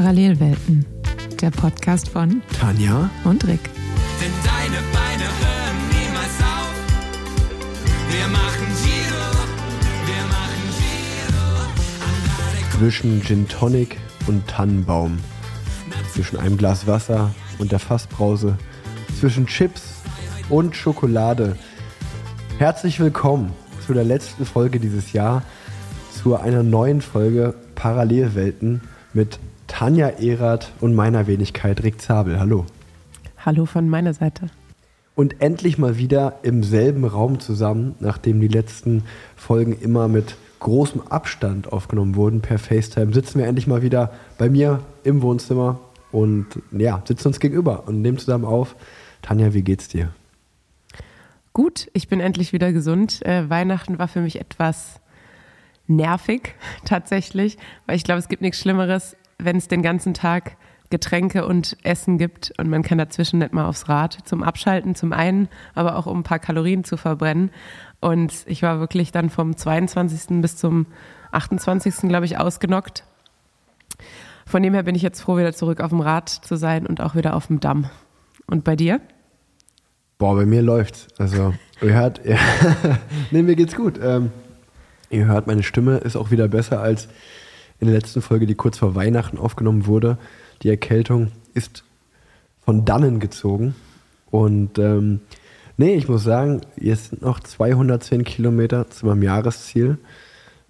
Parallelwelten, der Podcast von Tanja und Rick. Denn deine Beine hören niemals auf. Wir machen Giro, wir machen Giro. zwischen Gin Tonic und Tannenbaum, zwischen einem Glas Wasser und der Fassbrause, zwischen Chips und Schokolade. Herzlich willkommen zu der letzten Folge dieses Jahr, zu einer neuen Folge Parallelwelten mit Tanja Erath und meiner Wenigkeit Rick Zabel. Hallo. Hallo von meiner Seite. Und endlich mal wieder im selben Raum zusammen, nachdem die letzten Folgen immer mit großem Abstand aufgenommen wurden per FaceTime, sitzen wir endlich mal wieder bei mir im Wohnzimmer und ja, sitzen uns gegenüber und nehmen zusammen auf. Tanja, wie geht's dir? Gut, ich bin endlich wieder gesund. Äh, Weihnachten war für mich etwas nervig tatsächlich, weil ich glaube, es gibt nichts Schlimmeres, wenn es den ganzen Tag Getränke und Essen gibt und man kann dazwischen nicht mal aufs Rad zum Abschalten zum einen, aber auch um ein paar Kalorien zu verbrennen. Und ich war wirklich dann vom 22. bis zum 28. glaube ich ausgenockt. Von dem her bin ich jetzt froh, wieder zurück auf dem Rad zu sein und auch wieder auf dem Damm. Und bei dir? Boah, bei mir läuft's. Also, ihr hört, ja, nee, mir geht's gut. Ähm, ihr hört, meine Stimme ist auch wieder besser als in der letzten Folge, die kurz vor Weihnachten aufgenommen wurde. Die Erkältung ist von dannen gezogen. Und ähm, nee, ich muss sagen, jetzt sind noch 210 Kilometer zu meinem Jahresziel.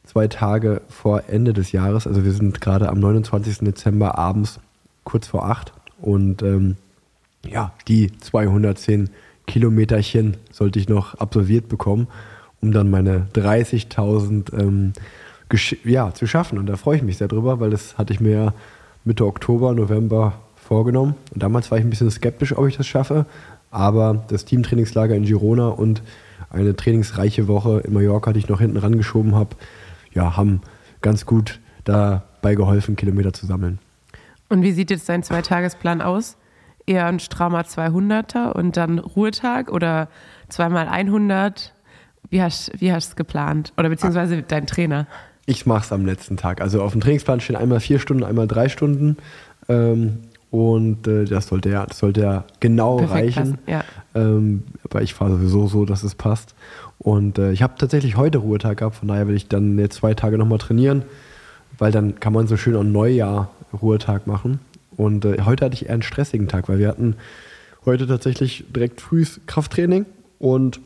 Zwei Tage vor Ende des Jahres. Also wir sind gerade am 29. Dezember abends kurz vor acht. Und ähm, ja, die 210 Kilometerchen sollte ich noch absolviert bekommen, um dann meine 30.000 ähm, ja, zu schaffen. Und da freue ich mich sehr drüber, weil das hatte ich mir ja Mitte Oktober, November vorgenommen. Und damals war ich ein bisschen skeptisch, ob ich das schaffe. Aber das Teamtrainingslager in Girona und eine trainingsreiche Woche in Mallorca, die ich noch hinten rangeschoben habe, ja, haben ganz gut dabei geholfen, Kilometer zu sammeln. Und wie sieht jetzt dein Zweitagesplan aus? Eher ein strammer 200er und dann Ruhetag oder zweimal 100? Wie hast wie du es geplant? Oder beziehungsweise dein Trainer? Ich mache es am letzten Tag. Also auf dem Trainingsplan stehen einmal vier Stunden, einmal drei Stunden. Ähm, und äh, das sollte ja, das sollte ja genau Perfekt reichen. passen, ja. Ähm, aber ich fahre sowieso so, dass es passt. Und äh, ich habe tatsächlich heute Ruhetag gehabt, von daher will ich dann jetzt zwei Tage nochmal trainieren, weil dann kann man so schön am Neujahr Ruhetag machen. Und äh, heute hatte ich eher einen stressigen Tag, weil wir hatten heute tatsächlich direkt frühes Krafttraining und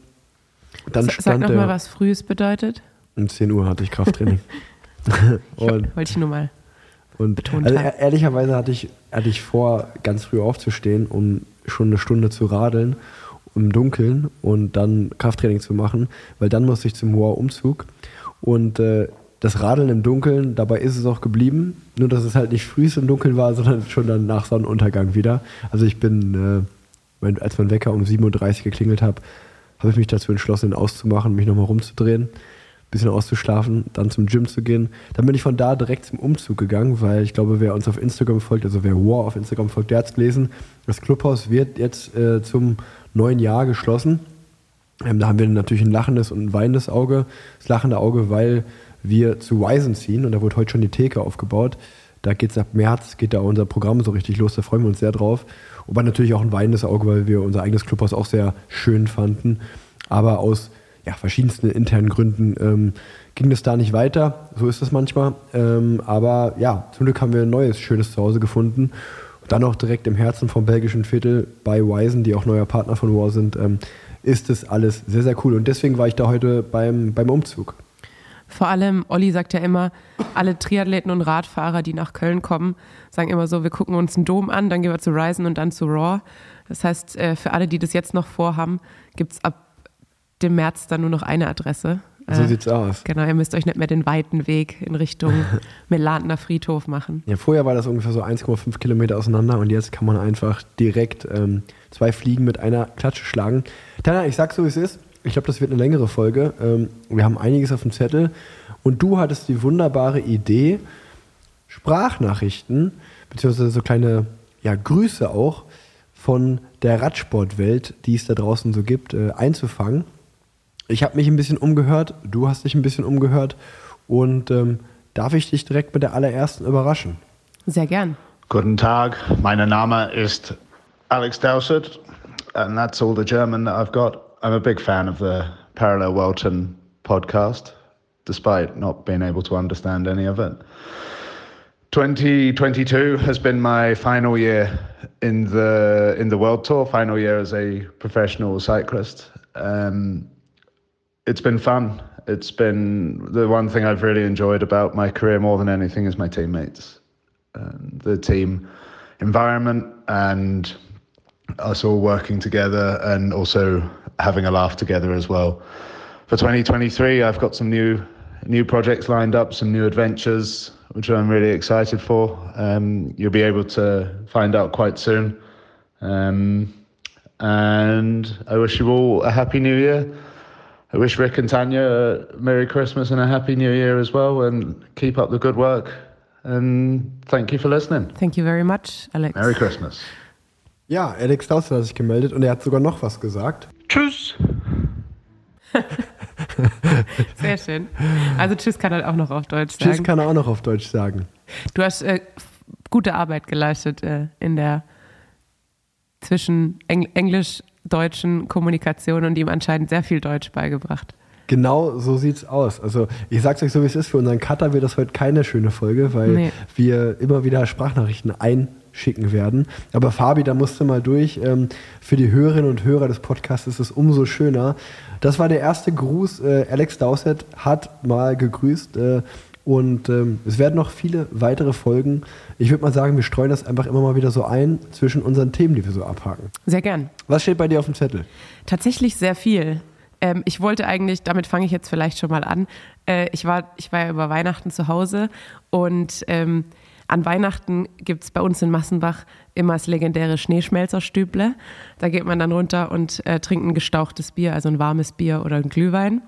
dann Sag stand nochmal, der, was frühes bedeutet. Um 10 Uhr hatte ich Krafttraining. und Wollte ich nur mal. und betont also haben. ehr- ehrlicherweise hatte ich, hatte ich vor, ganz früh aufzustehen, um schon eine Stunde zu radeln im Dunkeln und dann Krafttraining zu machen, weil dann musste ich zum hoher Umzug. Und äh, das Radeln im Dunkeln, dabei ist es auch geblieben, nur dass es halt nicht früh im Dunkeln war, sondern schon dann nach Sonnenuntergang wieder. Also ich bin, äh, als mein Wecker um 7.30 Uhr geklingelt hat, habe ich mich dazu entschlossen, ihn auszumachen, mich nochmal rumzudrehen bisschen auszuschlafen, dann zum Gym zu gehen. Dann bin ich von da direkt zum Umzug gegangen, weil ich glaube, wer uns auf Instagram folgt, also wer War auf Instagram folgt, der hat es gelesen. Das Clubhaus wird jetzt äh, zum neuen Jahr geschlossen. Ähm, da haben wir natürlich ein lachendes und ein weinendes Auge. Das lachende Auge, weil wir zu Wisen ziehen und da wurde heute schon die Theke aufgebaut. Da geht es ab März, geht da unser Programm so richtig los, da freuen wir uns sehr drauf. Wobei natürlich auch ein weinendes Auge, weil wir unser eigenes Clubhaus auch sehr schön fanden. Aber aus ja, verschiedensten internen Gründen ähm, ging das da nicht weiter. So ist das manchmal. Ähm, aber ja, zum Glück haben wir ein neues, schönes Zuhause gefunden. Dann auch direkt im Herzen vom belgischen Viertel bei Wisen, die auch neuer Partner von War sind, ähm, ist es alles sehr, sehr cool. Und deswegen war ich da heute beim, beim Umzug. Vor allem, Olli sagt ja immer, alle Triathleten und Radfahrer, die nach Köln kommen, sagen immer so, wir gucken uns einen Dom an, dann gehen wir zu Ryzen und dann zu Raw. Das heißt, äh, für alle, die das jetzt noch vorhaben, gibt es ab dem März dann nur noch eine Adresse. So Äh, sieht's aus. Genau, ihr müsst euch nicht mehr den weiten Weg in Richtung Melandner Friedhof machen. Ja, vorher war das ungefähr so 1,5 Kilometer auseinander und jetzt kann man einfach direkt ähm, zwei Fliegen mit einer Klatsche schlagen. Tana, ich sag so, wie es ist. Ich glaube, das wird eine längere Folge. Ähm, wir haben einiges auf dem Zettel und du hattest die wunderbare Idee, Sprachnachrichten, beziehungsweise so kleine ja, Grüße auch von der Radsportwelt, die es da draußen so gibt, äh, einzufangen. Ich habe mich ein bisschen umgehört, du hast dich ein bisschen umgehört und ähm, darf ich dich direkt mit der allerersten überraschen? Sehr gern. Guten Tag, mein Name ist Alex Dowsett, and that's all the German that I've got. I'm a big fan of the Parallel Welton podcast, despite not being able to understand any of it. 2022 has been my final year in the in the world tour, final year as a professional cyclist. Um, it's been fun. It's been the one thing I've really enjoyed about my career more than anything is my teammates, and the team environment, and us all working together, and also having a laugh together as well. For 2023, I've got some new new projects lined up, some new adventures, which I'm really excited for. Um, you'll be able to find out quite soon. Um, and I wish you all a happy new year. I wish Rick and Tanya a Merry Christmas and a Happy New Year as well, and keep up the good work. And thank you for listening. Thank you very much, Alex. Merry Christmas. Ja, Alex Dawson hat sich gemeldet und er hat sogar noch was gesagt. Tschüss. Sehr schön. Also Tschüss kann er auch noch auf Deutsch sagen. Tschüss kann er auch noch auf Deutsch sagen. Du hast äh, gute Arbeit geleistet äh, in der zwischen Eng englisch-deutschen Kommunikation und ihm anscheinend sehr viel Deutsch beigebracht. Genau so sieht's aus. Also ich sag's euch so, wie es ist. Für unseren Cutter wird das heute keine schöne Folge, weil Nee. wir immer wieder Sprachnachrichten einschicken werden. Aber Fabi, da musste mal durch. Ähm, für die Hörerinnen und Hörer des Podcasts ist es umso schöner. Das war der erste Gruß. Äh, Alex Dowsett hat mal gegrüßt. Und ähm, es werden noch viele weitere Folgen. Ich würde mal sagen, wir streuen das einfach immer mal wieder so ein zwischen unseren Themen, die wir so abhaken. Sehr gern. Was steht bei dir auf dem Zettel? Tatsächlich sehr viel. Ähm, ich wollte eigentlich, damit fange ich jetzt vielleicht schon mal an. Äh, ich, war, ich war ja über Weihnachten zu Hause und ähm, an Weihnachten gibt es bei uns in Massenbach immer das legendäre Schneeschmelzerstüble. Da geht man dann runter und äh, trinkt ein gestauchtes Bier, also ein warmes Bier oder ein Glühwein.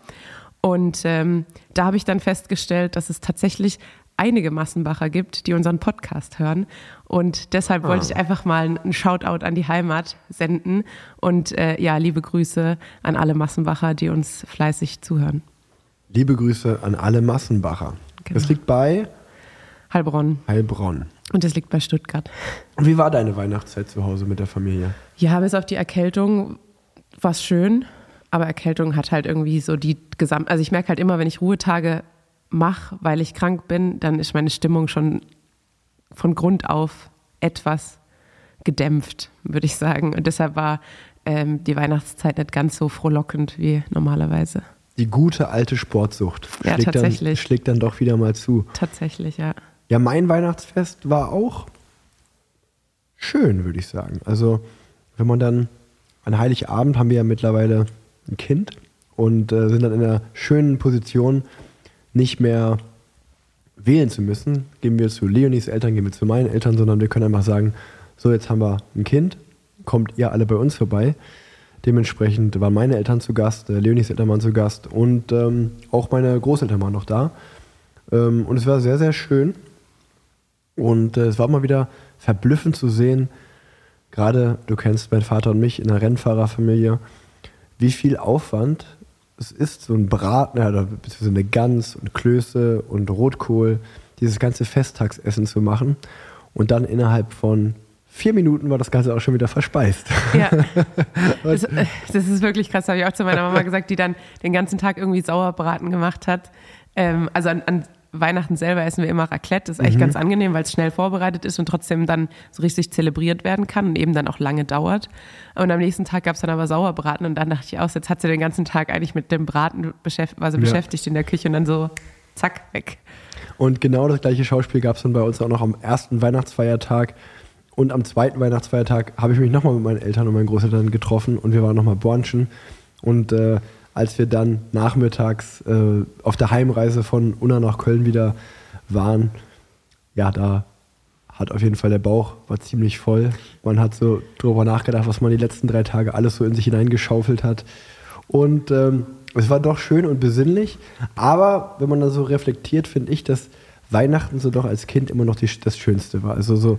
Und ähm, da habe ich dann festgestellt, dass es tatsächlich einige Massenbacher gibt, die unseren Podcast hören. Und deshalb wollte ich einfach mal einen Shoutout an die Heimat senden. Und äh, ja, liebe Grüße an alle Massenbacher, die uns fleißig zuhören. Liebe Grüße an alle Massenbacher. Genau. Das liegt bei Heilbronn. Heilbronn. Und das liegt bei Stuttgart. Und wie war deine Weihnachtszeit zu Hause mit der Familie? Ja, bis auf die Erkältung war es schön. Aber Erkältung hat halt irgendwie so die Gesamt... Also ich merke halt immer, wenn ich Ruhetage mache, weil ich krank bin, dann ist meine Stimmung schon von Grund auf etwas gedämpft, würde ich sagen. Und deshalb war ähm, die Weihnachtszeit nicht ganz so frohlockend wie normalerweise. Die gute alte Sportsucht Ja, schlägt, dann, tatsächlich. schlägt dann doch wieder mal zu. Tatsächlich, ja. Ja, mein Weihnachtsfest war auch schön, würde ich sagen. Also, wenn man dann an Heiligabend haben wir ja mittlerweile ein Kind und äh, sind dann in einer schönen Position, nicht mehr wählen zu müssen. Gehen wir zu Leonis Eltern, gehen wir zu meinen Eltern, sondern wir können einfach sagen, so jetzt haben wir ein Kind, kommt ihr alle bei uns vorbei. Dementsprechend waren meine Eltern zu Gast, äh, Leonis Eltern waren zu Gast und ähm, auch meine Großeltern waren noch da. Ähm, und es war sehr, sehr schön. Und äh, es war mal wieder verblüffend zu sehen, gerade du kennst meinen Vater und mich in einer Rennfahrerfamilie, wie viel Aufwand es ist, so ein Braten, oder beziehungsweise eine Gans und Klöße und Rotkohl, dieses ganze Festtagsessen zu machen. Und dann innerhalb von vier Minuten war das Ganze auch schon wieder verspeist. Ja, das, äh, das ist wirklich krass, habe ich auch zu meiner Mama gesagt, die dann den ganzen Tag irgendwie Sauerbraten gemacht hat. Ähm, also an, an Weihnachten selber essen wir immer Raclette, das ist eigentlich ganz angenehm, weil es schnell vorbereitet ist und trotzdem dann so richtig zelebriert werden kann und eben dann auch lange dauert. Und am nächsten Tag gab es dann aber Sauerbraten und dann dachte ich auch, jetzt hat sie den ganzen Tag eigentlich mit dem Braten beschäftigt, war sie Ja. beschäftigt in der Küche und dann so zack, weg. Und genau das gleiche Schauspiel gab es dann bei uns auch noch am ersten Weihnachtsfeiertag. Und am zweiten Weihnachtsfeiertag habe ich mich nochmal mit meinen Eltern und meinen Großeltern getroffen und wir waren nochmal brunchen. Und äh, als wir dann nachmittags äh, auf der Heimreise von Unna nach Köln wieder waren, ja, da hat auf jeden Fall der Bauch war ziemlich voll. Man hat so drüber nachgedacht, was man die letzten drei Tage alles so in sich hineingeschaufelt hat. Und ähm, es war doch schön und besinnlich. Aber wenn man da so reflektiert, finde ich, dass Weihnachten so doch als Kind immer noch die, das Schönste war. Also so,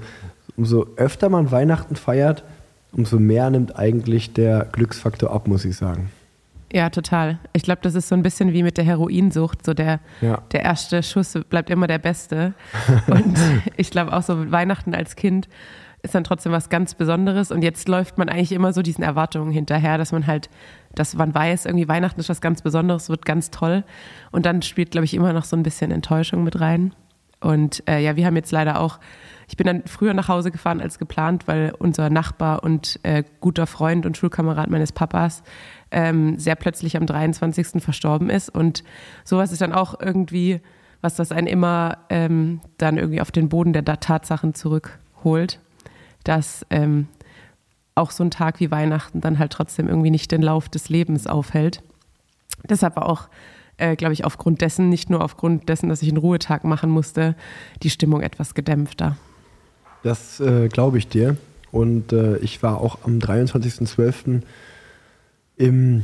umso öfter man Weihnachten feiert, umso mehr nimmt eigentlich der Glücksfaktor ab, muss ich sagen. Ja, total. Ich glaube, das ist so ein bisschen wie mit der Heroinsucht. So der, Ja. der erste Schuss bleibt immer der beste. Und ich glaube auch so Weihnachten als Kind ist dann trotzdem was ganz Besonderes. Und jetzt läuft man eigentlich immer so diesen Erwartungen hinterher, dass man halt, dass man weiß, irgendwie Weihnachten ist was ganz Besonderes, wird ganz toll. Und dann spielt, glaube ich, immer noch so ein bisschen Enttäuschung mit rein. Und äh, ja, wir haben jetzt leider auch, ich bin dann früher nach Hause gefahren als geplant, weil unser Nachbar und äh, guter Freund und Schulkamerad meines Papas ähm, sehr plötzlich am 23. verstorben ist. Und sowas ist dann auch irgendwie, was das einen immer ähm, dann irgendwie auf den Boden der Tatsachen zurückholt, dass ähm, auch so ein Tag wie Weihnachten dann halt trotzdem irgendwie nicht den Lauf des Lebens aufhält. Deshalb war auch, äh, glaube ich, aufgrund dessen, nicht nur aufgrund dessen, dass ich einen Ruhetag machen musste, die Stimmung etwas gedämpfter. Das äh, glaube ich dir. Und äh, ich war auch am 23.12. im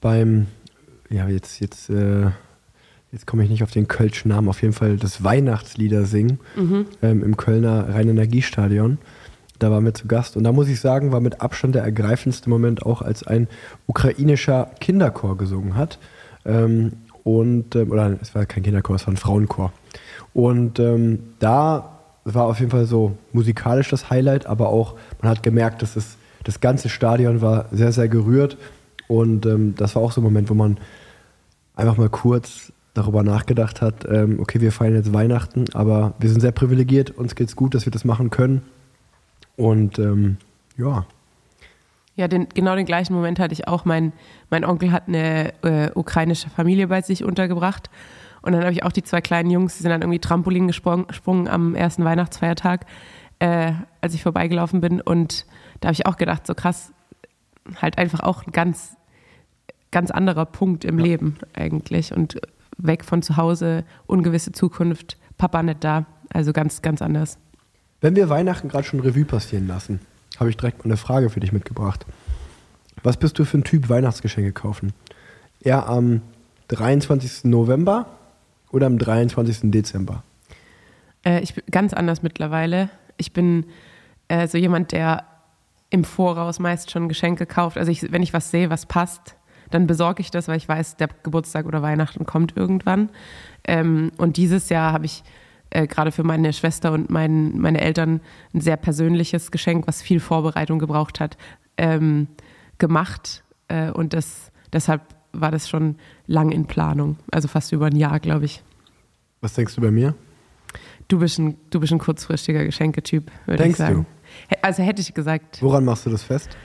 beim, ja, jetzt, jetzt, äh, jetzt komme ich nicht auf den Kölschen Namen, auf jeden Fall das Weihnachtslieder singen ähm, im Kölner Rhein-Energiestadion. Da waren wir zu Gast. Und da muss ich sagen, war mit Abstand der ergreifendste Moment auch, als ein ukrainischer Kinderchor gesungen hat. Ähm, und, ähm, oder es war kein Kinderchor, es war ein Frauenchor. Und ähm, da war auf jeden Fall so musikalisch das Highlight, aber auch, man hat gemerkt, dass es, das ganze Stadion war sehr, sehr gerührt. Und ähm, das war auch so ein Moment, wo man einfach mal kurz darüber nachgedacht hat, ähm, okay, wir feiern jetzt Weihnachten, aber wir sind sehr privilegiert, uns geht's gut, dass wir das machen können. Und ähm, ja, Ja, den, genau den gleichen Moment hatte ich auch. Mein, mein Onkel hat eine äh, ukrainische Familie bei sich untergebracht. Und dann habe ich auch die zwei kleinen Jungs, die sind dann irgendwie Trampolin gesprungen, gesprungen am ersten Weihnachtsfeiertag, äh, als ich vorbeigelaufen bin. Und da habe ich auch gedacht, so krass, halt einfach auch ein ganz, ganz anderer Punkt im Leben eigentlich. Und weg von zu Hause, ungewisse Zukunft, Papa nicht da. Also ganz, ganz anders. Wenn wir Weihnachten gerade schon Revue passieren lassen, habe ich direkt mal eine Frage für dich mitgebracht. Was bist du für ein Typ Weihnachtsgeschenke kaufen? Eher am 23. November oder am 23. Dezember? Äh, ich bin ganz anders mittlerweile. Ich bin äh, so jemand, der im Voraus meist schon Geschenke kauft. Also ich, wenn ich was sehe, was passt, dann besorge ich das, weil ich weiß, der Geburtstag oder Weihnachten kommt irgendwann. Ähm, und dieses Jahr habe ich äh, gerade für meine Schwester und mein, meine Eltern ein sehr persönliches Geschenk, was viel Vorbereitung gebraucht hat, ähm, gemacht. Äh, und das, deshalb war das schon lang in Planung. Also fast über ein Jahr, glaube ich. Was denkst du bei mir? Du bist ein, du bist ein kurzfristiger Geschenketyp, würde ich Denkst sagen. Also hätte ich gesagt, Woran machst du das fest?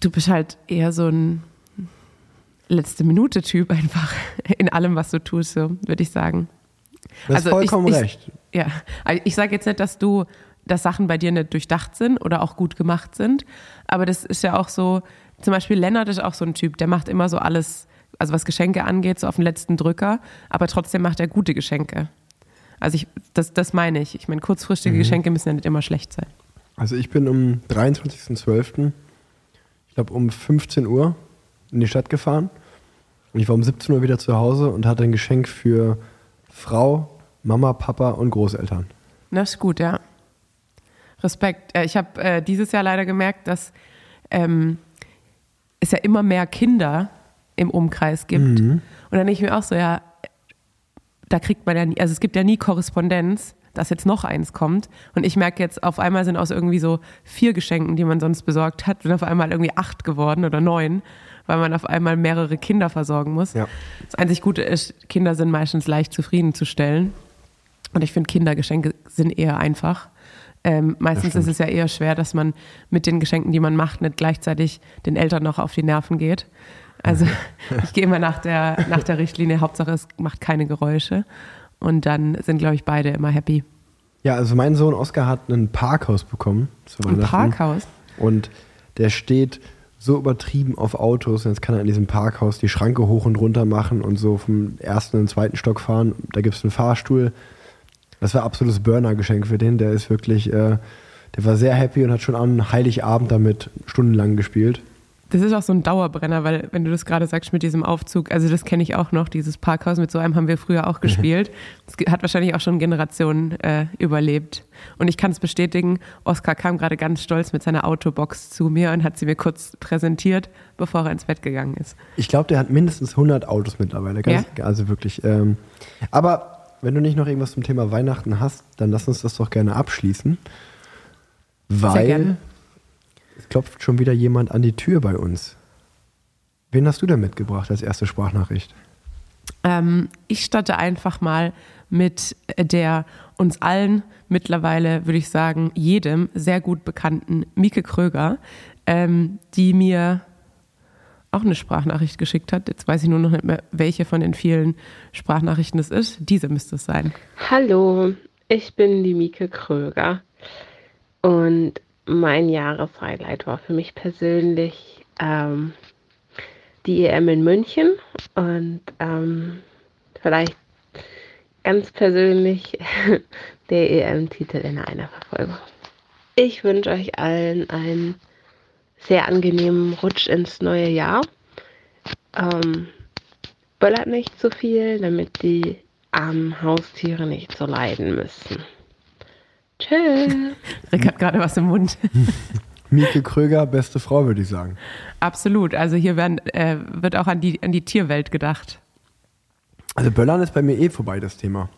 du bist halt eher so ein letzte Minute-Typ einfach in allem, was du tust, so würde ich sagen. Du hast Also ich- vollkommen ich- recht. Ja, also ich sage jetzt nicht, dass du, dass Sachen bei dir nicht durchdacht sind oder auch gut gemacht sind, aber das ist ja auch so, zum Beispiel Lennart ist auch so ein Typ, der macht immer so alles, also was Geschenke angeht, so auf den letzten Drücker, aber trotzdem macht er gute Geschenke. Also ich, das, das meine ich. Ich meine, kurzfristige Mhm. Geschenke müssen ja nicht immer schlecht sein. Also ich bin um 23.12., ich glaube um 15 Uhr in die Stadt gefahren und ich war um 17 Uhr wieder zu Hause und hatte ein Geschenk für Frau, Mama, Papa und Großeltern. Das ist gut, ja. Respekt. Äh, Ich habe äh, dieses Jahr leider gemerkt, dass ähm, es ja immer mehr Kinder im Umkreis gibt. Und dann denke ich mir auch so, ja, da kriegt man ja nie, also es gibt ja nie Korrespondenz, dass jetzt noch eins kommt. Und ich merke jetzt, auf einmal sind aus irgendwie so vier Geschenken, die man sonst besorgt hat, sind auf einmal irgendwie acht geworden oder neun, weil man auf einmal mehrere Kinder versorgen muss. Ja. Das einzig Gute ist, Kinder sind meistens leicht zufriedenzustellen. Und ich finde, Kindergeschenke sind eher einfach. Ähm, meistens ist es ja eher schwer, dass man mit den Geschenken, die man macht, nicht gleichzeitig den Eltern noch auf die Nerven geht. Also ich gehe immer nach der, nach der Richtlinie, Hauptsache es macht keine Geräusche. Und dann sind, glaube ich, beide immer happy. Ja, also mein Sohn Oskar hat ein Parkhaus bekommen zu Ein. Parkhaus. Und der steht so übertrieben auf Autos. Und jetzt kann er in diesem Parkhaus die Schranke hoch und runter machen und so vom ersten in den zweiten Stock fahren. Da gibt es einen Fahrstuhl. Das war absolutes Burner-Geschenk für den. Der ist wirklich, äh, der war sehr happy und hat schon an Heiligabend damit stundenlang gespielt. Das ist auch so ein Dauerbrenner, weil wenn du das gerade sagst mit diesem Aufzug, also das kenne ich auch noch, dieses Parkhaus, mit so einem haben wir früher auch gespielt. Das hat wahrscheinlich auch schon Generationen äh, überlebt. Und ich kann es bestätigen, Oskar kam gerade ganz stolz mit seiner Autobox zu mir und hat sie mir kurz präsentiert, bevor er ins Bett gegangen ist. Ich glaube, der hat mindestens 100 Autos mittlerweile. Ganz, Also wirklich. Ähm, aber wenn du nicht noch irgendwas zum Thema Weihnachten hast, dann lass uns das doch gerne abschließen. Weil. Es klopft schon wieder jemand an die Tür bei uns. Wen hast du denn mitgebracht als erste Sprachnachricht? Ähm, ich starte einfach mal mit der uns allen mittlerweile, würde ich sagen, jedem sehr gut bekannten Mieke Kröger, ähm, die mir auch eine Sprachnachricht geschickt hat. Jetzt weiß ich nur noch nicht mehr, welche von den vielen Sprachnachrichten es ist. Diese müsste es sein. Hallo, ich bin die Mieke Kröger und mein Jahreshighlight war für mich persönlich ähm, die EM in München und ähm, vielleicht ganz persönlich der EM-Titel in einer Verfolgung. Ich wünsche euch allen einen sehr angenehmen Rutsch ins neue Jahr. Ähm, böllert nicht zu viel, damit die armen Haustiere nicht so leiden müssen. Tschüss. Rick hat gerade was im Mund. Mieke Kröger, beste Frau, würde ich sagen. Absolut. Also hier werden, äh, wird auch an die, an die Tierwelt gedacht. Also Böllern ist bei mir eh vorbei, das Thema.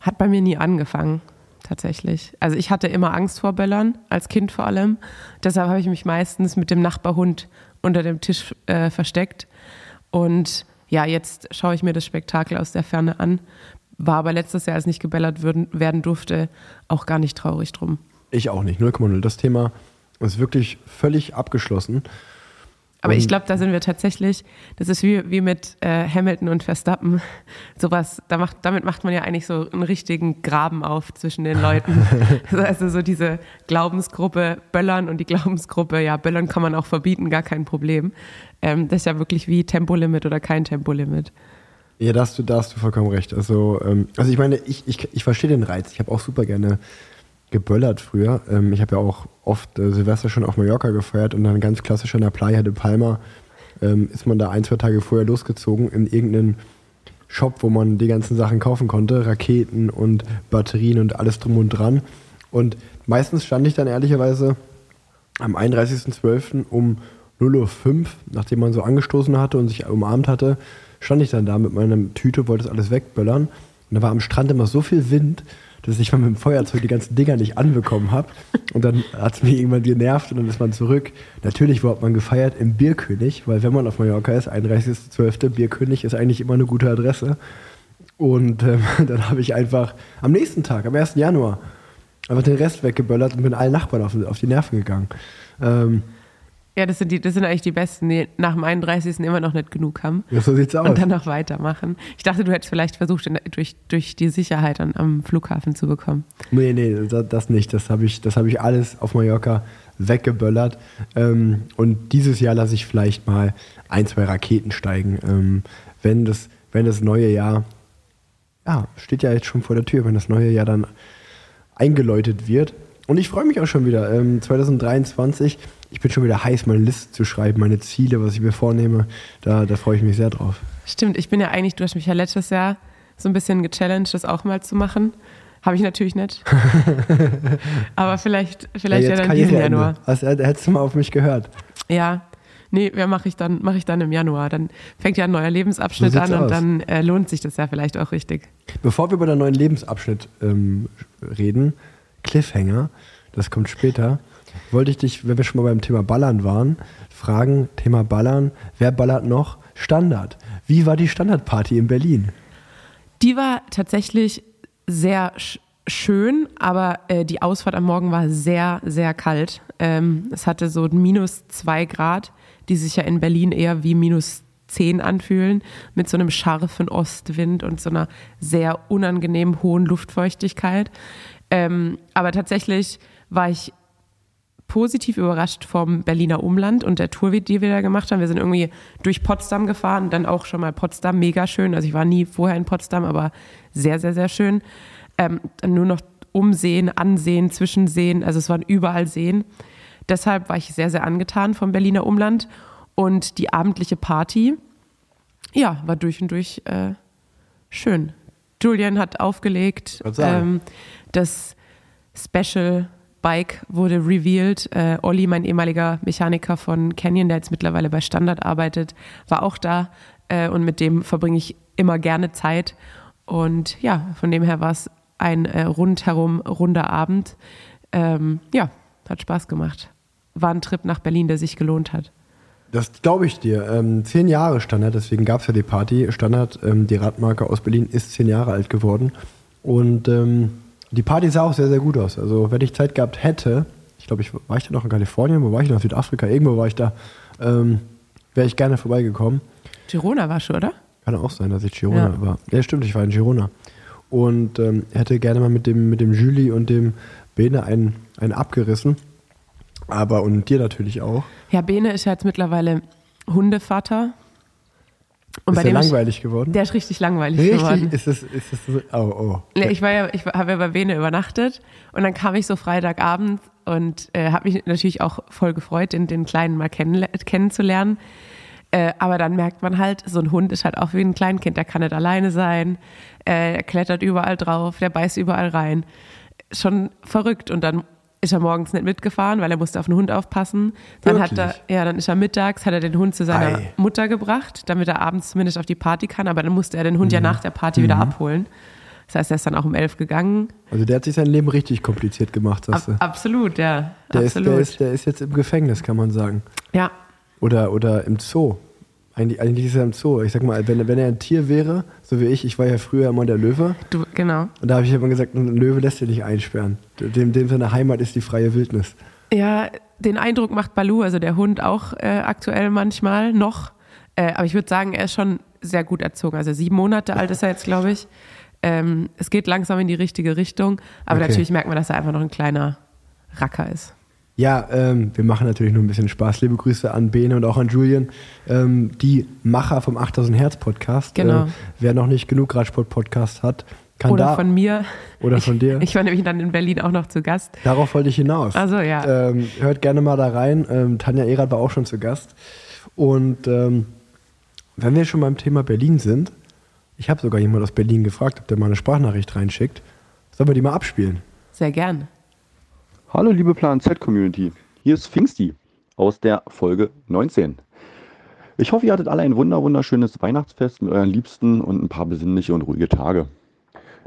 Hat bei mir nie angefangen, tatsächlich. Also ich hatte immer Angst vor Böllern, als Kind vor allem. Deshalb habe ich mich meistens mit dem Nachbarhund unter dem Tisch äh, versteckt. Und ja, jetzt schaue ich mir das Spektakel aus der Ferne an. War aber letztes Jahr, als nicht gebellert würden, werden durfte, auch gar nicht traurig drum. Ich auch nicht, 0,0. Das Thema ist wirklich völlig abgeschlossen. Aber ich glaube, da sind wir tatsächlich, das ist wie, wie mit äh, Hamilton und Verstappen. Sowas, da macht, damit macht man ja eigentlich so einen richtigen Graben auf zwischen den Leuten. also so diese Glaubensgruppe Böllern und die Glaubensgruppe, ja, Böllern kann man auch verbieten, gar kein Problem. Ähm, das ist ja wirklich wie Tempolimit oder kein Tempolimit. Ja, da hast du, da hast du vollkommen recht. Also, ähm, also ich meine, ich, ich, ich verstehe den Reiz. Ich habe auch super gerne geböllert früher. Ähm, ich habe ja auch oft äh, Silvester schon auf Mallorca gefeiert und dann ganz klassisch an der Playa de Palma ähm, ist man da ein, zwei Tage vorher losgezogen in irgendeinen Shop, wo man die ganzen Sachen kaufen konnte. Raketen und Batterien und alles drum und dran. Und meistens stand ich dann ehrlicherweise am 31.12. um 0.05 Uhr, nachdem man so angestoßen hatte und sich umarmt hatte, stand ich dann da mit meiner Tüte, wollte das alles wegböllern. Und da war am Strand immer so viel Wind, dass ich mal mit dem Feuerzeug die ganzen Dinger nicht anbekommen habe. Und dann hat es mich irgendwann genervt und dann ist man zurück. Natürlich wurde man gefeiert im Bierkönig, weil wenn man auf Mallorca ist, 31.12. Bierkönig ist eigentlich immer eine gute Adresse. Und ähm, dann habe ich einfach am nächsten Tag, am 1. Januar, einfach den Rest weggeböllert und bin allen Nachbarn auf, auf die Nerven gegangen. Ähm, Ja, das sind, die, das sind eigentlich die Besten, die nach dem 31. immer noch nicht genug haben. ja, so sieht's aus. Und dann noch weitermachen. Ich dachte, du hättest vielleicht versucht, durch, durch die Sicherheit an, am Flughafen zu bekommen. Nee, nee, das, nicht. Das habe ich, das hab ich alles auf Mallorca weggeböllert. Ähm, und dieses Jahr lasse ich vielleicht mal ein, zwei Raketen steigen. Ähm, wenn, das, wenn das neue Jahr, ja, steht ja jetzt schon vor der Tür, wenn das neue Jahr dann eingeläutet wird. Und ich freue mich auch schon wieder. Ähm, 2023, ich bin schon wieder heiß, meine Liste zu schreiben, meine Ziele, was ich mir vornehme. Da, da freue ich mich sehr drauf. Stimmt, ich bin ja eigentlich, du hast mich ja letztes Jahr so ein bisschen gechallenged, das auch mal zu machen. Habe ich natürlich nicht. Aber vielleicht, vielleicht ja, jetzt dann diesen. Januar. Also, hättest du mal auf mich gehört. Ja. Nee, ja, mache ich, dann- mach ich dann im Januar. Dann fängt ja ein neuer Lebensabschnitt So an und aus. dann äh, lohnt sich das ja vielleicht auch richtig. Bevor wir über den neuen Lebensabschnitt ähm, reden, Cliffhanger, das kommt später, wollte ich dich, wenn wir schon mal beim Thema Ballern waren, fragen, Thema Ballern, wer ballert noch? Standard. Wie war die Standardparty in Berlin? Die war tatsächlich sehr sch schön, aber äh, die Ausfahrt am Morgen war sehr, sehr kalt. Ähm, es hatte so minus zwei Grad, die sich ja in Berlin eher wie minus zehn anfühlen, mit so einem scharfen Ostwind und so einer sehr unangenehm hohen Luftfeuchtigkeit. Ähm, aber tatsächlich war ich positiv überrascht vom Berliner Umland und der Tour, die wir da gemacht haben. Wir sind irgendwie durch Potsdam gefahren, dann auch schon mal Potsdam, mega schön. Also ich war nie vorher in Potsdam, aber sehr, sehr, sehr schön. Ähm, nur noch umsehen, ansehen, zwischensehen, also es waren überall Seen. Deshalb war ich sehr, sehr angetan vom Berliner Umland. Und die abendliche Party, ja, war durch und durch äh, schön. Julian hat aufgelegt. Ähm, das Special Bike wurde revealed. Äh, Olli, mein ehemaliger Mechaniker von Canyon, der jetzt mittlerweile bei Standard arbeitet, war auch da. Äh, und mit dem verbringe ich immer gerne Zeit. Und ja, von dem her war es ein äh, rundherum runder Abend. Ähm, ja, hat Spaß gemacht. War ein Trip nach Berlin, der sich gelohnt hat. Das glaube ich dir. Ähm, zehn Jahre Standard, deswegen gab es ja die Party. Standard, ähm, die Radmarke aus Berlin, ist zehn Jahre alt geworden. Und ähm, die Party sah auch sehr, sehr gut aus. Also, wenn ich Zeit gehabt hätte, ich glaube, ich war ich da noch in Kalifornien, wo war ich noch? Südafrika, irgendwo war ich da, ähm, wäre ich gerne vorbeigekommen. Girona warst du, oder? Kann auch sein, dass ich Girona Ja. war. Ja, stimmt, ich war in Girona. Und ähm, hätte gerne mal mit dem, mit dem Julie und dem Bene einen, einen abgerissen. Aber und dir natürlich auch. Ja, Bene ist ja jetzt mittlerweile Hundevater. Und ist bei der dem ich- langweilig geworden? Der ist richtig langweilig Richtig? geworden. Ist es, ist es so? Oh, oh. Nee, ich war ja, ich habe ja bei Bene übernachtet und dann kam ich so Freitagabend und äh, habe mich natürlich auch voll gefreut, den, den Kleinen mal kennenle- kennenzulernen. Äh, aber dann merkt man halt, so ein Hund ist halt auch wie ein Kleinkind, der kann nicht alleine sein, äh, er klettert überall drauf, der beißt überall rein. Schon verrückt. Und dann ist er morgens nicht mitgefahren, weil er musste auf den Hund aufpassen. Dann hat er, Wirklich? ja, dann ist er mittags, hat er den Hund zu seiner Ei. Mutter gebracht, damit er abends zumindest auf die Party kann, aber dann musste er den Hund ja nach der Party wieder abholen. Das heißt, er ist dann auch um elf gegangen. Also der hat sich sein Leben richtig kompliziert gemacht, Ab, sagst du. absolut, ja. Der ist, absolut. der, ist, der ist jetzt im Gefängnis, kann man sagen. ja, Oder, oder im Zoo. Eigentlich, eigentlich ist er im Zoo. Ich sag mal, wenn, wenn er ein Tier wäre, so wie ich, ich war ja früher immer der Löwe. du, genau. Und da habe ich immer gesagt, ein Löwe lässt sich nicht einsperren. Dem, dem seine Heimat ist die freie Wildnis. Ja, den Eindruck macht Balu, also der Hund auch äh, aktuell manchmal noch. Äh, aber ich würde sagen, er ist schon sehr gut erzogen. Also sieben Monate alt ist er jetzt, glaube ich. Ähm, es geht langsam in die richtige Richtung. Aber Okay. natürlich merkt man, dass er einfach noch ein kleiner Racker ist. Ja, ähm, wir machen natürlich nur ein bisschen Spaß. Liebe Grüße an Bene und auch an Julian, ähm, die Macher vom 8000 Hertz Podcast. Genau. Äh, wer noch nicht genug Radsport Podcast hat, kann Oder da. von mir. Oder ich, von dir. Ich war nämlich dann in Berlin auch noch zu Gast. Darauf wollte ich hinaus. Also ja. Ähm, hört gerne mal da rein. Ähm, Tanja Erath war auch schon zu Gast. Und ähm, wenn wir schon beim Thema Berlin sind, ich habe sogar jemand aus Berlin gefragt, ob der mal eine Sprachnachricht reinschickt. Sollen wir die mal abspielen? Sehr gern. Hallo liebe Plan Z Community, hier ist Pfingsti aus der Folge 19. Ich hoffe, ihr hattet alle ein wunder wunderschönes Weihnachtsfest mit euren Liebsten und ein paar besinnliche und ruhige Tage.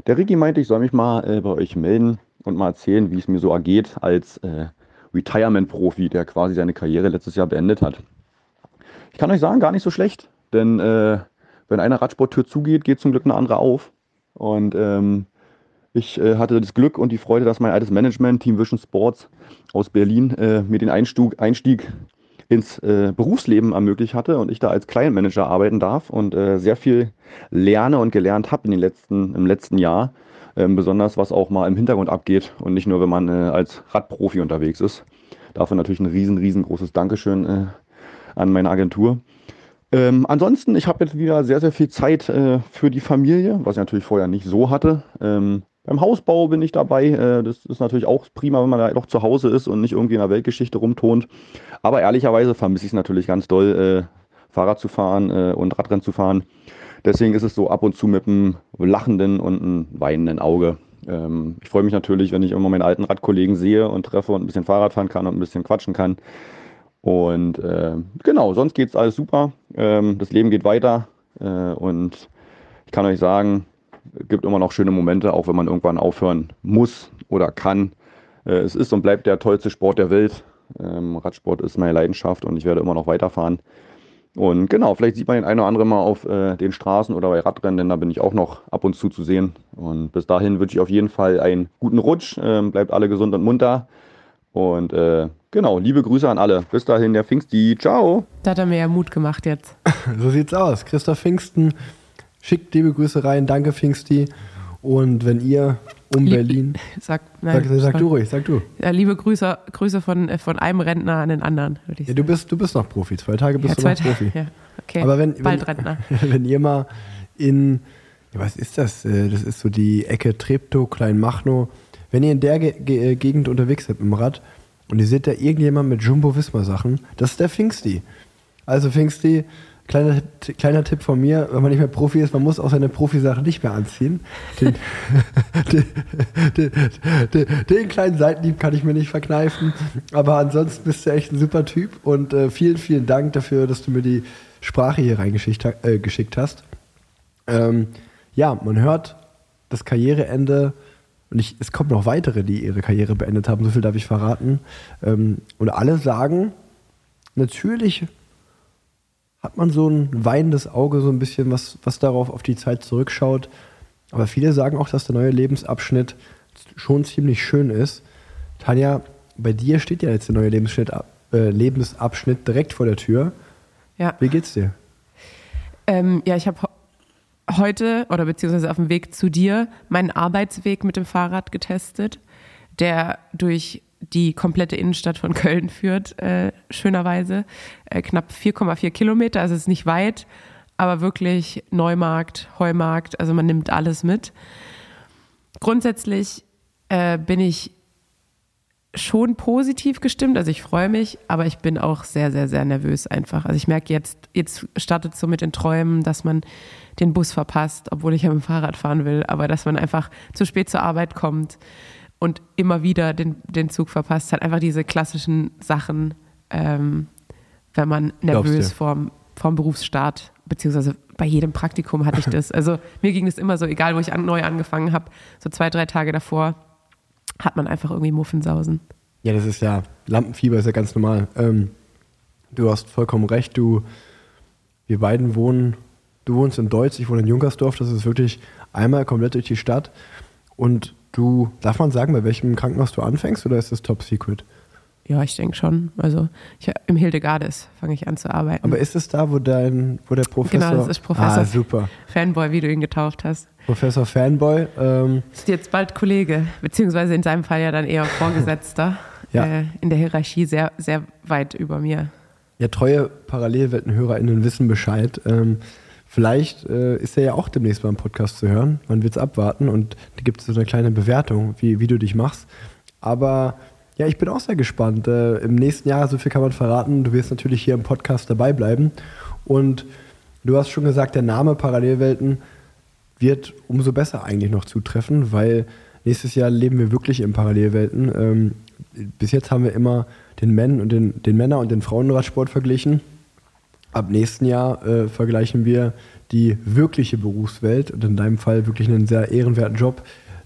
Der Ricky meinte, ich soll mich mal äh, bei euch melden und mal erzählen, wie es mir so ergeht als äh, Retirement-Profi, der quasi seine Karriere letztes Jahr beendet hat. Ich kann euch sagen, gar nicht so schlecht, denn äh, wenn eine Radsporttür zugeht, geht zum Glück eine andere auf. Und ähm, ich äh, hatte das Glück und die Freude, dass mein altes Management, Team Vision Sports aus Berlin, äh, mir den Einstieg, Einstieg ins äh, Berufsleben ermöglicht hatte und ich da als Client Manager arbeiten darf und äh, sehr viel lerne und gelernt habe in den letzten, im letzten Jahr. Ähm, besonders was auch mal im Hintergrund abgeht und nicht nur, wenn man äh, als Radprofi unterwegs ist. Dafür natürlich ein riesen, riesengroßes Dankeschön äh, an meine Agentur. Ähm, ansonsten, ich habe jetzt wieder sehr, sehr viel Zeit äh, für die Familie, was ich natürlich vorher nicht so hatte. Ähm, beim Hausbau bin ich dabei. Äh, das ist natürlich auch prima, wenn man da doch zu Hause ist und nicht irgendwie in der Weltgeschichte rumtont. Aber ehrlicherweise vermisse ich es natürlich ganz doll, äh, Fahrrad zu fahren äh, und Radrennen zu fahren. Deswegen ist es so ab und zu mit einem lachenden und einem weinenden Auge. Ähm, ich freue mich natürlich, wenn ich immer meine alten Radkollegen sehe und treffe und ein bisschen Fahrrad fahren kann und ein bisschen quatschen kann. Und genau, sonst geht es alles super. Ähm, das Leben geht weiter. Und ich kann euch sagen, gibt immer noch schöne Momente, auch wenn man irgendwann aufhören muss oder kann. Äh, es ist und bleibt der tollste Sport der Welt. Ähm, Radsport ist meine Leidenschaft und ich werde immer noch weiterfahren. Und genau, vielleicht sieht man den einen oder anderen mal auf äh, den Straßen oder bei Radrennen, denn da bin ich auch noch ab und zu zu sehen. Und bis dahin wünsche ich auf jeden Fall einen guten Rutsch. Ähm, bleibt alle gesund und munter. Und äh, genau, liebe Grüße an alle. Bis dahin, der Pfingsti. Ciao. Da hat er mir ja Mut gemacht jetzt. So sieht's aus. Christoph Pfingsten schickt liebe Grüße rein. Danke, Pfingsti. Und wenn ihr um Lieb- Berlin. Sag, nein, Sag, sag du ruhig, sag du. Ja, liebe Grüße, Grüße von, äh, von einem Rentner an den anderen, würde ich Ja, sagen. du bist, du bist noch Profi. Zwei Tage bist Ja, du noch Profi. Ja, okay. Aber wenn, Bald wenn, Rentner. wenn ihr mal in, ja, was ist das? Äh, Das ist so die Ecke Treptow, Kleinmachnow. Wenn ihr in der Ge Ge äh, Gegend unterwegs seid mit dem Rad und ihr seht da irgendjemand mit Jumbo-Visma-Sachen, das ist der Pfingsti. Also Pfingsti, kleiner, kleiner Tipp von mir, wenn man nicht mehr Profi ist, man muss auch seine Profisache nicht mehr anziehen. Den, den, den, den, kleinen Seitenhieb kann ich mir nicht verkneifen. Aber ansonsten bist du echt ein super Typ und äh, vielen, vielen Dank dafür, dass du mir die Sprache hier reingeschickt äh, geschickt hast. Ähm, ja, man hört das Karriereende und ich, es kommen noch weitere, die ihre Karriere beendet haben, so viel darf ich verraten. Ähm, und alle sagen, natürlich hat man so ein weinendes Auge, so ein bisschen, was, was darauf auf die Zeit zurückschaut. Aber viele sagen auch, dass der neue Lebensabschnitt schon ziemlich schön ist. Tanja, bei dir steht ja jetzt der neue Lebensabschnitt, äh, Lebensabschnitt direkt vor der Tür. Ja. Wie geht's dir? Ähm, ja, ich habe heute oder beziehungsweise auf dem Weg zu dir meinen Arbeitsweg mit dem Fahrrad getestet, der durch die komplette Innenstadt von Köln führt, äh, schönerweise. Äh, knapp 4,4 Kilometer, also es ist nicht weit, aber wirklich Neumarkt, Heumarkt, also man nimmt alles mit. Grundsätzlich äh, bin ich schon positiv gestimmt. Also ich freue mich, aber ich bin auch sehr, sehr, sehr nervös einfach. Also ich merke jetzt, jetzt startet es so mit den Träumen, dass man den Bus verpasst, obwohl ich ja mit dem Fahrrad fahren will, aber dass man einfach zu spät zur Arbeit kommt und immer wieder den, den Zug verpasst, hat einfach diese klassischen Sachen, ähm, wenn man nervös vorm, vorm Berufsstart, beziehungsweise bei jedem Praktikum hatte ich das. Also mir ging es immer so, egal wo ich an, neu angefangen habe, so zwei, drei Tage davor hat man einfach irgendwie Muffensausen. Ja, das ist ja, Lampenfieber ist ja ganz normal. Ähm, du hast vollkommen recht, du, wir beiden wohnen, du wohnst in Deutz, ich wohne in Junkersdorf, das ist wirklich einmal komplett durch die Stadt. Und du, darf man sagen, bei welchem Krankenhaus du anfängst oder ist das top secret? Ja, ich denke schon. Also ich, im Hildegardes fange ich an zu arbeiten. Aber ist es da, wo dein, wo der Professor. Genau, das ist Professor. Ah, super. Fanboy, wie du ihn getauft hast. Professor Fanboy. Ähm, Ist jetzt bald Kollege, beziehungsweise in seinem Fall ja dann eher Vorgesetzter. Ja. Äh, in der Hierarchie sehr, sehr weit über mir. ja, treue ParallelweltenhörerInnen wissen Bescheid. Ähm, vielleicht äh, ist er ja auch demnächst beim Podcast zu hören. Man wird es abwarten und da gibt es so eine kleine Bewertung, wie, wie du dich machst. Aber ja, ich bin auch sehr gespannt. Äh, Im nächsten Jahr, so viel kann man verraten, du wirst natürlich hier im Podcast dabei bleiben. Und du hast schon gesagt, der Name Parallelwelten wird umso besser eigentlich noch zutreffen, weil nächstes Jahr leben wir wirklich in Parallelwelten. Ähm, bis jetzt haben wir immer den, Männ und den, den Männer- und den Frauenradsport verglichen. Ab nächsten Jahr äh, vergleichen wir die wirkliche Berufswelt und in deinem Fall wirklich einen sehr ehrenwerten Job,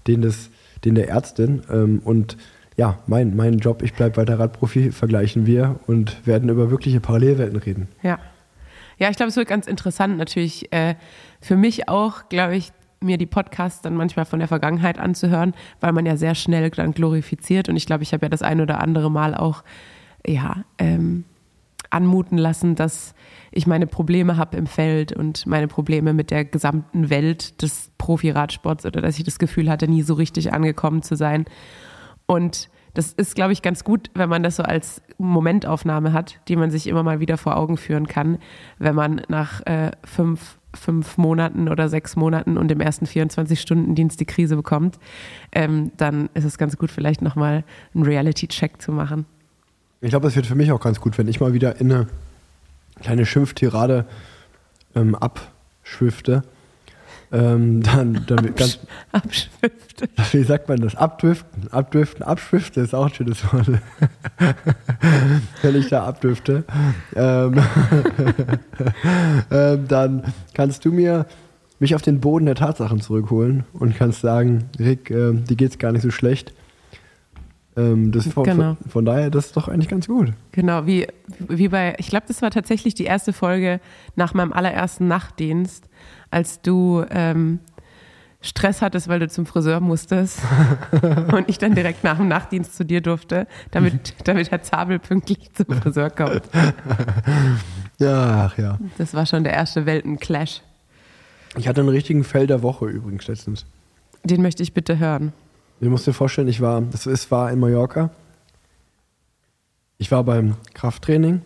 den, des, den der Ärztin. Ähm, und ja, mein, mein Job, ich bleibe weiter Radprofi, vergleichen wir und werden über wirkliche Parallelwelten reden. Ja. Ja, ich glaube, es wird ganz interessant natürlich äh, für mich auch, glaube ich, mir die Podcasts dann manchmal von der Vergangenheit anzuhören, weil man ja sehr schnell dann glorifiziert und ich glaube, ich habe ja das ein oder andere Mal auch ja ähm, anmuten lassen, dass ich meine Probleme habe im Feld und meine Probleme mit der gesamten Welt des Profi-Radsports oder dass ich das Gefühl hatte, nie so richtig angekommen zu sein. Und das ist, glaube ich, ganz gut, wenn man das so als Momentaufnahme hat, die man sich immer mal wieder vor Augen führen kann, wenn man nach äh, fünf, fünf Monaten oder sechs Monaten und im ersten 24-Stunden-Dienst die Krise bekommt, ähm, dann ist es ganz gut, vielleicht nochmal einen Reality-Check zu machen. Ich glaube, es wird für mich auch ganz gut, wenn ich mal wieder in eine kleine Schimpftirade ähm, abschwifte. Ähm, dann, dann ganz, Abschwifte. wie sagt man das? Abdriften. Abdriften, abschwifte ist auch ein schönes Wort. wenn ich da abdrifte. Ähm, ähm, dann kannst du mir mich auf den Boden der Tatsachen zurückholen und kannst sagen, Rick, ähm, dir geht's gar nicht so schlecht. Ähm, das von, Genau. von, von daher, das ist doch eigentlich ganz gut. Genau, wie, wie bei, ich glaube, das war tatsächlich die erste Folge nach meinem allerersten Nachtdienst, als du ähm, Stress hattest, weil du zum Friseur musstest und ich dann direkt nach dem Nachtdienst zu dir durfte, damit, damit Herr Zabel pünktlich zum Friseur kommt. Ja, ach ja. Das war schon der erste Weltenclash. Ich hatte einen richtigen Fell der Woche übrigens letztens. Den möchte ich bitte hören. Du musst dir vorstellen, ich war, das ist, war in Mallorca. Ich war beim Krafttraining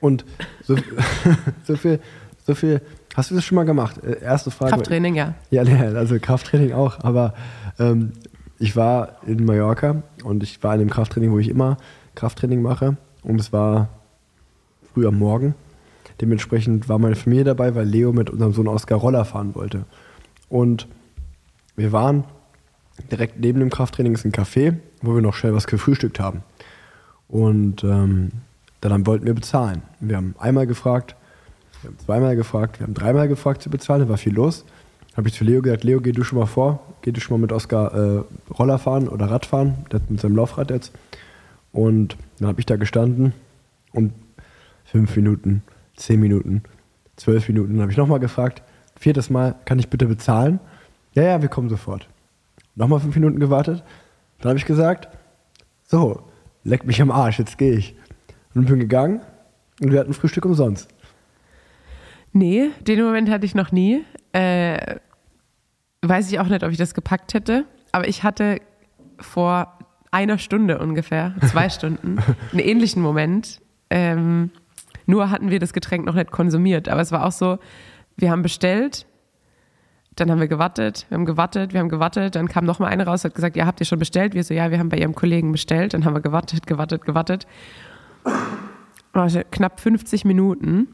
und so, so viel, so viel. Hast du das schon mal gemacht? Äh, Erste Frage. Krafttraining, ja. Ja, also Krafttraining auch, aber ähm, ich war in Mallorca und ich war in dem Krafttraining, wo ich immer Krafttraining mache und es war früh am Morgen Dementsprechend war meine Familie dabei, weil Leo mit unserem Sohn Oskar Roller fahren wollte. Und wir waren direkt neben dem Krafttraining ist ein Café, wo wir noch schnell was gefrühstückt haben. Und ähm, dann wollten wir bezahlen. Wir haben einmal gefragt, wir haben zweimal gefragt, wir haben dreimal gefragt zu bezahlen, da war viel los. Habe ich zu Leo gesagt, Leo, geh du schon mal vor, geh du schon mal mit Oskar äh, Roller fahren oder Radfahren, der hat mit seinem Laufrad jetzt. Und dann habe ich da gestanden und fünf Minuten, zehn Minuten, zwölf Minuten, habe ich nochmal gefragt, viertes Mal, kann ich bitte bezahlen? Ja, ja, wir kommen sofort. Nochmal fünf Minuten gewartet, dann habe ich gesagt, so, leck mich am Arsch, jetzt gehe ich. Und bin gegangen und wir hatten Frühstück umsonst. Nee, den Moment hatte ich noch nie. Äh, weiß ich auch nicht, ob ich das gepackt hätte. Aber ich hatte vor einer Stunde ungefähr, zwei Stunden, einen ähnlichen Moment. Ähm, nur hatten wir das Getränk noch nicht konsumiert. Aber es war auch so, wir haben bestellt, dann haben wir gewartet, wir haben gewartet, wir haben gewartet, dann kam noch mal eine raus, hat gesagt, ja, habt ihr schon bestellt? Wir so, ja, wir haben bei ihrem Kollegen bestellt. Dann haben wir gewartet, gewartet, gewartet. Also knapp 50 Minuten.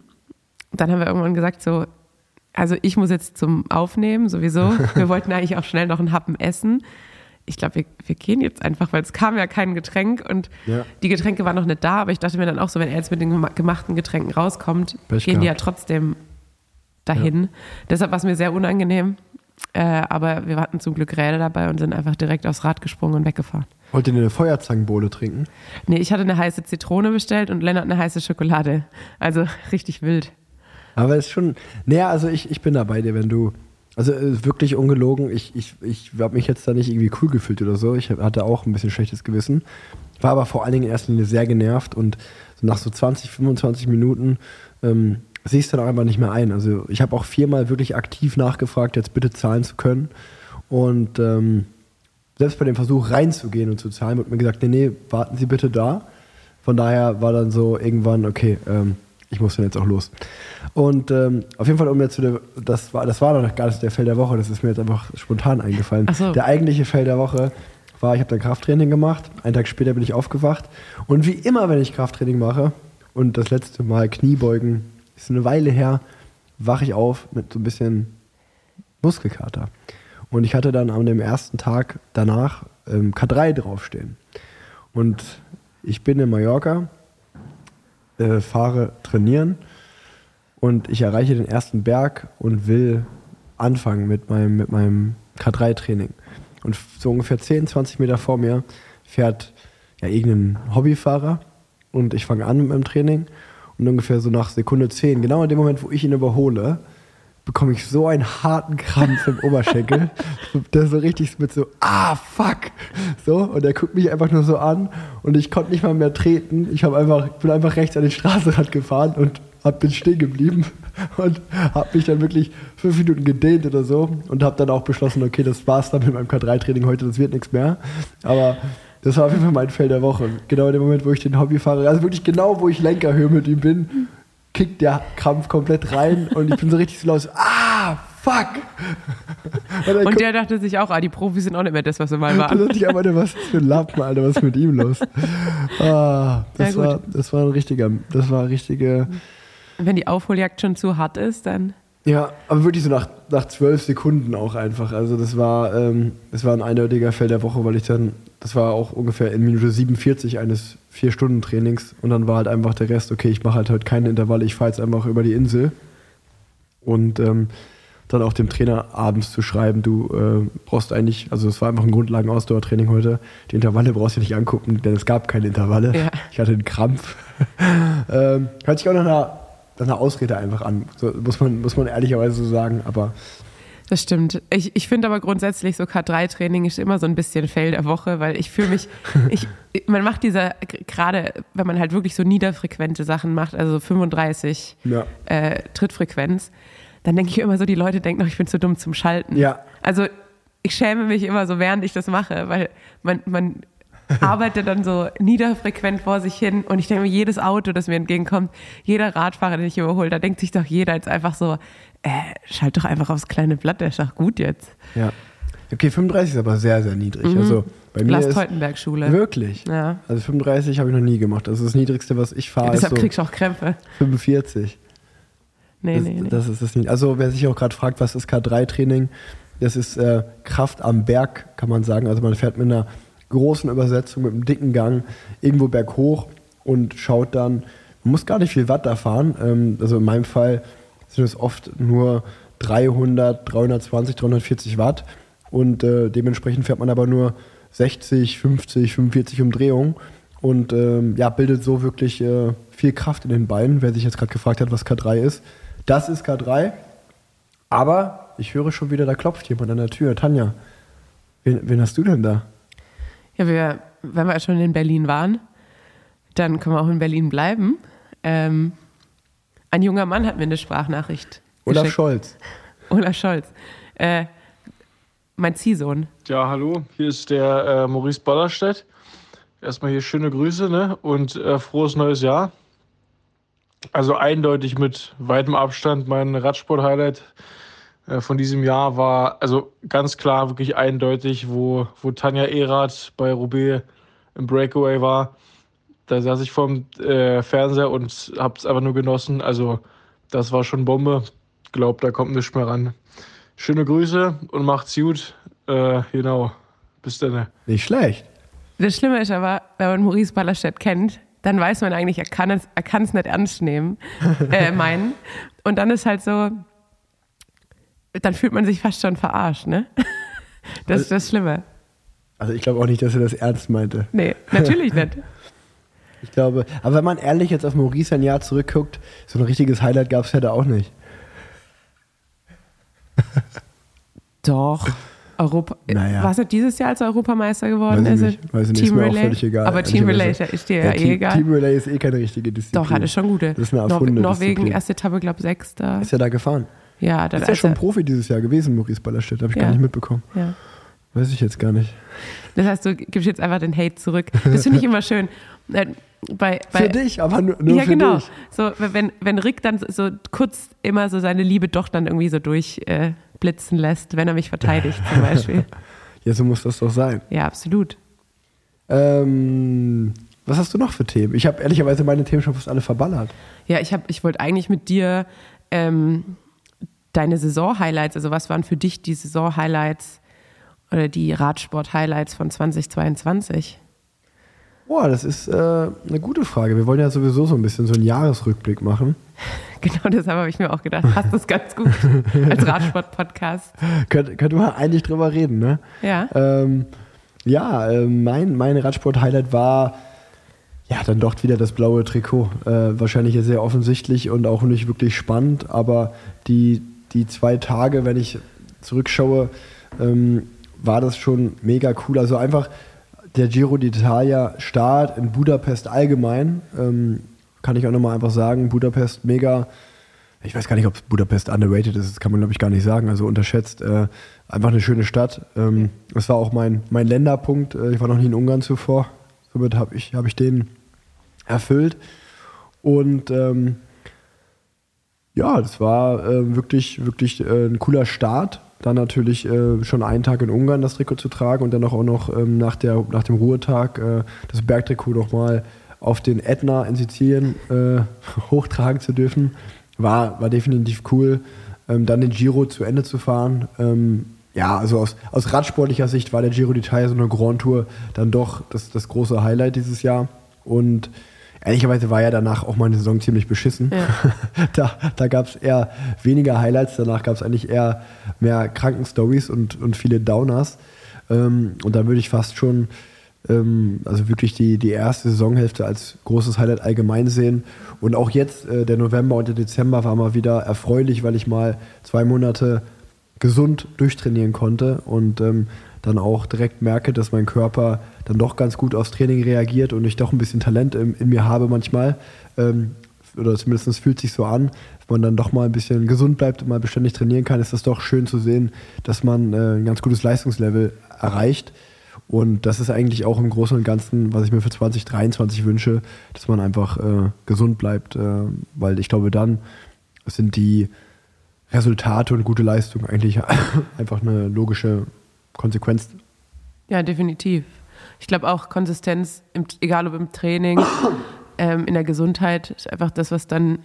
Dann haben wir irgendwann gesagt, so, also ich muss jetzt zum Aufnehmen sowieso. Wir wollten eigentlich auch schnell noch einen Happen essen. Ich glaube, wir, wir gehen jetzt einfach, weil es kam ja kein Getränk und Ja. die Getränke waren noch nicht da, aber ich dachte mir dann auch so, wenn er jetzt mit den gema- gemachten Getränken rauskommt, Pech gehen die ja gehabt. trotzdem dahin. Deshalb war es mir sehr unangenehm. Äh, aber wir hatten zum Glück Räder dabei und sind einfach direkt aufs Rad gesprungen und weggefahren. Wollt ihr eine Feuerzangenbowle trinken? Nee, ich hatte eine heiße Zitrone bestellt und Lennart eine heiße Schokolade. Also richtig wild. Aber es ist schon. Naja, also ich, ich bin da bei dir, wenn du. Also äh, wirklich ungelogen, ich, ich, ich habe mich jetzt da nicht irgendwie cool gefühlt oder so. Ich hatte auch ein bisschen schlechtes Gewissen. War aber vor allen Dingen in erster Linie sehr genervt und nach so 20, 25 Minuten ähm, siehst du dann auch einfach nicht mehr ein. Also ich habe auch viermal wirklich aktiv nachgefragt, jetzt bitte zahlen zu können. Und ähm, selbst bei dem Versuch reinzugehen und zu zahlen, wird mir gesagt, nee, nee, warten Sie bitte da. Von daher war dann so irgendwann, okay, ähm, ich muss dann jetzt auch los. Und ähm, auf jeden Fall, um jetzt zu der, das war, das war noch gar nicht der Fell der Woche, das ist mir jetzt einfach spontan eingefallen. So. Der eigentliche Fell der Woche war, ich habe dann Krafttraining gemacht, einen Tag später bin ich aufgewacht und wie immer, wenn ich Krafttraining mache und das letzte Mal Kniebeugen, ist eine Weile her, wache ich auf mit so ein bisschen Muskelkater. Und ich hatte dann an dem ersten Tag danach ähm, K3 draufstehen. Und ich bin in Mallorca, äh, fahre trainieren und ich erreiche den ersten Berg und will anfangen mit meinem, mit meinem K3-Training. Und so ungefähr 10, 20 Meter vor mir fährt ja irgendein Hobbyfahrer und ich fange an mit meinem Training und ungefähr so nach Sekunde 10, genau in dem Moment, wo ich ihn überhole, bekomme ich so einen harten Krampf im Oberschenkel, der so richtig mit so, ah, fuck, so, und er guckt mich einfach nur so an und ich konnte nicht mal mehr treten. Ich habe einfach, bin einfach rechts an den Straßenrand gefahren und hab, bin stehen geblieben und habe mich dann wirklich fünf Minuten gedehnt oder so und habe dann auch beschlossen, okay, das war's dann mit meinem K3-Training heute, das wird nichts mehr. Aber das war auf jeden Fall mein Feld der Woche. Genau in dem Moment, wo ich den Hobby fahre, also wirklich genau, wo ich Lenkerhöhe mit ihm bin, kickt der Krampf komplett rein und ich bin so richtig so laut, so, ah, fuck. Und, Und der dachte sich auch, ah, die Profis sind auch nicht mehr das, was sie mal da waren. dachte ich einfach, was ist für ein Lappen, Alter, was ist mit ihm los? Ah, das, Ja, war, das war ein richtiger, das war richtige, Wenn die Aufholjagd schon zu hart ist, dann. Ja, aber wirklich so nach, nach zwölf Sekunden auch einfach. Also das war, ähm, das war ein eindeutiger Feld der Woche, weil ich dann, das war auch ungefähr in Minute 47 eines Vier-Stunden-Trainings und dann war halt einfach der Rest, okay, ich mache halt heute keine Intervalle, ich fahre jetzt einfach über die Insel und ähm, dann auch dem Trainer abends zu schreiben, du äh, brauchst eigentlich, also es war einfach ein Grundlagen-Ausdauertraining heute, die Intervalle brauchst du nicht angucken, denn es gab keine Intervalle. Ja. Ich hatte einen Krampf. ähm, hört sich auch nach einer, einer Ausrede einfach an, so, muss, man, muss man ehrlicherweise so sagen, aber Das stimmt. Ich, ich finde aber grundsätzlich so K3-Training ist immer so ein bisschen Fail der Woche, weil ich fühle mich, ich, man macht dieser, gerade wenn man halt wirklich so niederfrequente Sachen macht, also 35 ja. äh, Trittfrequenz, dann denke ich immer so, die Leute denken noch, ich bin zu dumm zum Schalten. Ja. Also ich schäme mich immer so, während ich das mache, weil man, man arbeitet dann so niederfrequent vor sich hin und ich denke mir, jedes Auto, das mir entgegenkommt, jeder Radfahrer, den ich überhole, da denkt sich doch jeder jetzt einfach so, äh, schalt doch einfach aufs kleine Blatt, der ist doch gut jetzt. ja. Okay, 35 ist aber sehr, sehr niedrig. Also bei mir ist Teutenberg-Schule. wirklich. Ja. Also 35 habe ich noch nie gemacht. Das ist das Niedrigste, was ich fahre, ist Deshalb so kriegst du auch Krämpfe. 45. Nee, das, nee, nee. das ist es nicht. Also wer sich auch gerade fragt, was ist K3-Training? Das ist äh, Kraft am Berg, kann man sagen. Also man fährt mit einer großen Übersetzung, mit einem dicken Gang irgendwo berghoch und schaut dann, man muss gar nicht viel Watt da fahren. Ähm, also in meinem Fall sind es oft nur 300, 320, 340 Watt und äh, dementsprechend fährt man aber nur 60, 50, 45 Umdrehungen und ähm, ja, bildet so wirklich äh, viel Kraft in den Beinen. Wer sich jetzt gerade gefragt hat, was K3 ist, das ist K3. Aber ich höre schon wieder, da klopft jemand an der Tür. Tanja, wen, wen hast du denn da? Ja, wir, wenn wir schon in Berlin waren, dann können wir auch in Berlin bleiben. Ähm, ein junger Mann hat mir eine Sprachnachricht Olaf geschickt. Scholz. Olaf Scholz. Äh, mein Ziehsohn. Ja, hallo, hier ist der äh, Maurice Ballerstedt. Erstmal hier schöne Grüße ne? und äh, frohes neues Jahr. Also eindeutig mit weitem Abstand mein Radsport-Highlight von diesem Jahr war, also ganz klar, wirklich eindeutig, wo, wo Tanja Erath bei Roubaix im Breakaway war. Da saß ich vorm äh, Fernseher und hab's einfach nur genossen. Also das war schon Bombe. Glaub, da kommt nichts mehr ran. Schöne Grüße und macht's gut. Äh, genau. Bis dann. Nicht schlecht. Das Schlimme ist aber, wenn man Maurice Ballerstedt kennt, dann weiß man eigentlich, er kann es, er kann es nicht ernst nehmen, äh, meinen. Und dann ist halt so, dann fühlt man sich fast schon verarscht, ne? Das ist das Schlimme. Also ich glaube auch nicht, dass er das ernst meinte. Nee, natürlich nicht. Ich glaube, aber wenn man ehrlich jetzt auf Maurice ein Jahr zurückguckt, so ein richtiges Highlight gab es ja da auch nicht. Doch. Europa. Naja. War es nicht dieses Jahr, als er Europameister geworden Weiß ich ist? nicht. Weiß ich nicht. Ist Team auch Relay? völlig egal, Aber Team Relay ist, ja- dir ja, eh Team, egal. Team Relay ist eh keine richtige Disziplin. Doch, hatte schon gute. Das ist eine erfundene Norwegen, Disziplin. erste Etappe, glaube ich, Sechster. Ist ja da gefahren. Ja, dann Ist ja schon er- Profi dieses Jahr gewesen, Maurice Ballerstedt. Habe ich Ja. gar nicht mitbekommen. ja. Weiß ich jetzt gar nicht. Das heißt, du gibst jetzt einfach den Hate zurück. Das finde ich immer schön. Äh, Bei, bei, für dich, aber nur, nur ja, für genau. dich. So, wenn, wenn Rick dann so kurz immer so seine Liebe doch dann irgendwie so durchblitzen äh, lässt, wenn er mich verteidigt zum Beispiel. Ja, so muss das doch sein. Ja, absolut. Ähm, was hast du noch für Themen? Ich habe ehrlicherweise meine Themen schon fast alle verballert. Ja, ich, hab- ich wollte eigentlich mit dir ähm, deine Saison-Highlights, also was waren für dich die Saison-Highlights oder die Radsport-Highlights von 2022? Boah, das ist äh, eine gute Frage. Wir wollen ja sowieso so ein bisschen so einen Jahresrückblick machen. Genau deshalb habe ich mir auch gedacht, passt das ganz gut als Radsport-Podcast. Könnt, könnte man eigentlich drüber reden, ne? Ja. Ähm, ja, äh, mein, mein Radsport-Highlight war ja dann doch wieder das blaue Trikot. Äh, wahrscheinlich sehr offensichtlich und auch nicht wirklich spannend, aber die, die zwei Tage, wenn ich zurückschaue, ähm, war das schon mega cool. Also einfach der Giro d'Italia Start in Budapest allgemein, ähm, kann ich auch nochmal einfach sagen, Budapest mega ich weiß gar nicht, ob Budapest underrated ist, das kann man glaube ich gar nicht sagen, also unterschätzt. Äh, einfach eine schöne Stadt. Ähm, das war auch mein, mein Länderpunkt. Äh, ich war noch nie in Ungarn zuvor. Somit habe ich, hab ich den erfüllt. Und ähm, ja, das war äh, wirklich, wirklich äh, ein cooler Start. Dann natürlich äh, schon einen Tag in Ungarn das Trikot zu tragen und dann auch noch ähm, nach, der, nach dem Ruhetag äh, das Bergtrikot nochmal auf den Ätna in Sizilien äh, hochtragen zu dürfen. War, war definitiv cool. Ähm, dann den Giro zu Ende zu fahren. Ähm, ja, also aus, aus radsportlicher Sicht war der Giro d'Italia so eine Grand Tour dann doch das, das große Highlight dieses Jahr. Und ehrlicherweise war ja danach auch meine Saison ziemlich beschissen. Ja. da da gab es eher weniger Highlights, danach gab es eigentlich eher mehr Krankenstories und, und viele Downers. Ähm, und da würde ich fast schon ähm, also wirklich die, die erste Saisonhälfte als großes Highlight allgemein sehen. Und auch jetzt, äh, der November und der Dezember war mal wieder erfreulich, weil ich mal zwei Monate gesund durchtrainieren konnte und ähm, dann auch direkt merke, dass mein Körper dann doch ganz gut aufs Training reagiert und ich doch ein bisschen Talent in, in mir habe manchmal. Ähm, oder zumindest fühlt sich so an, wenn man dann doch mal ein bisschen gesund bleibt und mal beständig trainieren kann, ist das doch schön zu sehen, dass man äh, ein ganz gutes Leistungslevel erreicht. Und das ist eigentlich auch im Großen und Ganzen, was ich mir für 2023 wünsche, dass man einfach äh, gesund bleibt, äh, weil ich glaube, dann sind die Resultate und gute Leistung eigentlich einfach eine logische Konsequenz. Ja, definitiv. Ich glaube auch Konsistenz, im, egal ob im Training, ähm, in der Gesundheit, ist einfach das, was dann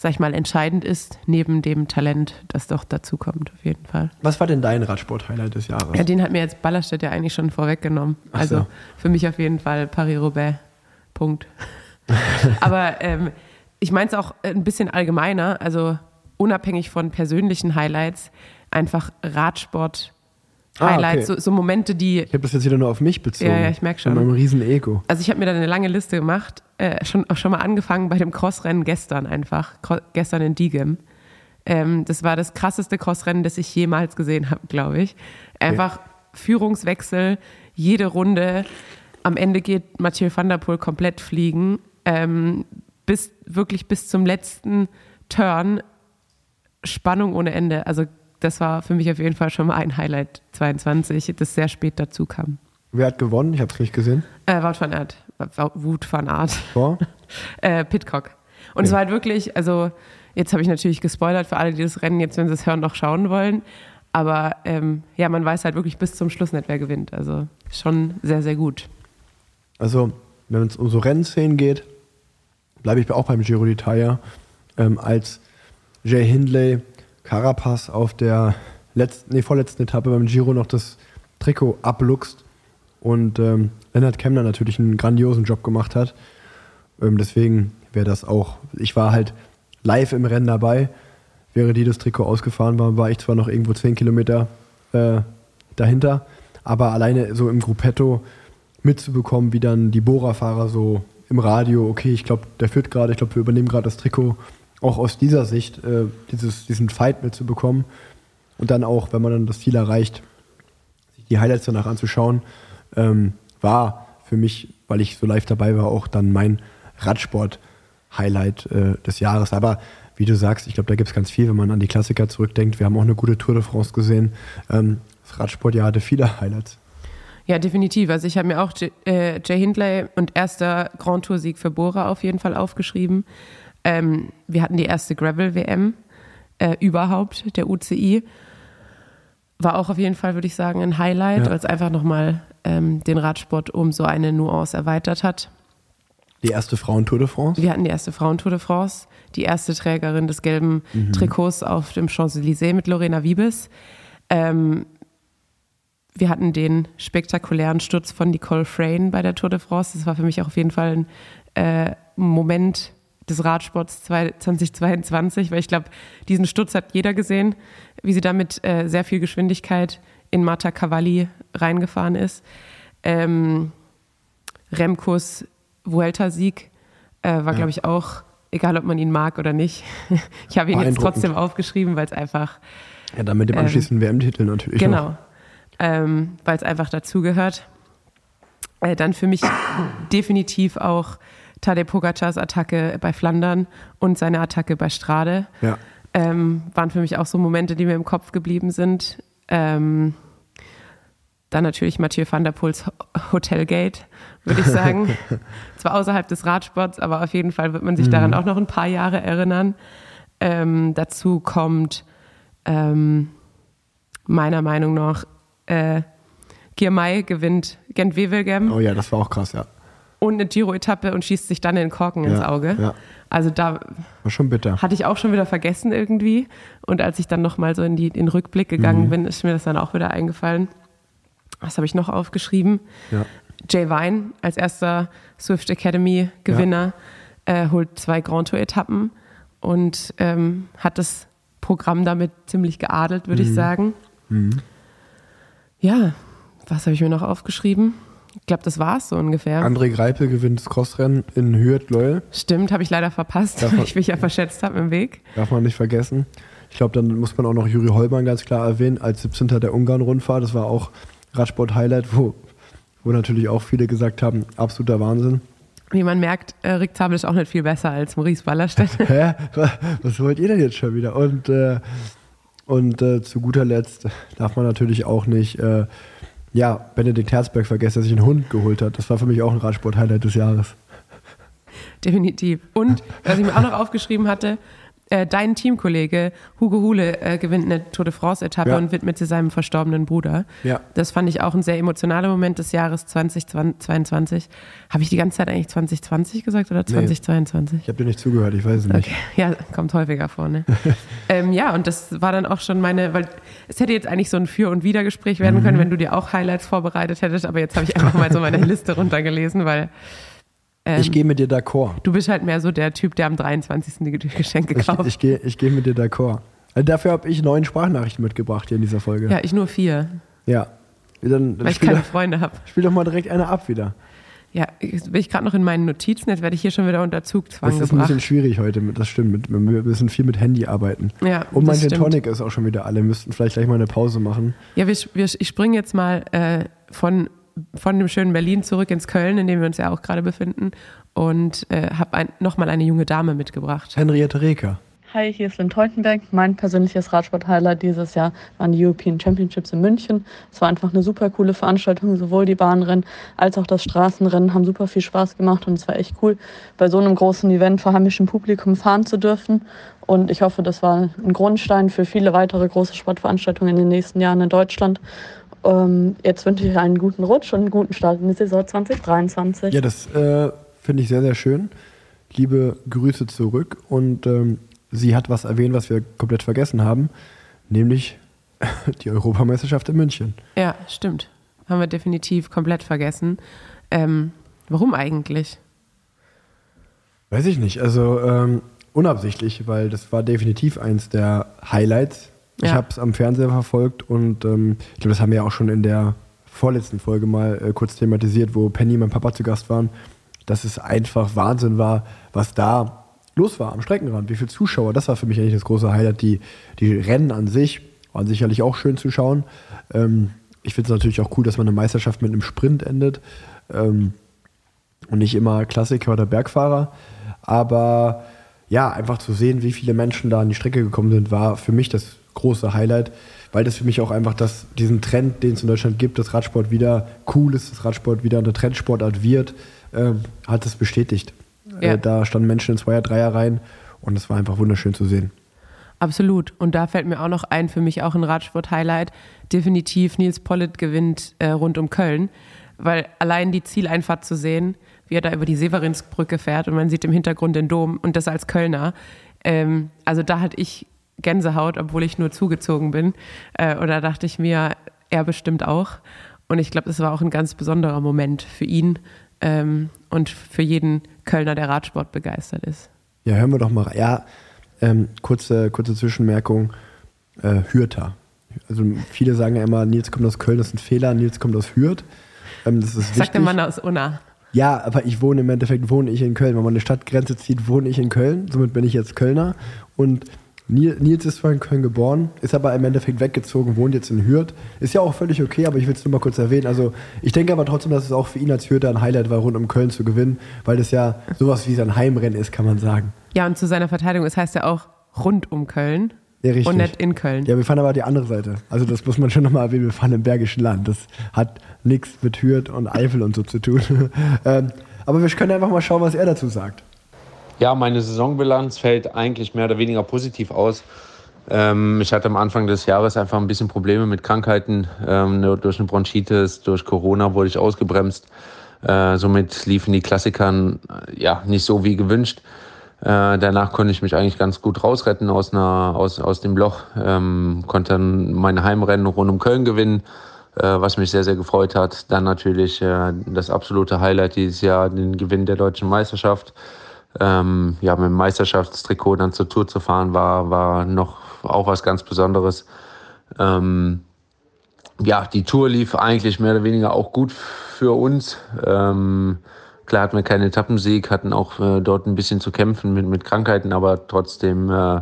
sag ich mal, entscheidend ist, neben dem Talent, das doch dazu kommt, auf jeden Fall. Was war denn dein Radsport-Highlight des Jahres? Ja, den hat mir jetzt Ballerstedt ja eigentlich schon vorweggenommen. Ach Also so. für mich auf jeden Fall Paris-Roubaix. Punkt. Aber ähm, ich meine es auch ein bisschen allgemeiner, also unabhängig von persönlichen Highlights, einfach Radsport. Ah, Highlights, okay. so, so Momente, die Ich habe das jetzt wieder nur auf mich bezogen. Ja, ja, ich merk schon. Mit meinem riesen Ego. Also ich habe mir da eine lange Liste gemacht, äh, schon, auch schon mal angefangen bei dem Crossrennen gestern einfach, Cro gestern in Diegem. Ähm, das war das krasseste Crossrennen, das ich jemals gesehen habe, glaube ich. Einfach Führungswechsel, jede Runde. Am Ende geht Mathieu van der Poel komplett fliegen. Ähm, bis, wirklich bis zum letzten Turn Spannung ohne Ende. Also das war für mich auf jeden Fall schon mal ein Highlight 22, das sehr spät dazu kam. Wer hat gewonnen? Ich habe es nicht gesehen. Äh, Wout van Aert. Wut van Aert. Vor? Äh, Pitcock. Und es Ja. war halt wirklich, also jetzt habe ich natürlich gespoilert für alle, die das Rennen jetzt, wenn sie es hören, noch schauen wollen. Aber ähm, ja, man weiß halt wirklich bis zum Schluss nicht, wer gewinnt. Also schon sehr, sehr gut. Also, wenn es um so Rennszenen geht, bleibe ich auch beim Giro d'Italia. Ähm, als Jay Hindley Carapaz auf der letzten, nee, vorletzten Etappe beim Giro noch das Trikot abluchst und ähm, Lennart Kemner natürlich einen grandiosen Job gemacht hat. Ähm, deswegen wäre das auch, ich war halt live im Rennen dabei. Während die das Trikot ausgefahren war, war ich zwar noch irgendwo 10 Kilometer äh, dahinter, aber alleine so im Gruppetto mitzubekommen, wie dann die Bora-Fahrer so im Radio, okay, ich glaube, der führt gerade, ich glaube, wir übernehmen gerade das Trikot, auch aus dieser Sicht äh, dieses, diesen Fight mitzubekommen und dann auch, wenn man dann das Ziel erreicht, sich die Highlights danach anzuschauen, ähm, war für mich, weil ich so live dabei war, auch dann mein Radsport-Highlight äh, des Jahres. Aber wie du sagst, ich glaube, da gibt es ganz viel, wenn man an die Klassiker zurückdenkt. Wir haben auch eine gute Tour de France gesehen. Ähm, das Radsportjahr hatte viele Highlights. Ja, definitiv. Also ich habe mir auch äh, Jay Hindley und erster Grand Tour-Sieg für Bora auf jeden Fall aufgeschrieben. Ähm, wir hatten die erste Gravel-WM äh, überhaupt, der UCI. War auch auf jeden Fall, würde ich sagen, ein Highlight, Ja. weil es einfach nochmal ähm, den Radsport um so eine Nuance erweitert hat. Die erste Frauentour de France. Wir hatten die erste Frauentour de France, die erste Trägerin des gelben Trikots auf dem Champs-Élysées mit Lorena Wiebes. Ähm, wir hatten den spektakulären Sturz von Nicole Frayne bei der Tour de France. Das war für mich auch auf jeden Fall ein äh, Moment des Radsports 2022, weil ich glaube, diesen Sturz hat jeder gesehen, wie sie da mit äh, sehr viel Geschwindigkeit in Marta Cavalli reingefahren ist. Ähm, Remkos Vuelta-Sieg äh, war, glaube ich, auch, egal ob man ihn mag oder nicht. ich habe ihn jetzt trotzdem aufgeschrieben, weil es einfach Ja, dann mit dem Ähm, anschließenden WM-Titel natürlich. Genau. Ähm, Weil es einfach dazugehört. Äh, dann für mich definitiv auch Tadej Pogacars Attacke bei Flandern und seine Attacke bei Strade. Ja. Ähm, waren für mich auch so Momente, die mir im Kopf geblieben sind. Ähm, dann natürlich Mathieu van der Poels Ho- Hotelgate, würde ich sagen. Zwar außerhalb des Radsports, aber auf jeden Fall wird man sich daran auch noch ein paar Jahre erinnern. Ähm, dazu kommt ähm, meiner Meinung nach äh, Girmay gewinnt Gent-Wevelgem Oh ja, das war auch krass, ja. Und eine Giro-Etappe und schießt sich dann den Korken ins Ja, Auge. ja. Also da War schon bitter. hatte ich auch schon wieder vergessen irgendwie. Und als ich dann nochmal so in die, in den Rückblick gegangen Mhm. bin, ist mir das dann auch wieder eingefallen. Was habe ich noch aufgeschrieben? Ja. Jay Vine als erster Swift Academy Gewinner äh, holt zwei Grand Tour Etappen und ähm, hat das Programm damit ziemlich geadelt, würde Mhm. ich sagen. Ja, was habe ich mir noch aufgeschrieben? Ich glaube, das war es so ungefähr. André Greipel gewinnt das Crossrennen in Hürth-Loyal. Stimmt, habe ich leider verpasst, Davon- weil ich mich ja verschätzt habe im Weg. Darf man nicht vergessen. Ich glaube, dann muss man auch noch Juri Holmann ganz klar erwähnen, als 17. der Ungarn-Rundfahrt. Das war auch Radsport-Highlight, wo, wo natürlich auch viele gesagt haben, absoluter Wahnsinn. Wie man merkt, äh, Rick Zabel ist auch nicht viel besser als Maurice Ballerstedt. Hä? Was- Was wollt ihr denn jetzt schon wieder? Und, äh, und äh, zu guter Letzt darf man natürlich auch nicht, äh, ja, Benedikt Herzberg vergessen, der sich einen Hund geholt hat. Das war für mich auch ein Radsport-Highlight des Jahres. Definitiv. Und was ich mir auch noch aufgeschrieben hatte, äh, dein Teamkollege Hugo Hule äh, gewinnt eine Tour de France-Etappe Ja. und widmet sie seinem verstorbenen Bruder. Ja. Das fand ich auch ein sehr emotionaler Moment des Jahres 2022. Habe ich die ganze Zeit eigentlich 2020 gesagt oder 2022? Ich habe dir nicht zugehört, ich weiß es nicht. Okay, ja, kommt häufiger vor, ne? ähm, ja, und das war dann auch schon meine, weil es hätte jetzt eigentlich so ein Für- und Widergespräch werden Mhm. können, wenn du dir auch Highlights vorbereitet hättest, aber jetzt habe ich einfach mal so meine Liste runtergelesen, weil ähm, Ich gehe mit dir d'accord. du bist halt mehr so der Typ, der am 23. die Geschenke Ich, kauft. ich gehe ich geh mit dir d'accord. Also dafür habe ich neun Sprachnachrichten mitgebracht hier in dieser Folge. ja, ich nur vier, Ja. Dann, dann weil ich keine doch, Freunde habe. spiel doch mal direkt eine ab wieder. Ja, jetzt bin ich gerade noch in meinen Notizen, jetzt werde ich hier schon wieder unter Zugzwang Das ist ein gebracht. bisschen schwierig heute, das stimmt. Wir müssen viel mit Handy arbeiten. Ja, Und mein. Tonic ist auch schon wieder alle. Wir müssten vielleicht gleich mal eine Pause machen. Ja, wir, wir, ich springe jetzt mal äh, von, von dem schönen Berlin zurück ins Köln, in dem wir uns ja auch gerade befinden, und äh, habe ein, nochmal eine junge Dame mitgebracht. Henriette Reker. Hi, hier ist Lynn Teutenberg. Mein persönliches Radsport-Highlight dieses Jahr waren die European Championships in München. Es war einfach eine super coole Veranstaltung. Sowohl die Bahnrennen als auch das Straßenrennen haben super viel Spaß gemacht und es war echt cool, bei so einem großen Event vor heimischem Publikum fahren zu dürfen. Und ich hoffe, das war ein Grundstein für viele weitere große Sportveranstaltungen in den nächsten Jahren in Deutschland. Ähm, jetzt wünsche ich einen guten Rutsch und einen guten Start in die Saison 2023. Ja, das äh, finde ich sehr, sehr schön. Liebe Grüße zurück. Und ähm, sie hat was erwähnt, was wir komplett vergessen haben, nämlich die Europameisterschaft in München. Ja, stimmt. Haben wir definitiv komplett vergessen. Ähm, warum eigentlich? Weiß ich nicht. Also ähm, unabsichtlich, weil das war definitiv eins der Highlights. Ich Ja. habe es am Fernseher verfolgt und ähm, ich glaube, das haben wir ja auch schon in der vorletzten Folge mal äh, kurz thematisiert, wo Penny und mein Papa zu Gast waren, dass es einfach Wahnsinn war, was da los war am Streckenrand. Wie viele Zuschauer, das war für mich eigentlich das große Highlight. Die, die Rennen an sich waren sicherlich auch schön zu schauen. Ähm, ich finde es natürlich auch cool, dass man eine Meisterschaft mit einem Sprint endet. Ähm, und nicht immer Klassiker oder Bergfahrer. Aber ja, einfach zu sehen, wie viele Menschen da an die Strecke gekommen sind, war für mich das große Highlight, weil das für mich auch einfach das, diesen Trend, den es in Deutschland gibt, dass Radsport wieder cool ist, dass Radsport wieder eine Trendsportart wird, ähm, hat es bestätigt. Ja. Äh, da standen Menschen in Zweier-, Dreier rein und es war einfach wunderschön zu sehen. Absolut. Und da fällt mir auch noch ein, für mich auch ein Radsport-Highlight. Definitiv Nils Pollitt gewinnt äh, rund um Köln, weil allein die Zieleinfahrt zu sehen, wie er da über die Severinsbrücke fährt und man sieht im Hintergrund den Dom und das als Kölner. Ähm, also da hatte ich Gänsehaut, obwohl ich nur zugezogen bin. Äh, und da dachte ich mir, er bestimmt auch. Und ich glaube, das war auch ein ganz besonderer Moment für ihn ähm, und für jeden Kölner, der Radsport begeistert ist. Ja, hören wir doch mal. Ja, ähm, kurze, kurze Zwischenmerkung. Äh, Hürter. Also viele sagen ja immer, Nils kommt aus Köln, das ist ein Fehler. Nils kommt aus Hürth. Ähm, das ist Sagt der. Mann aus Unna. Ja, aber ich wohne im Endeffekt, wohne ich in Köln. Wenn man eine Stadtgrenze zieht, wohne ich in Köln. Somit bin ich jetzt Kölner. Und Nils ist zwar in Köln geboren, ist aber im Endeffekt weggezogen, wohnt jetzt in Hürth. Ist ja auch völlig okay, aber ich will es nur mal kurz erwähnen. Also ich denke aber trotzdem, dass es auch für ihn als Hürther ein Highlight war, rund um Köln zu gewinnen, weil das ja sowas wie sein Heimrennen ist, kann man sagen. Ja, und zu seiner Verteidigung, es heißt ja auch rund um Köln Ja, richtig. und nicht in Köln. Ja, wir fahren aber die andere Seite. Also das muss man schon nochmal erwähnen, wir fahren im Bergischen Land. Das hat nichts mit Hürth und Eifel und so zu tun. ähm, aber wir können einfach mal schauen, was er dazu sagt. Ja, meine Saisonbilanz fällt eigentlich mehr oder weniger positiv aus. Ähm, ich hatte am Anfang des Jahres einfach ein bisschen Probleme mit Krankheiten. Ähm, nur durch eine Bronchitis, durch Corona wurde ich ausgebremst. Äh, somit liefen die Klassikern äh, ja nicht so wie gewünscht. Äh, danach konnte ich mich eigentlich ganz gut rausretten aus, einer, aus, aus dem Loch. Ähm, konnte dann meine Heimrennen rund um Köln gewinnen, was mich sehr, sehr gefreut hat. Dann natürlich das absolute Highlight dieses Jahr, den Gewinn der deutschen Meisterschaft. Ähm, ja, mit dem Meisterschaftstrikot dann zur Tour zu fahren, war, war noch auch was ganz Besonderes. Ähm, ja, die Tour lief eigentlich mehr oder weniger auch gut für uns. Ähm, klar hatten wir keinen Etappensieg, hatten auch äh, dort ein bisschen zu kämpfen mit, mit Krankheiten, aber trotzdem äh,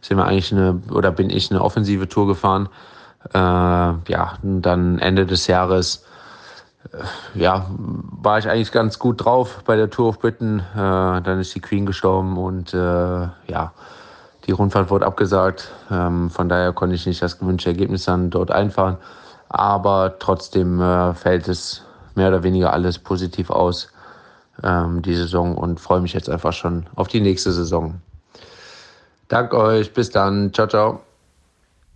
sind wir eigentlich eine, oder bin ich eine offensive Tour gefahren. Äh, ja, dann Ende des Jahres ja, war ich eigentlich ganz gut drauf bei der Tour of Britain. Äh, dann ist die Queen gestorben und äh, ja, die Rundfahrt wurde abgesagt. Ähm, von daher konnte ich nicht das gewünschte Ergebnis dann dort einfahren. Aber trotzdem äh, fällt es mehr oder weniger alles positiv aus, ähm, die Saison, und freue mich jetzt einfach schon auf die nächste Saison. Dank euch, bis dann. Ciao, ciao.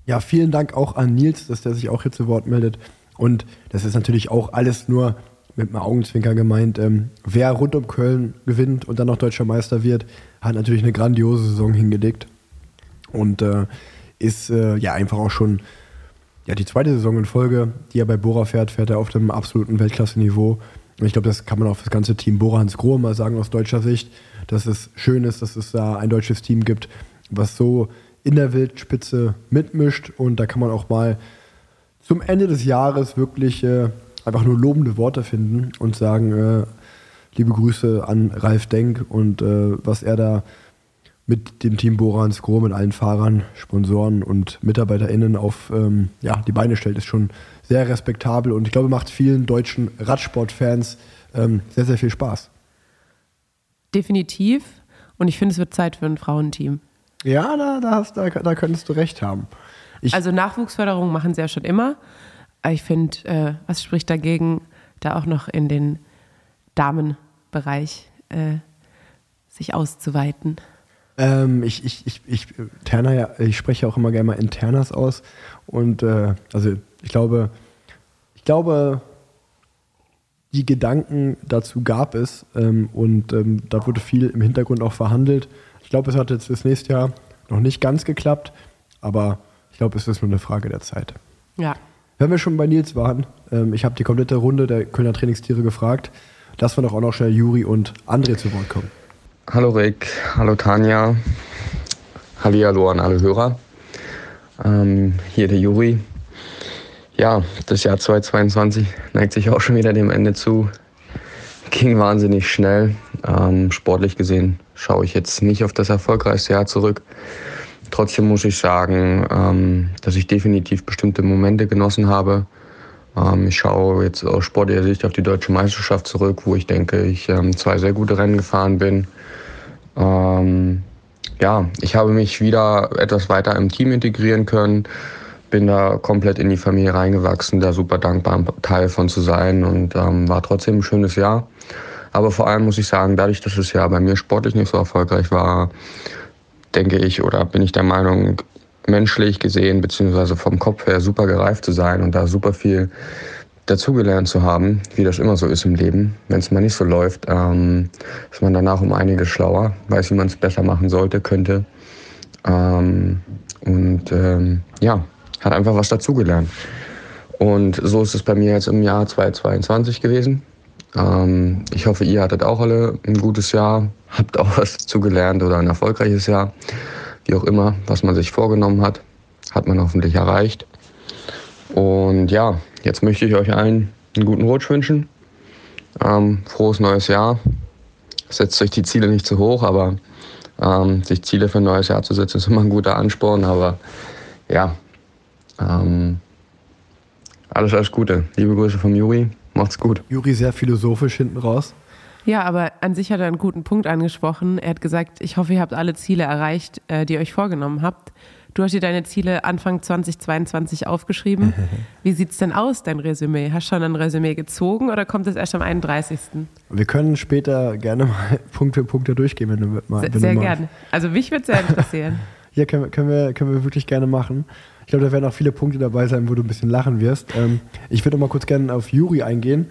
Ja, vielen Dank auch an Nils, dass der sich auch hier zu Wort meldet. Und das ist natürlich auch alles nur mit einem Augenzwinker gemeint. Ähm, wer rund um Köln gewinnt und dann noch deutscher Meister wird, hat natürlich eine grandiose Saison hingelegt. Und äh, ist äh, ja einfach auch schon ja, die zweite Saison in Folge, die er bei Bora fährt, fährt er auf einem absoluten Weltklasse-Niveau. Und ich glaube, das kann man auch für das ganze Team Bora Hans Grohe mal sagen aus deutscher Sicht, dass es schön ist, dass es da ein deutsches Team gibt, was so in der Weltspitze mitmischt. Und da kann man auch mal zum Ende des Jahres wirklich äh, einfach nur lobende Worte finden und sagen, äh, liebe Grüße an Ralf Denk und äh, was er da mit dem Team Borans Gro, mit allen Fahrern, Sponsoren und MitarbeiterInnen auf ähm, ja, die Beine stellt, ist schon sehr respektabel und ich glaube, macht vielen deutschen Radsportfans ähm, sehr, sehr viel Spaß. Definitiv. Und ich finde, es wird Zeit für ein Frauenteam. Ja, da, da, hast, da, da könntest du recht haben. Ich, Also Nachwuchsförderung machen sie ja schon immer. Aber ich finde, äh, was spricht dagegen, da auch noch in den Damenbereich äh, sich auszuweiten? Ähm, ich, ich, ich, ich, Terna, ja, ich spreche auch immer gerne mal Internas aus. Und äh, also ich glaube, ich glaube, die Gedanken dazu gab es ähm, und ähm, da wurde viel im Hintergrund auch verhandelt. Ich glaube, es hat jetzt das nächste Jahr noch nicht ganz geklappt, aber ich glaube, es ist nur eine Frage der Zeit. Ja. Wenn wir schon bei Nils waren, ähm, ich habe die komplette Runde der Kölner Trainingstiere gefragt. Lassen wir doch auch noch schnell Juri und André zu Wort kommen. Hallo Rick, hallo Tanja, Hallihallo an alle Hörer. Ähm, hier der Juri. Ja, das Jahr 2022 neigt sich auch schon wieder dem Ende zu. Ging wahnsinnig schnell. Ähm, sportlich gesehen schaue ich jetzt nicht auf das erfolgreichste Jahr zurück. Trotzdem muss ich sagen, ähm, dass ich definitiv bestimmte Momente genossen habe. Ähm, ich schaue jetzt aus sportlicher Sicht auf die deutsche Meisterschaft zurück, wo ich denke, ich ähm, zwei sehr gute Rennen gefahren bin. Ja, ich habe mich wieder etwas weiter im Team integrieren können, bin da komplett in die Familie reingewachsen, da super dankbar Teil von zu sein und war trotzdem ein schönes Jahr. Aber vor allem muss ich sagen, dadurch, dass das Jahr bei mir sportlich nicht so erfolgreich war, denke ich oder bin ich der Meinung, menschlich gesehen beziehungsweise vom Kopf her super gereift zu sein und da super viel dazugelernt zu haben, wie das immer so ist im Leben. Wenn es mal nicht so läuft, ähm, ist man danach um einiges schlauer, weiß, wie man es besser machen sollte, könnte. Ähm, und ähm, ja, hat einfach was dazugelernt. Und so ist es bei mir jetzt im Jahr 2022 gewesen. Ähm, ich hoffe, ihr hattet auch alle ein gutes Jahr, habt auch was dazugelernt oder ein erfolgreiches Jahr. Wie auch immer, was man sich vorgenommen hat, hat man hoffentlich erreicht. Und ja, jetzt möchte ich euch allen einen guten Rutsch wünschen. Ähm, frohes neues Jahr. Setzt euch die Ziele nicht zu hoch, aber ähm, sich Ziele für ein neues Jahr zu setzen, ist immer ein guter Ansporn. Aber ja, ähm, alles, alles Gute. Liebe Grüße vom Juri. Macht's gut. Juri sehr philosophisch hinten raus. Ja, aber an sich hat er einen guten Punkt angesprochen. Er hat gesagt, ich hoffe, ihr habt alle Ziele erreicht, äh, die ihr euch vorgenommen habt. Du hast dir deine Ziele Anfang 2022 aufgeschrieben. Wie sieht's denn aus, dein Resümee? Hast du schon ein Resümee gezogen oder kommt es erst am 31.? Wir können später gerne mal Punkt für Punkte durchgehen, wenn du mal. Sehr, wenn sehr mal- gerne. Also mich würde sehr interessieren. Ja, können, wir- können, wir, können wir wirklich gerne machen. Ich glaube, da werden auch viele Punkte dabei sein, wo du ein bisschen lachen wirst. Ähm, ich würde noch mal kurz gerne auf Juri eingehen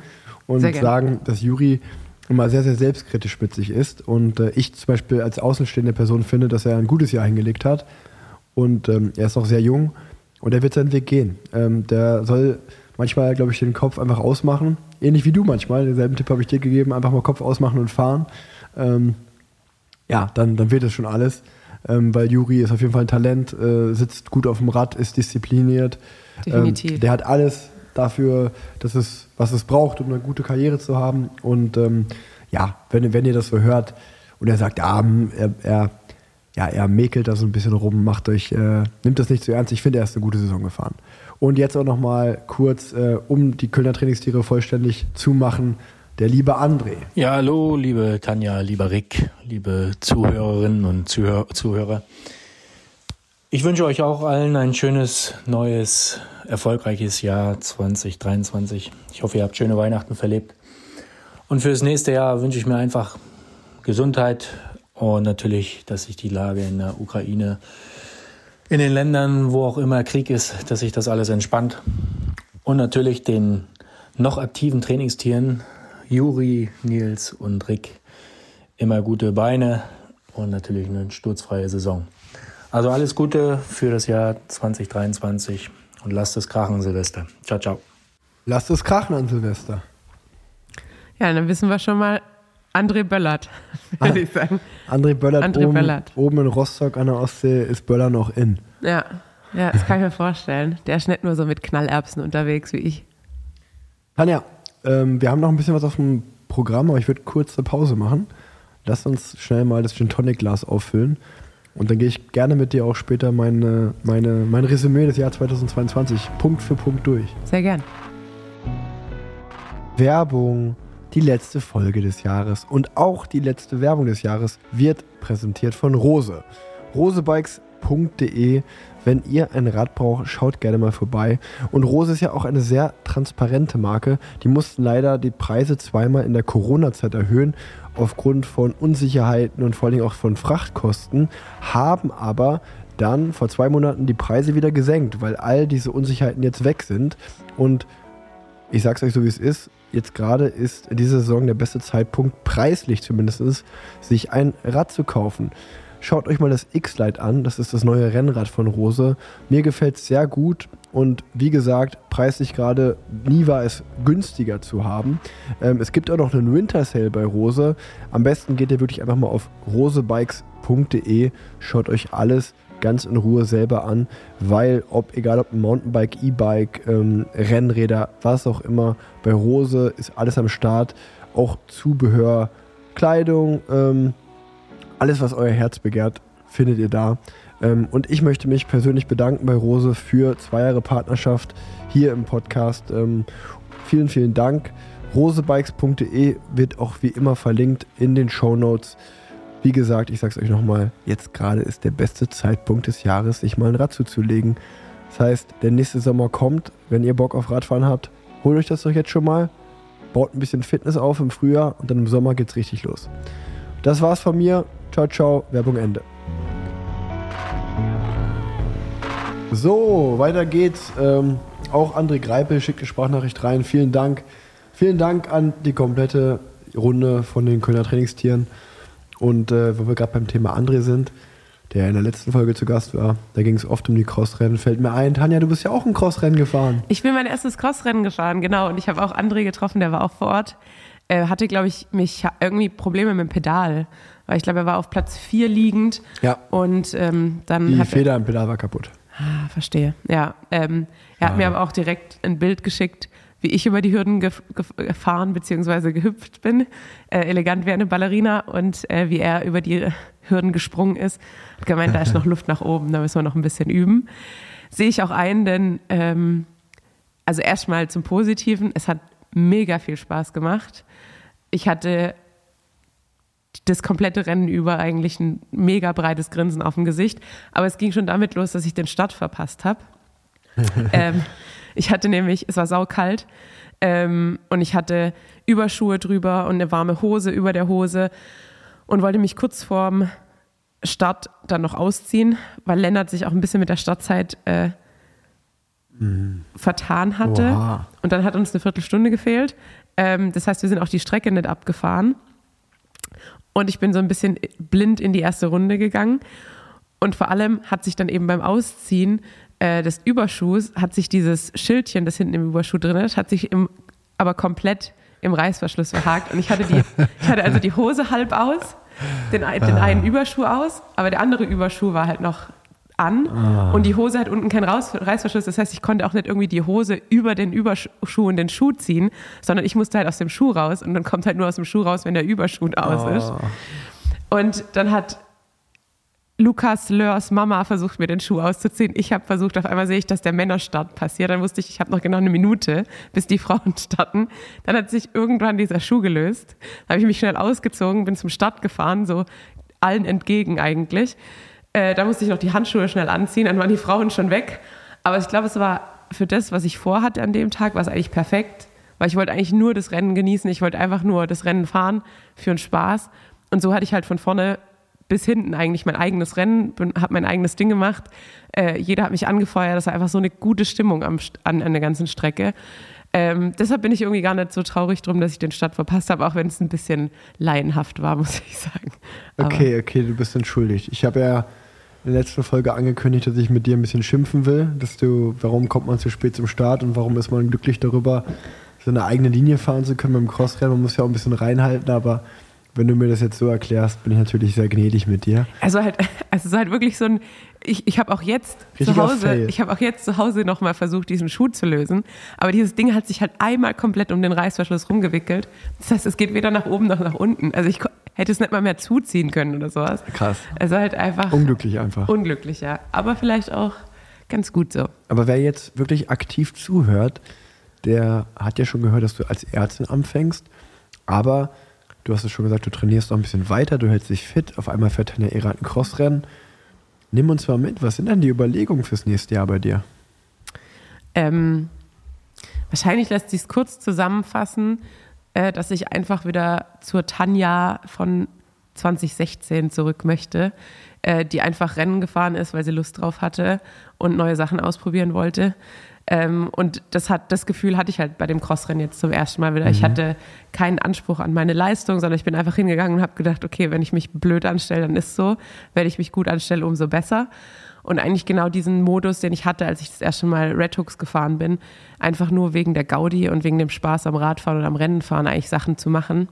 und sagen, dass Juri immer sehr, sehr selbstkritisch mit sich ist. Und äh, ich zum Beispiel als außenstehende Person finde, dass er ein gutes Jahr hingelegt hat. Und ähm, er ist noch sehr jung und er wird seinen Weg gehen. Ähm, der soll manchmal, glaube ich, den Kopf einfach ausmachen. Ähnlich wie du manchmal. Denselben Tipp habe ich dir gegeben. Einfach mal Kopf ausmachen und fahren. Ähm, ja, dann, dann wird es schon alles. Ähm, weil Juri ist auf jeden Fall ein Talent, äh, sitzt gut auf dem Rad, ist diszipliniert. Definitiv. Ähm, der hat alles dafür, dass es, was es braucht, um eine gute Karriere zu haben. Und ähm, ja, wenn, wenn ihr das so hört und er sagt, ja, hm, er, er, ja, er mäkelt da so ein bisschen rum, macht euch, äh, nimmt das nicht zu ernst. Ich finde, er ist eine gute Saison gefahren. Und jetzt auch noch mal kurz, äh, um die Kölner Trainingstiere vollständig zu machen, der liebe André. Ja, hallo, liebe Tanja, lieber Rick, liebe Zuhörerinnen und Zuhör Zuhörer. Ich wünsche euch auch allen ein schönes, neues, erfolgreiches Jahr 2023. Ich hoffe, ihr habt schöne Weihnachten verlebt. Und für das nächste Jahr wünsche ich mir einfach Gesundheit, Und natürlich, dass sich die Lage in der Ukraine, in den Ländern, wo auch immer Krieg ist, dass sich das alles entspannt. Und natürlich den noch aktiven Trainingstieren, Juri, Nils und Rick, immer gute Beine und natürlich eine sturzfreie Saison. Also alles Gute für das Jahr 2023 und lasst es krachen, Silvester. Ciao, ciao. Lasst es krachen an Silvester. Ja, dann wissen wir schon mal, André Böllert, würde ich sagen. André Böllert, André oben, Böllert. oben in Rostock an der Ostsee ist Böller noch in. Ja, ja, das kann ich mir vorstellen. Der ist nicht nur so mit Knallerbsen unterwegs wie ich. Tanja, ähm, wir haben noch ein bisschen was auf dem Programm, aber ich würde kurz eine Pause machen. Lass uns schnell mal das Gin Tonic Glas auffüllen. Und dann gehe ich gerne mit dir auch später meine, meine, mein Resümee des Jahr 2022 Punkt für Punkt durch. Sehr gern. Werbung, die letzte Folge des Jahres und auch die letzte Werbung des Jahres wird präsentiert von Rose. Rosebikes.de. Wenn ihr ein Rad braucht, schaut gerne mal vorbei. Und Rose ist ja auch eine sehr transparente Marke. Die mussten leider die Preise zweimal in der Corona-Zeit erhöhen, aufgrund von Unsicherheiten und vor allem auch von Frachtkosten, haben aber dann vor zwei Monaten die Preise wieder gesenkt, weil all diese Unsicherheiten jetzt weg sind. Und ich sag's euch so wie es ist, jetzt gerade ist in dieser Saison der beste Zeitpunkt, preislich zumindest, sich ein Rad zu kaufen. Schaut euch mal das X-Lite an, das ist das neue Rennrad von Rose. Mir gefällt es sehr gut und wie gesagt, preislich gerade nie war es günstiger zu haben. Ähm, es gibt auch noch einen Winter Sale bei Rose. Am besten geht ihr wirklich einfach mal auf rosebikes.de, schaut euch alles ganz in Ruhe selber an, weil ob egal ob Mountainbike, E-Bike, ähm, Rennräder, was auch immer, bei Rose ist alles am Start, auch Zubehör, Kleidung, ähm, alles was euer Herz begehrt, findet ihr da. Ähm, und ich möchte mich persönlich bedanken bei Rose für zwei Jahre Partnerschaft hier im Podcast. Ähm, vielen, vielen Dank. Rosebikes.de wird auch wie immer verlinkt in den Show Notes. Wie gesagt, ich sag's euch nochmal, jetzt gerade ist der beste Zeitpunkt des Jahres, sich mal ein Rad zuzulegen. Das heißt, der nächste Sommer kommt. Wenn ihr Bock auf Radfahren habt, holt euch das doch jetzt schon mal. Baut ein bisschen Fitness auf im Frühjahr und dann im Sommer geht's richtig los. Das war's von mir. Ciao, ciao. Werbung Ende. So, weiter geht's. Ähm, auch André Greipel schickt eine Sprachnachricht rein. Vielen Dank. Vielen Dank an die komplette Runde von den Kölner Trainingstieren. Und äh, wo wir gerade beim Thema André sind, der in der letzten Folge zu Gast war, da ging es oft um die Crossrennen. Fällt mir ein, Tanja, du bist ja auch ein Crossrennen gefahren. Ich bin mein erstes Crossrennen gefahren, genau. Und ich habe auch André getroffen, der war auch vor Ort. Er hatte, glaube ich, mich irgendwie Probleme mit dem Pedal. Weil ich glaube, er war auf Platz 4 liegend. Ja. Und ähm, dann Die hat er, Feder im Pedal war kaputt. Ah, verstehe. Ja, ähm, er hat mir aber auch direkt ein Bild geschickt, wie ich über die Hürden gef gefahren bzw. gehüpft bin, äh, elegant wie eine Ballerina und äh, wie er über die Hürden gesprungen ist. Hat gemeint, da ist noch Luft nach oben, da müssen wir noch ein bisschen üben. Sehe ich auch ein, denn ähm, also erstmal zum Positiven, es hat mega viel Spaß gemacht. Ich hatte das komplette Rennen über eigentlich ein mega breites Grinsen auf dem Gesicht. Aber es ging schon damit los, dass ich den Start verpasst habe. ähm, ich hatte nämlich, es war saukalt ähm, und ich hatte Überschuhe drüber und eine warme Hose über der Hose und wollte mich kurz vorm Start dann noch ausziehen, weil Lennart sich auch ein bisschen mit der Startzeit äh, vertan hatte. Oha. Und dann hat uns eine Viertelstunde gefehlt. Ähm, das heißt, wir sind auch die Strecke nicht abgefahren. Und ich bin so ein bisschen blind in die erste Runde gegangen. Und vor allem hat sich dann eben beim Ausziehen äh, des Überschuhs, hat sich dieses Schildchen, das hinten im Überschuh drin ist, hat sich im, aber komplett im Reißverschluss verhakt. Und ich hatte, die, ich hatte also die Hose halb aus, den, den einen Überschuh aus, aber der andere Überschuh war halt noch an und die Hose hat unten keinen Reißverschluss. Das heißt, ich konnte auch nicht irgendwie die Hose über den Überschuh und den Schuh ziehen, sondern ich musste halt aus dem Schuh raus und dann kommt halt nur aus dem Schuh raus, wenn der Überschuh aus ist. Und dann hat Lukas Lörs Mama versucht, mir den Schuh auszuziehen. Ich habe versucht, auf einmal sehe ich, dass der Männerstart passiert. Dann wusste ich, ich habe noch genau eine Minute, bis die Frauen starten. Dann hat sich irgendwann dieser Schuh gelöst. Da habe ich mich schnell ausgezogen, bin zum Start gefahren, so allen entgegen eigentlich. Äh, da musste ich noch die Handschuhe schnell anziehen, dann waren die Frauen schon weg. Aber ich glaube, es war für das, was ich vorhatte an dem Tag, war es eigentlich perfekt. Weil ich wollte eigentlich nur das Rennen genießen. Ich wollte einfach nur das Rennen fahren für einen Spaß. Und so hatte ich halt von vorne bis hinten eigentlich mein eigenes Rennen, habe mein eigenes Ding gemacht. Äh, jeder hat mich angefeuert. Das war einfach so eine gute Stimmung am, an, an der ganzen Strecke. Ähm, deshalb bin ich irgendwie gar nicht so traurig drum, dass ich den Start verpasst habe, auch wenn es ein bisschen laienhaft war, muss ich sagen. Aber Okay, okay, du bist entschuldigt. Ich habe ja in der letzten Folge angekündigt, dass ich mit dir ein bisschen schimpfen will, dass du, warum kommt man zu spät zum Start und warum ist man glücklich darüber, so eine eigene Linie fahren zu können beim Crossrennen. Man muss ja auch ein bisschen reinhalten, aber wenn du mir das jetzt so erklärst, bin ich natürlich sehr gnädig mit dir. Also halt, also es ist halt wirklich so ein, ich, ich habe auch jetzt zu Richtiger Hause, ich habe auch jetzt zu Hause nochmal versucht, diesen Schuh zu lösen. Aber dieses Ding hat sich halt einmal komplett um den Reißverschluss rumgewickelt. Das heißt, es geht weder nach oben noch nach unten. Also ich hätte es nicht mal mehr zuziehen können oder sowas. Krass. Also halt einfach Unglücklich einfach. unglücklich, ja. Aber vielleicht auch ganz gut so. Aber wer jetzt wirklich aktiv zuhört, der hat ja schon gehört, dass du als Ärztin anfängst. Aber du hast es schon gesagt, du trainierst noch ein bisschen weiter, du hältst dich fit. Auf einmal fährt deine Ära ein Crossrennen. Nimm uns mal mit, was sind denn die Überlegungen fürs nächste Jahr bei dir? Ähm, wahrscheinlich lässt sich es kurz zusammenfassen, dass ich einfach wieder zur Tanja von 2016 zurück möchte, äh, die einfach Rennen gefahren ist, weil sie Lust drauf hatte und neue Sachen ausprobieren wollte. Ähm, und das hat das Gefühl hatte ich halt bei dem Crossrennen jetzt zum ersten Mal wieder. Ich Mhm. hatte keinen Anspruch an meine Leistung, sondern ich bin einfach hingegangen und habe gedacht, okay, wenn ich mich blöd anstelle, dann ist so. Wenn ich mich gut anstelle, umso besser. Und eigentlich genau diesen Modus, den ich hatte, als ich das erste Mal Red Hooks gefahren bin, einfach nur wegen der Gaudi und wegen dem Spaß am Radfahren und am Rennenfahren eigentlich Sachen zu machen.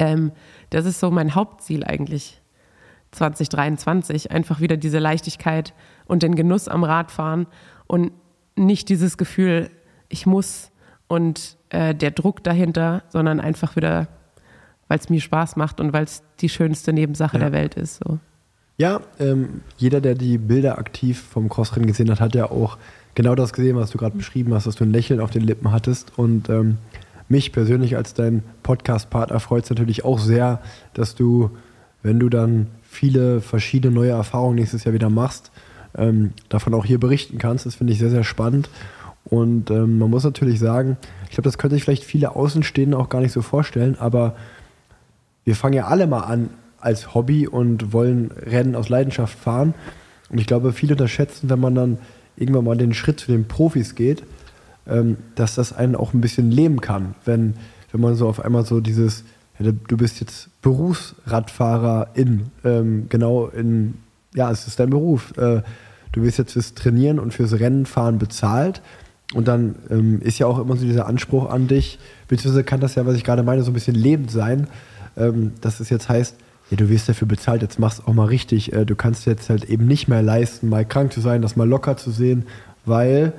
Ähm, das ist so mein Hauptziel eigentlich 2023. Einfach wieder diese Leichtigkeit und den Genuss am Radfahren und nicht dieses Gefühl, ich muss und äh, der Druck dahinter, sondern einfach wieder, weil es mir Spaß macht und weil es die schönste Nebensache Ja. der Welt ist. So. Ja, ähm, jeder, der die Bilder aktiv vom Crossrennen gesehen hat, hat ja auch genau das gesehen, was du gerade beschrieben hast, dass du ein Lächeln auf den Lippen hattest. Und ähm, mich persönlich als dein Podcast-Partner freut es natürlich auch sehr, dass du, wenn du dann viele verschiedene neue Erfahrungen nächstes Jahr wieder machst, ähm, davon auch hier berichten kannst. Das finde ich sehr, sehr spannend. Und ähm, man muss natürlich sagen, ich glaube, das könnte sich vielleicht viele Außenstehende auch gar nicht so vorstellen, aber wir fangen ja alle mal an als Hobby und wollen Rennen aus Leidenschaft fahren. Und ich glaube, viele unterschätzen, wenn man dann irgendwann mal den Schritt zu den Profis geht, ähm, dass das einen auch ein bisschen lähmen kann. Wenn, wenn man so auf einmal so dieses, ja, du bist jetzt Berufsradfahrerin, ähm, genau in, ja, es ist dein Beruf. Äh, du wirst jetzt fürs Trainieren und fürs Rennenfahren bezahlt. Und dann ähm, ist ja auch immer so dieser Anspruch an dich, beziehungsweise kann das ja, was ich gerade meine, so ein bisschen lebend sein, ähm, dass es jetzt heißt, ja, du wirst dafür bezahlt, jetzt mach's auch mal richtig. Äh, du kannst jetzt halt eben nicht mehr leisten, mal krank zu sein, das mal locker zu sehen, weil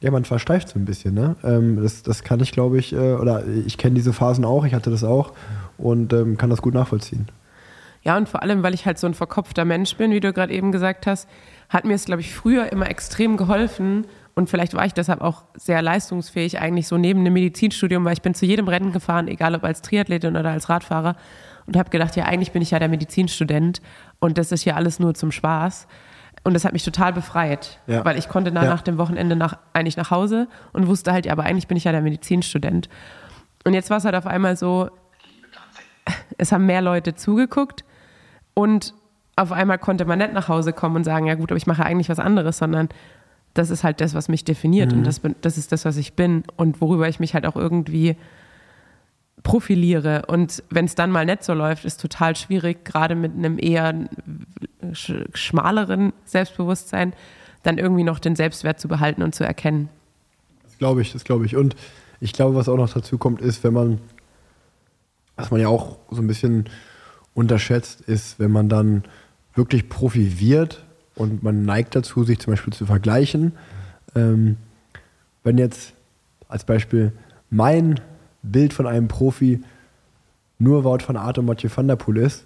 ja, man versteift so ein bisschen. Ne? Ähm, das, das kann ich, glaube ich, äh, oder ich kenne diese Phasen auch, ich hatte das auch und ähm, kann das gut nachvollziehen. Ja, und vor allem, weil ich halt so ein verkopfter Mensch bin, wie du gerade eben gesagt hast, hat mir es, glaube ich, früher immer extrem geholfen. Und vielleicht war ich deshalb auch sehr leistungsfähig, eigentlich so neben dem Medizinstudium, weil ich bin zu jedem Rennen gefahren, egal ob als Triathletin oder als Radfahrer. Und habe gedacht, ja, eigentlich bin ich ja der Medizinstudent und das ist ja alles nur zum Spaß. Und das hat mich total befreit, Ja. weil ich konnte dann Ja. nach dem Wochenende nach, eigentlich nach Hause und wusste halt, ja, aber eigentlich bin ich ja der Medizinstudent. Und jetzt war es halt auf einmal so, es haben mehr Leute zugeguckt und auf einmal konnte man nicht nach Hause kommen und sagen, ja gut, aber ich mache eigentlich was anderes, sondern das ist halt das, was mich definiert Mhm. und das, das ist das, was ich bin und worüber ich mich halt auch irgendwie profiliere. Und wenn es dann mal nicht so läuft, ist total schwierig, gerade mit einem eher sch schmaleren Selbstbewusstsein, dann irgendwie noch den Selbstwert zu behalten und zu erkennen. Das glaube ich, das glaube ich. Und ich glaube, was auch noch dazu kommt, ist, wenn man, was man ja auch so ein bisschen unterschätzt, ist, wenn man dann wirklich Profi wird und man neigt dazu, sich zum Beispiel zu vergleichen. Ähm, wenn jetzt als Beispiel mein Bild von einem Profi nur Wout van Aert und Mathieu van der Poel ist,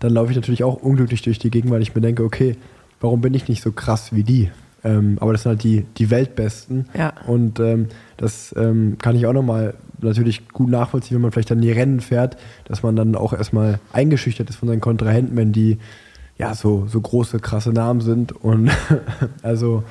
dann laufe ich natürlich auch unglücklich durch die Gegend, weil ich mir denke, okay, warum bin ich nicht so krass wie die? Ähm, aber das sind halt die, die Weltbesten. Ja. Und ähm, das ähm, kann ich auch nochmal natürlich gut nachvollziehen, wenn man vielleicht dann die Rennen fährt, dass man dann auch erstmal eingeschüchtert ist von seinen Kontrahenten, wenn die ja so, so große, krasse Namen sind. Und also,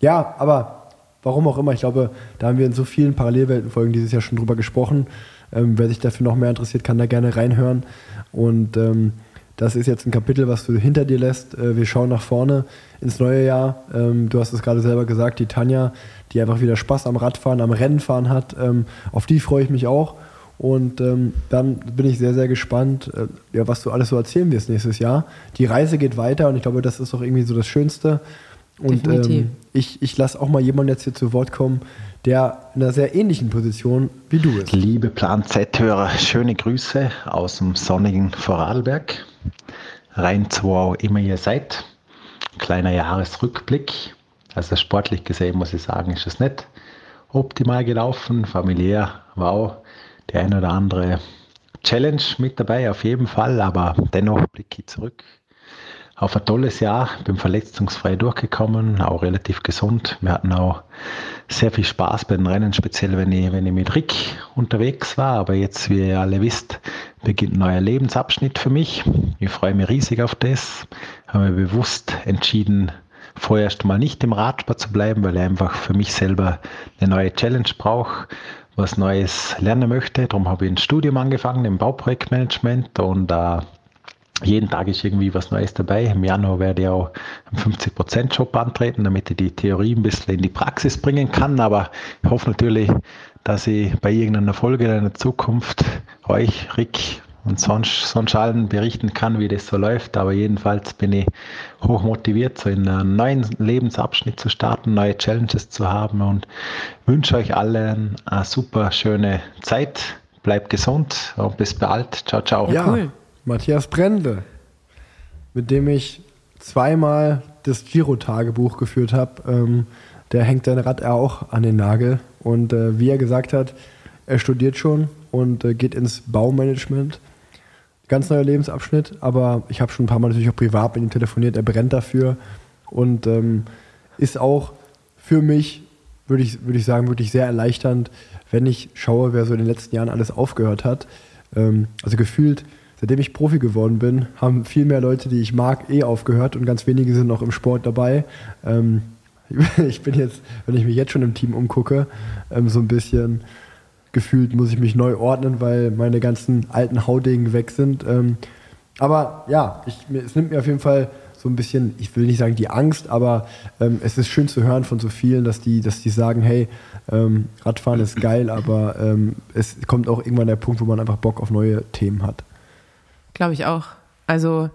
ja, aber warum auch immer, ich glaube, da haben wir in so vielen Parallelweltenfolgen dieses Jahr schon drüber gesprochen. Ähm, wer sich dafür noch mehr interessiert, kann da gerne reinhören. Und ähm, das ist jetzt ein Kapitel, was du hinter dir lässt. Äh, wir schauen nach vorne ins neue Jahr. Ähm, du hast es gerade selber gesagt, die Tanja, die einfach wieder Spaß am Radfahren, am Rennenfahren hat. Ähm, auf die freue ich mich auch. Und ähm, dann bin ich sehr, sehr gespannt, äh, ja, was du alles so erzählen wirst nächstes Jahr. Die Reise geht weiter und ich glaube, das ist doch irgendwie so das Schönste. Und ähm, ich, ich lasse auch mal jemanden jetzt hier zu Wort kommen, der in einer sehr ähnlichen Position wie du ist. Liebe Plan Z-Hörer, schöne Grüße aus dem sonnigen Vorarlberg. Rein zu wo auch immer ihr seid. Kleiner Jahresrückblick. Also sportlich gesehen muss ich sagen, ist es nicht optimal gelaufen. Familiär auch die ein oder andere Challenge mit dabei, auf jeden Fall. Aber dennoch blicke ich zurück auf ein tolles Jahr. Bin verletzungsfrei durchgekommen, auch relativ gesund. Wir hatten auch sehr viel Spaß bei den Rennen, speziell wenn ich, wenn ich mit Rick unterwegs war. Aber jetzt, wie ihr alle wisst, beginnt ein neuer Lebensabschnitt für mich. Ich freue mich riesig auf das. Habe mir bewusst entschieden, vorerst mal nicht im Radsport zu bleiben, weil ich einfach für mich selber eine neue Challenge brauche, was Neues lernen möchte. Darum habe ich ein Studium angefangen im Bauprojektmanagement und äh, jeden Tag ist irgendwie was Neues dabei. Im Januar werde ich auch einen 50%-Job antreten, damit ich die Theorie ein bisschen in die Praxis bringen kann. Aber ich hoffe natürlich, dass ich bei irgendeiner Folge in der Zukunft euch, Rick und sonst, sonst allen berichten kann, wie das so läuft. Aber jedenfalls bin ich hoch motiviert, so in einen neuen Lebensabschnitt zu starten, neue Challenges zu haben und wünsche euch allen eine super schöne Zeit. Bleibt gesund und bis bald. Ciao, ciao. Ja, Matthias Brendle, mit dem ich zweimal das Giro-Tagebuch geführt habe. Ähm, der hängt sein Rad auch an den Nagel. Und äh, wie er gesagt hat, er studiert schon und äh, geht ins Baumanagement. Ganz neuer Lebensabschnitt, aber ich habe schon ein paar Mal natürlich auch privat mit ihm telefoniert. Er brennt dafür und ähm, ist auch für mich, würde ich, würde ich sagen, wirklich sehr erleichternd, wenn ich schaue, wer so in den letzten Jahren alles aufgehört hat. Ähm, also gefühlt, seitdem ich Profi geworden bin, haben viel mehr Leute, die ich mag, eh aufgehört und ganz wenige sind noch im Sport dabei. Ähm, ich bin jetzt, wenn ich mich jetzt schon im Team umgucke, ähm, so ein bisschen gefühlt muss ich mich neu ordnen, weil meine ganzen alten Haudegen weg sind. Ähm, aber ja, ich, mir, es nimmt mir auf jeden Fall so ein bisschen, ich will nicht sagen die Angst, aber ähm, es ist schön zu hören von so vielen, dass die, dass die sagen, hey, ähm, Radfahren ist geil, aber ähm, es kommt auch irgendwann der Punkt, wo man einfach Bock auf neue Themen hat. Glaube ich auch. Also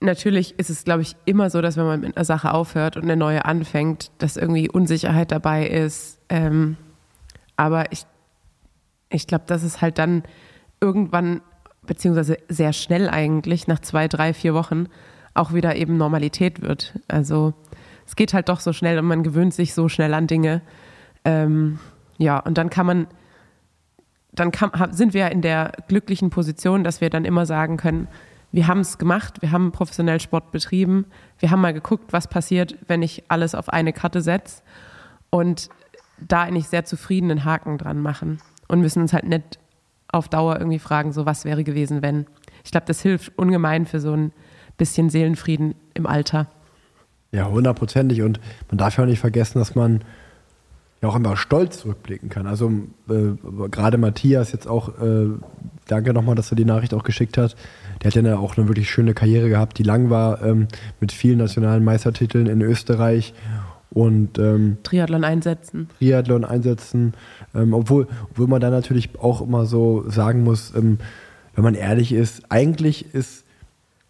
natürlich ist es, glaube ich, immer so, dass wenn man mit einer Sache aufhört und eine neue anfängt, dass irgendwie Unsicherheit dabei ist. Ähm, aber ich, ich glaube, dass es halt dann irgendwann, beziehungsweise sehr schnell eigentlich, nach zwei, drei, vier Wochen, auch wieder eben Normalität wird. Also es geht halt doch so schnell und man gewöhnt sich so schnell an Dinge. Ähm, ja, und dann kann man, dann kann, sind wir in der glücklichen Position, dass wir dann immer sagen können, wir haben es gemacht, wir haben professionell Sport betrieben, wir haben mal geguckt, was passiert, wenn ich alles auf eine Karte setze und da eigentlich sehr zufrieden einen Haken dran machen und müssen uns halt nicht auf Dauer irgendwie fragen, so was wäre gewesen, wenn. Ich glaube, das hilft ungemein für so ein bisschen Seelenfrieden im Alter. Ja, hundertprozentig. Und man darf ja auch nicht vergessen, dass man ja auch immer stolz zurückblicken kann. Also äh, gerade Matthias jetzt auch, äh, danke nochmal, dass er die Nachricht auch geschickt hat. Der hat ja auch eine wirklich schöne Karriere gehabt, die lang war, ähm, mit vielen nationalen Meistertiteln in Österreich und ähm, Triathlon einsetzen. Triathlon einsetzen. Ähm, obwohl, obwohl man da natürlich auch immer so sagen muss, ähm, wenn man ehrlich ist, eigentlich ist,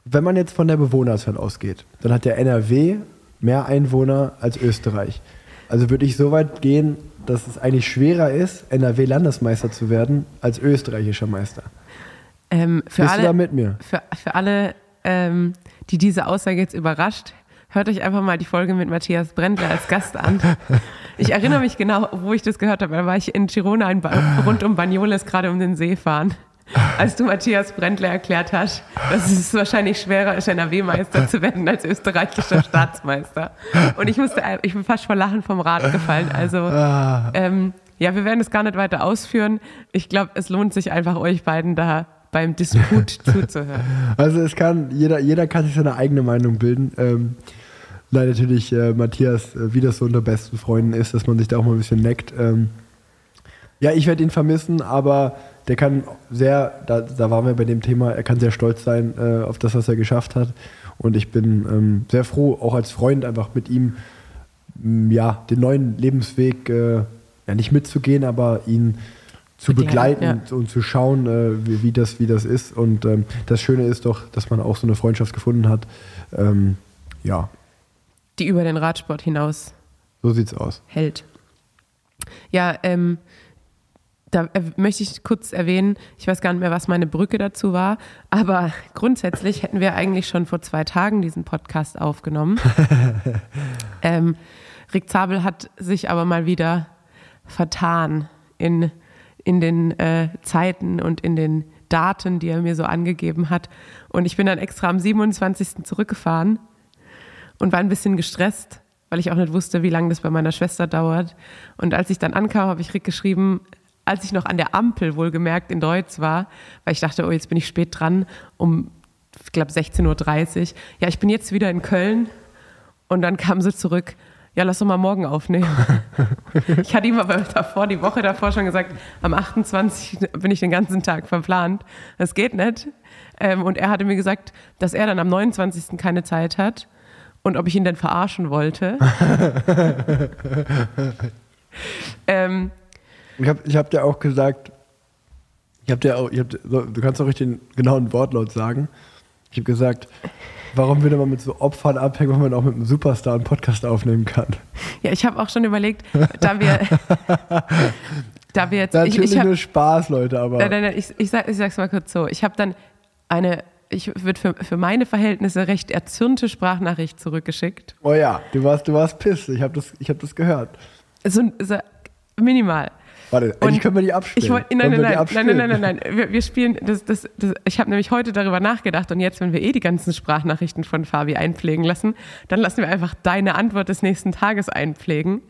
wenn man jetzt von der Bewohnerzahl ausgeht, dann hat der NRW mehr Einwohner als Österreich. Also würde ich so weit gehen, dass es eigentlich schwerer ist, NRW-Landesmeister zu werden, als österreichischer Meister. Ähm, für Bist alle, du da mit mir? Für, für alle, ähm, die diese Aussage jetzt überrascht, hört euch einfach mal die Folge mit Matthias Brendler als Gast an. Ich erinnere mich genau, wo ich das gehört habe. Da war ich in Girona rund um Bagnoles gerade um den See fahren. Als du Matthias Brendler erklärt hast, dass es wahrscheinlich schwerer ist, NRW-Meister zu werden als österreichischer Staatsmeister. Und ich musste, ich bin fast vor Lachen vom Rad gefallen. Also, ähm, ja, wir werden es gar nicht weiter ausführen. Ich glaube, es lohnt sich einfach euch beiden da beim Disput zuzuhören. Also es kann, jeder, jeder kann sich seine eigene Meinung bilden. Ähm, nein, natürlich, äh, Matthias, äh, wie das so unter besten Freunden ist, dass man sich da auch mal ein bisschen neckt. Ähm, Ja, ich werde ihn vermissen, aber der kann sehr, da, da waren wir bei dem Thema, er kann sehr stolz sein äh, auf das, was er geschafft hat. Und ich bin ähm, sehr froh, auch als Freund einfach mit ihm m, ja, den neuen Lebensweg äh, ja, nicht mitzugehen, aber ihn zu Mit begleiten ja. und, und zu schauen, äh, wie, wie, das, wie das ist. Und ähm, das Schöne ist doch, dass man auch so eine Freundschaft gefunden hat. Ähm, ja, Die über den Radsport hinaus so sieht's aus. hält. Ja, ähm, da äh, möchte ich kurz erwähnen, ich weiß gar nicht mehr, was meine Brücke dazu war, aber grundsätzlich hätten wir eigentlich schon vor zwei Tagen diesen Podcast aufgenommen. ähm, Rick Zabel hat sich aber mal wieder vertan in, in den äh, Zeiten und in den Daten, die er mir so angegeben hat. Und ich bin dann extra am 27. zurückgefahren und war ein bisschen gestresst, weil ich auch nicht wusste, wie lange das bei meiner Schwester dauert. Und als ich dann ankam, habe ich Rick geschrieben, als ich noch an der Ampel wohlgemerkt in Deutsch war, weil ich dachte, oh, jetzt bin ich spät dran, um, ich glaube, 16.30 Uhr. Ja, ich bin jetzt wieder in Köln. Und dann kam sie zurück, ja, lass doch mal morgen aufnehmen. ich hatte ihm aber davor, die Woche davor schon gesagt, am 28. bin ich den ganzen Tag verplant. Das geht nicht. Ähm, und er hatte mir gesagt, dass er dann am 29. keine Zeit hat und ob ich ihn denn verarschen wollte. ähm, Ich habe ich hab dir auch gesagt, ich habe dir auch, ich hab, du kannst auch richtig den genauen Wortlaut sagen. Ich habe gesagt, warum würde man mit so Opfern abhängen, wenn man auch mit einem Superstar einen Podcast aufnehmen kann? ja, ich habe auch schon überlegt, da wir, da wir jetzt, ich, Natürlich ich hab, nur Spaß, Leute, aber Nein, nein, nein, ich, ich, sag, ich sag's mal kurz so. Ich habe dann eine, ich würde für, für meine Verhältnisse recht erzürnte Sprachnachricht zurückgeschickt. oh ja, du warst, du warst piss. Ich habe das, ich hab das gehört. So, so minimal. Warte, eigentlich können wir die abspielen. Ich wollt, nein, nein, nein, nein, abspielen? nein, nein, nein, Wir, wir spielen, das, das, das, ich habe nämlich heute darüber nachgedacht und jetzt, wenn wir eh die ganzen Sprachnachrichten von Fabi einpflegen lassen, dann lassen wir einfach deine Antwort des nächsten Tages einpflegen.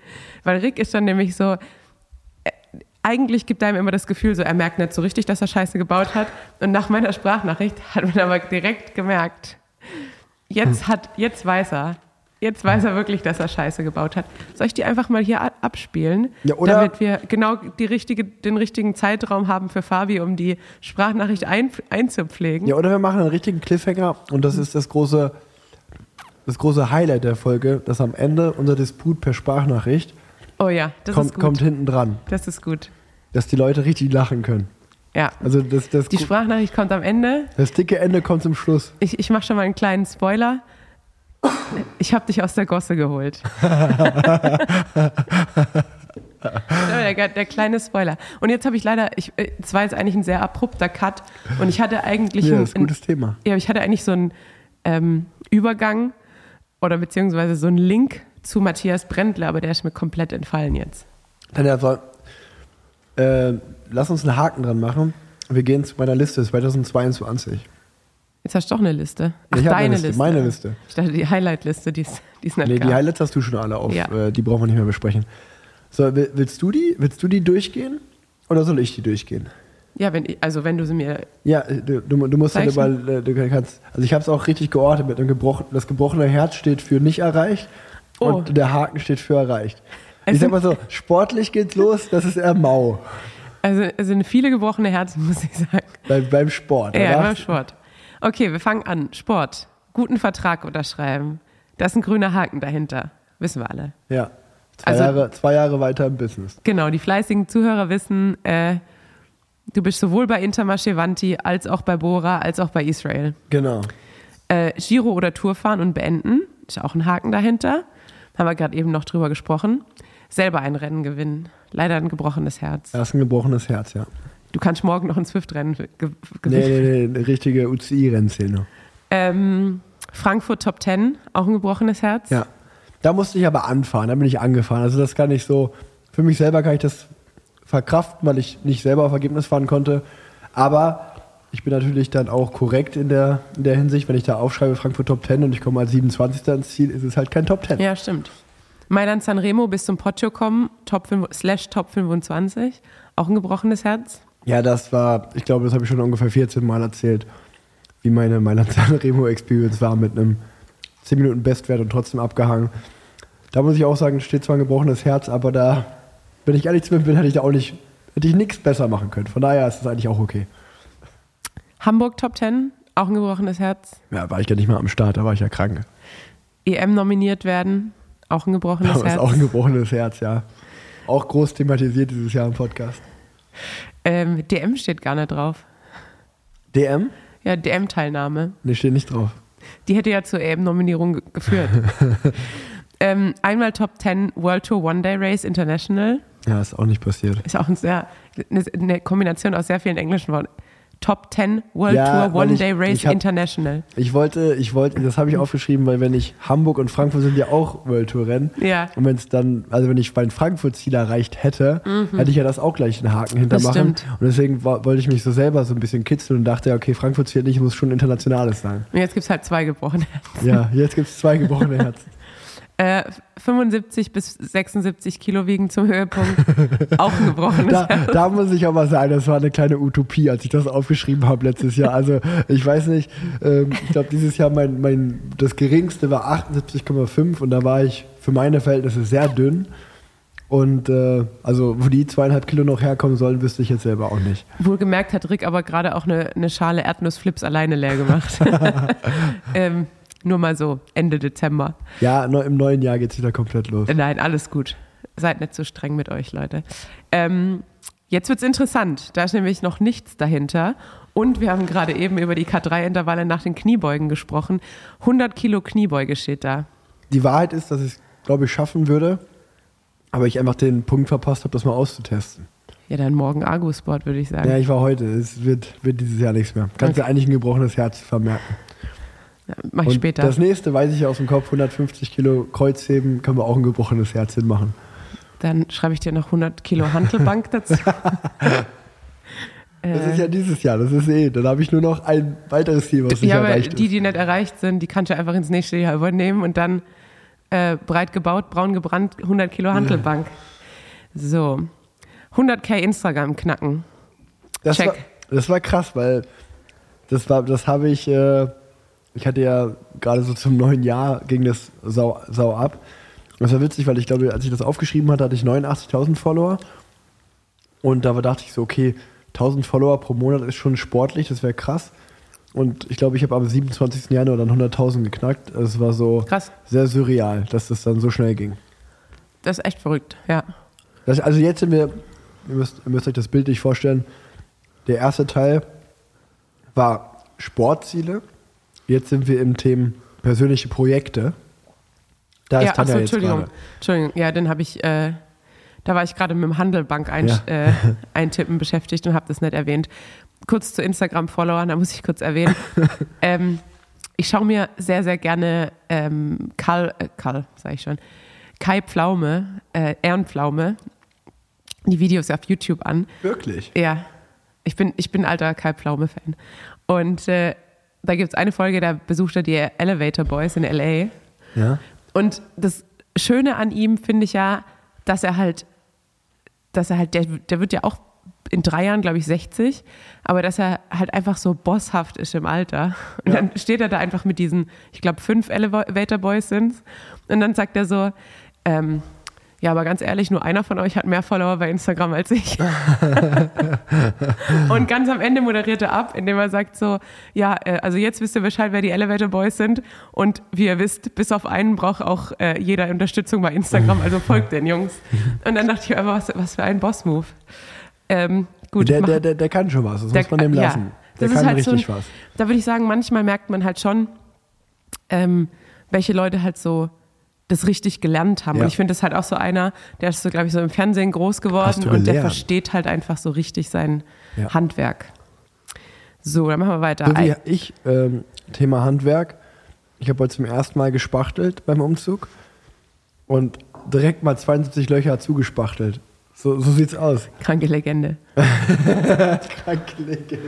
Weil Rick ist dann nämlich so, äh, eigentlich gibt ihm immer das Gefühl, so er merkt nicht so richtig, dass er Scheiße gebaut hat. Und nach meiner Sprachnachricht hat man aber direkt gemerkt, jetzt hat, jetzt weiß er. Jetzt weiß er wirklich, dass er Scheiße gebaut hat. Soll ich die einfach mal hier abspielen? Ja, oder- damit wir genau die richtige, den richtigen Zeitraum haben für Fabi, um die Sprachnachricht ein, einzupflegen. Ja, oder wir machen einen richtigen Cliffhanger und das ist das große, das große Highlight der Folge, dass am Ende unser Disput per Sprachnachricht Oh ja, das kommt, ist gut. kommt hinten dran, Das ist gut. dass die Leute richtig lachen können. Ja. Also das, das, Die Sprachnachricht kommt am Ende. das dicke Ende kommt zum Schluss. Ich, ich mache schon mal einen kleinen Spoiler. Ich habe dich aus der Gosse geholt. der, der kleine Spoiler. Und jetzt habe ich leider, ich, äh, es war jetzt eigentlich ein sehr abrupter Cut und ich hatte eigentlich, Ja, ein- das ist ein gutes Thema. ja, ich hatte eigentlich so einen ähm, Übergang oder beziehungsweise so einen Link zu Matthias Brendler, aber der ist mir komplett entfallen jetzt. Dann also, äh, lass uns einen Haken dran machen. Wir gehen zu meiner Liste 2022. Jetzt hast du doch eine Liste. Ach, Ich deine Liste, Liste. meine Liste. Ich dachte, die Highlight-Liste, die ist, die ist nicht Nee, die gab. Highlights hast du schon alle auf. Ja. Äh, die brauchen wir nicht mehr besprechen. So, will- willst du die? Willst du die durchgehen? Oder soll ich die durchgehen? Ja, wenn, ich- also wenn du sie mir Ja, äh, du, du, du musst halt Zeichen? mal, äh, du kannst, also ich habe es auch richtig geordnet mit einem gebrochen, das gebrochene Herz steht für nicht erreicht Oh. und der Haken steht für erreicht. Ich Also- sag mal so, sportlich geht's los, das ist eher mau Also es sind viele gebrochene Herzen, muss ich sagen. beim, beim Sport. Ja, oder? beim Sport. Okay, wir fangen an. Sport. Guten Vertrag unterschreiben. Da ist ein grüner Haken dahinter. Wissen wir alle. Ja, zwei, Also- Jahre, zwei Jahre weiter im Business. Genau, die fleißigen Zuhörer wissen, äh, du bist sowohl bei Intermarché als auch bei Bora als auch bei Israel. Genau. Äh, Giro oder Tour fahren und beenden. Ist auch ein Haken dahinter. Haben wir gerade eben noch drüber gesprochen. Selber ein Rennen gewinnen. Leider ein gebrochenes Herz. Er ist ein gebrochenes Herz, ja. Du kannst morgen noch ein Swift-Rennen ge Nee, gewinnen. nee, nee, eine richtige UCI-Rennszene. Ähm, Frankfurt Top 10, auch ein gebrochenes Herz. Ja. Da musste ich aber anfahren, da bin ich angefahren. Also das kann ich so, für mich selber kann ich das verkraften, weil ich nicht selber auf Ergebnis fahren konnte. Aber ich bin natürlich dann auch korrekt in der, in der Hinsicht, wenn ich da aufschreibe Frankfurt Top 10 und ich komme als 27. ins Ziel, ist es halt kein Top 10. Ja, stimmt. Mailand Sanremo bis zum Poggio kommen, Top 5, slash Top 25, auch ein gebrochenes Herz. Ja, das war, ich glaube, das habe ich schon ungefähr 14 Mal erzählt, wie meine Mailand Sanremo Experience war mit einem 10 Minuten Bestwert und trotzdem abgehangen. Da muss ich auch sagen, steht zwar ein gebrochenes Herz, aber da, wenn ich ehrlich zu mir bin, hätte ich da auch nicht hätte ich nichts besser machen können. Von daher ist es eigentlich auch okay. Hamburg Top 10, auch ein gebrochenes Herz. Ja, war ich ja nicht mal am Start, da war ich ja krank. EM nominiert werden, auch ein gebrochenes Herz. auch ein gebrochenes Herz, ja. Auch groß thematisiert dieses Jahr im Podcast. Ähm, DM steht gar nicht drauf. DM? Ja, DM-Teilnahme. Ne, steht nicht drauf. Die hätte ja zur EM-Nominierung ge- geführt. ähm, einmal Top 10 World Tour One Day Race International. Ja, ist auch nicht passiert. Ist auch ein sehr, eine, eine Kombination aus sehr vielen englischen Worten. Top 10 World Ja, Tour One ich- Day Race ich hab- International. Ich wollte, ich wollte, das habe ich aufgeschrieben, weil wenn ich Hamburg und Frankfurt sind ja auch World Tour Rennen. Ja. Und wenn es dann, also wenn ich mein Frankfurt-Ziel erreicht hätte, Mhm. hätte ich ja das auch gleich einen Haken hintermachen. Und deswegen wollte ich mich so selber so ein bisschen kitzeln und dachte, okay, Frankfurt zählt nicht, muss schon internationales sein. Und jetzt gibt es halt zwei gebrochene Herzen. Ja, jetzt gibt es zwei gebrochene Herzen. Äh, 75 bis 76 Kilo wiegen zum Höhepunkt. auch ein gebrochenes Da, Herz. da muss ich aber sagen, das war eine kleine Utopie, als ich das aufgeschrieben habe letztes Jahr. Also ich weiß nicht, ähm, ich glaube dieses Jahr mein, mein das geringste war 78,5 und da war ich für meine Verhältnisse sehr dünn. Und äh, also wo die zweieinhalb Kilo noch herkommen sollen, wüsste ich jetzt selber auch nicht. Wohlgemerkt hat Rick aber gerade auch eine, eine Schale Erdnussflips alleine leer gemacht. ähm, nur mal so, Ende Dezember. Ja, im neuen Jahr geht es wieder komplett los. Nein, alles gut. Seid nicht so streng mit euch, Leute. Ähm, jetzt wird's interessant. Da ist nämlich noch nichts dahinter. Und wir haben gerade eben über die K3-Intervalle nach den Kniebeugen gesprochen. 100 Kilo Kniebeuge steht da. Die Wahrheit ist, dass ich es, glaube ich, schaffen würde, aber ich einfach den Punkt verpasst habe, das mal auszutesten. Ja, dann morgen Argo-Sport, würde ich sagen. Ja, ich war heute. Es wird, wird dieses Jahr nichts mehr. Kannst du Okay. eigentlich ein gebrochenes Herz vermerken. Mach ich Und später. Das nächste weiß ich ja aus dem Kopf, 150 Kilo Kreuzheben, können wir auch ein gebrochenes Herz hinmachen. Dann schreibe ich dir noch 100 Kilo Hantelbank dazu. Das Äh, ist ja dieses Jahr, das ist eh. Dann habe ich nur noch ein weiteres Ziel, was nicht ja, aber erreicht die, ist. die nicht erreicht sind, die kannst du einfach ins nächste Jahr übernehmen und dann äh, breit gebaut, braun gebrannt, 100 Kilo Hantelbank. So. 100k Instagram knacken. Das Check. war, das war krass, weil das war, das habe ich, äh, ich hatte ja gerade so zum neuen Jahr ging das sau, sau ab. Das war witzig, weil ich glaube, als ich das aufgeschrieben hatte, hatte ich 89.000 Follower. Und da dachte ich so, okay, 1000 Follower pro Monat ist schon sportlich, das wäre krass. Und ich glaube, ich habe am 27. Januar dann 100.000 geknackt. Es war so Krass. sehr surreal, dass das dann so schnell ging. Das ist echt verrückt, ja. Das, also jetzt sind wir, ihr müsst, ihr müsst euch das bildlich vorstellen, der erste Teil war Sportziele. Jetzt sind wir im Thema persönliche Projekte. Da ja, ist Tanja achso, jetzt Entschuldigung. gerade. Entschuldigung, ja, den habe ich, äh, da war ich gerade mit dem Handelbank ein, Ja. äh, eintippen beschäftigt und habe das nicht erwähnt. Kurz zu Instagram-Followern, da muss ich kurz erwähnen. ähm, ich schaue mir sehr, sehr gerne ähm, Karl, äh, Karl, sage ich schon, Kai Pflaume, äh, Ehrenpflaume, die Videos auf YouTube an. Wirklich? Ja, ich bin, ich bin alter Kai Pflaume-Fan. Und äh, da gibt es eine Folge, da besucht er die Elevator Boys in L.A. Ja. Und das Schöne an ihm finde ich ja, dass er halt, dass er halt, der, der wird ja auch in drei Jahren, glaube ich, 60, aber dass er halt einfach so bosshaft ist im Alter. Und dann steht er da einfach mit diesen, ich glaube, fünf Elevator Boys sind Und dann sagt er so, ähm, ja, aber ganz ehrlich, nur einer von euch hat mehr Follower bei Instagram als ich. und ganz am Ende moderiert er ab, indem er sagt so, ja, äh, also jetzt wisst ihr Bescheid, wer die Elevator Boys sind. Und wie ihr wisst, bis auf einen braucht auch äh, jeder Unterstützung bei Instagram, also folgt den Jungs. Und dann dachte ich einfach, was, was für ein Boss-Move. Ähm, gut, Der, der, der, der kann schon was, das muss man dem ja, lassen. Der das kann ist halt richtig so ein, was. Da würde ich sagen, manchmal merkt man halt schon, ähm, welche Leute halt so das richtig gelernt haben. Ja. Und ich finde, das ist halt auch so einer, der ist so, glaube ich, so im Fernsehen groß geworden und der versteht halt einfach so richtig sein Ja. Handwerk. So, dann machen wir weiter. So wie ich, ähm, Thema Handwerk. Ich habe heute zum ersten Mal gespachtelt beim Umzug und direkt mal 72 Löcher zugespachtelt. So, so sieht's aus. Kranke Legende. Kranke Legende.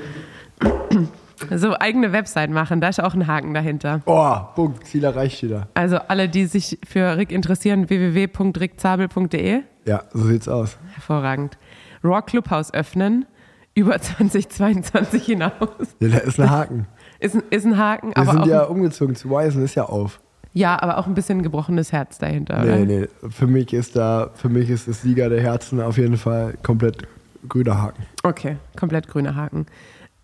So, eigene Website machen, da ist auch ein Haken dahinter. Oh, Punkt, Ziel erreicht wieder. Also alle, die sich für Rick interessieren, www.rickzabel.de. Ja, so sieht's aus. Hervorragend. Raw Clubhouse öffnen, über 2022 hinaus. Ja, da ist ein Haken. Ist, ein- ist ein Haken, Wir aber sind auch, ja umgezogen zu Wisen, ist ja auf. ja, aber auch ein bisschen gebrochenes Herz dahinter, oder? Nee, nee. Für mich ist da, für mich ist das Sieger der Herzen auf jeden Fall komplett grüner Haken. Okay, komplett grüner Haken.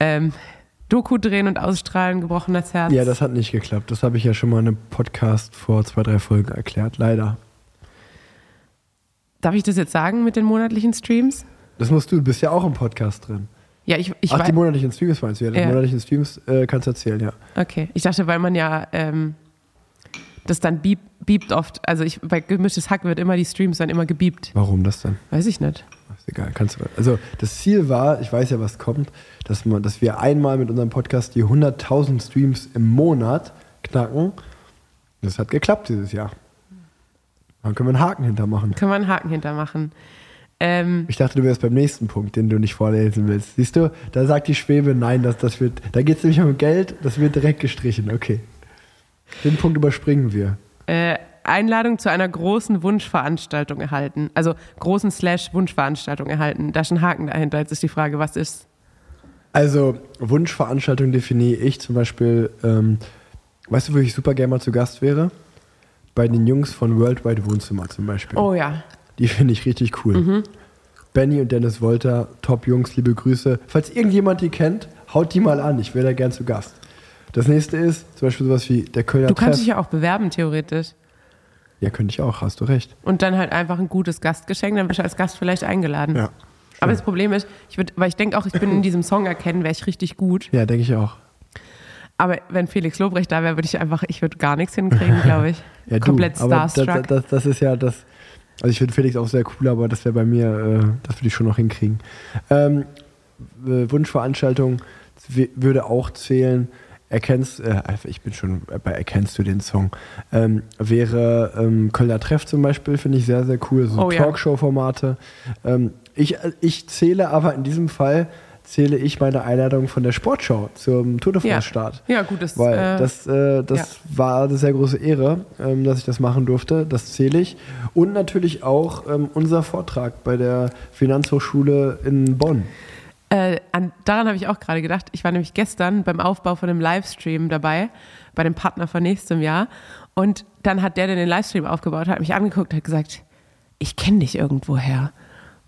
Ähm, Doku drehen und ausstrahlen, gebrochenes Herz. Ja, das hat nicht geklappt. Das habe ich ja schon mal in einem Podcast vor zwei, drei Folgen erklärt. Leider. Darf ich das jetzt sagen mit den monatlichen Streams? Das musst du, du bist ja auch im Podcast drin. Ja, ich, ich Ach, die monatlichen Streams meinst du? Ja, die Ja. monatlichen Streams äh, kannst du erzählen, ja. Okay, ich dachte, weil man ja ähm, das dann beep, beept oft. Also ich, bei gemischtes Hack wird immer die Streams dann immer gebiebt. Warum das dann? Weiß ich nicht. Ist egal, kannst du. Also das Ziel war, ich weiß ja, was kommt, dass, man, dass wir einmal mit unserem Podcast die 100.000 Streams im Monat knacken. Das hat geklappt dieses Jahr. Dann können wir einen Haken hintermachen. Können wir einen Haken hintermachen. Ähm, Ich dachte, du wärst beim nächsten Punkt, den du nicht vorlesen willst. Siehst du, da sagt die Schwebe, nein, das, das wird, da geht es nämlich um Geld, das wird direkt gestrichen. Okay. Den Punkt überspringen wir. äh, Einladung zu einer großen Wunschveranstaltung erhalten. Also großen Slash Wunschveranstaltung erhalten. Da ist ein Haken dahinter. Jetzt ist die Frage, was ist? Also, Wunschveranstaltung definiere ich zum Beispiel, ähm, weißt du, wo ich super gerne mal zu Gast wäre? Bei den Jungs von Worldwide Wohnzimmer zum Beispiel. Oh ja. Die finde ich richtig cool. Mhm. Benny und Dennis Wolter, Top-Jungs, liebe Grüße. Falls irgendjemand die kennt, haut die mal an, ich wäre da gern zu Gast. Das nächste ist zum Beispiel sowas wie der Kölner Du kannst Treff. dich ja auch bewerben, theoretisch. Ja, könnte ich auch, hast du recht. Und dann halt einfach ein gutes Gastgeschenk, dann bist du als Gast vielleicht eingeladen. Ja. Aber das Problem ist, ich würd, weil ich denke auch, ich bin in diesem Song erkennen, wäre ich richtig gut. Ja, denke ich auch. Aber wenn Felix Lobrecht da wäre, würde ich einfach, ich würde gar nichts hinkriegen, glaube ich. Ja, du, Komplett aber das, starstruck. das, das ist ja das. Also ich finde Felix auch sehr cool, aber das wäre bei mir, äh, das würde ich schon noch hinkriegen. Ähm, äh, Wunschveranstaltung würde auch zählen. Erkennst, äh, ich bin schon bei Erkennst du den Song? Ähm, wäre ähm, Kölner Treff zum Beispiel, finde ich sehr, sehr cool. So Oh ja. Talkshow-Formate. Ähm, ich, ich zähle aber in diesem Fall zähle ich meine Einladung von der Sportschau zum Tour de Ja. France-Start. Ja, gut, das, Weil äh, das, äh, das war eine sehr große Ehre, ähm, dass ich das machen durfte. Das zähle ich. Und natürlich auch ähm, unser Vortrag bei der Finanzhochschule in Bonn. Äh, an, daran habe ich auch gerade gedacht. Ich war nämlich gestern beim Aufbau von einem Livestream dabei, bei dem Partner von nächstem Jahr. Und dann hat der, der den Livestream aufgebaut hat, mich angeguckt und hat gesagt, ich kenne dich irgendwoher.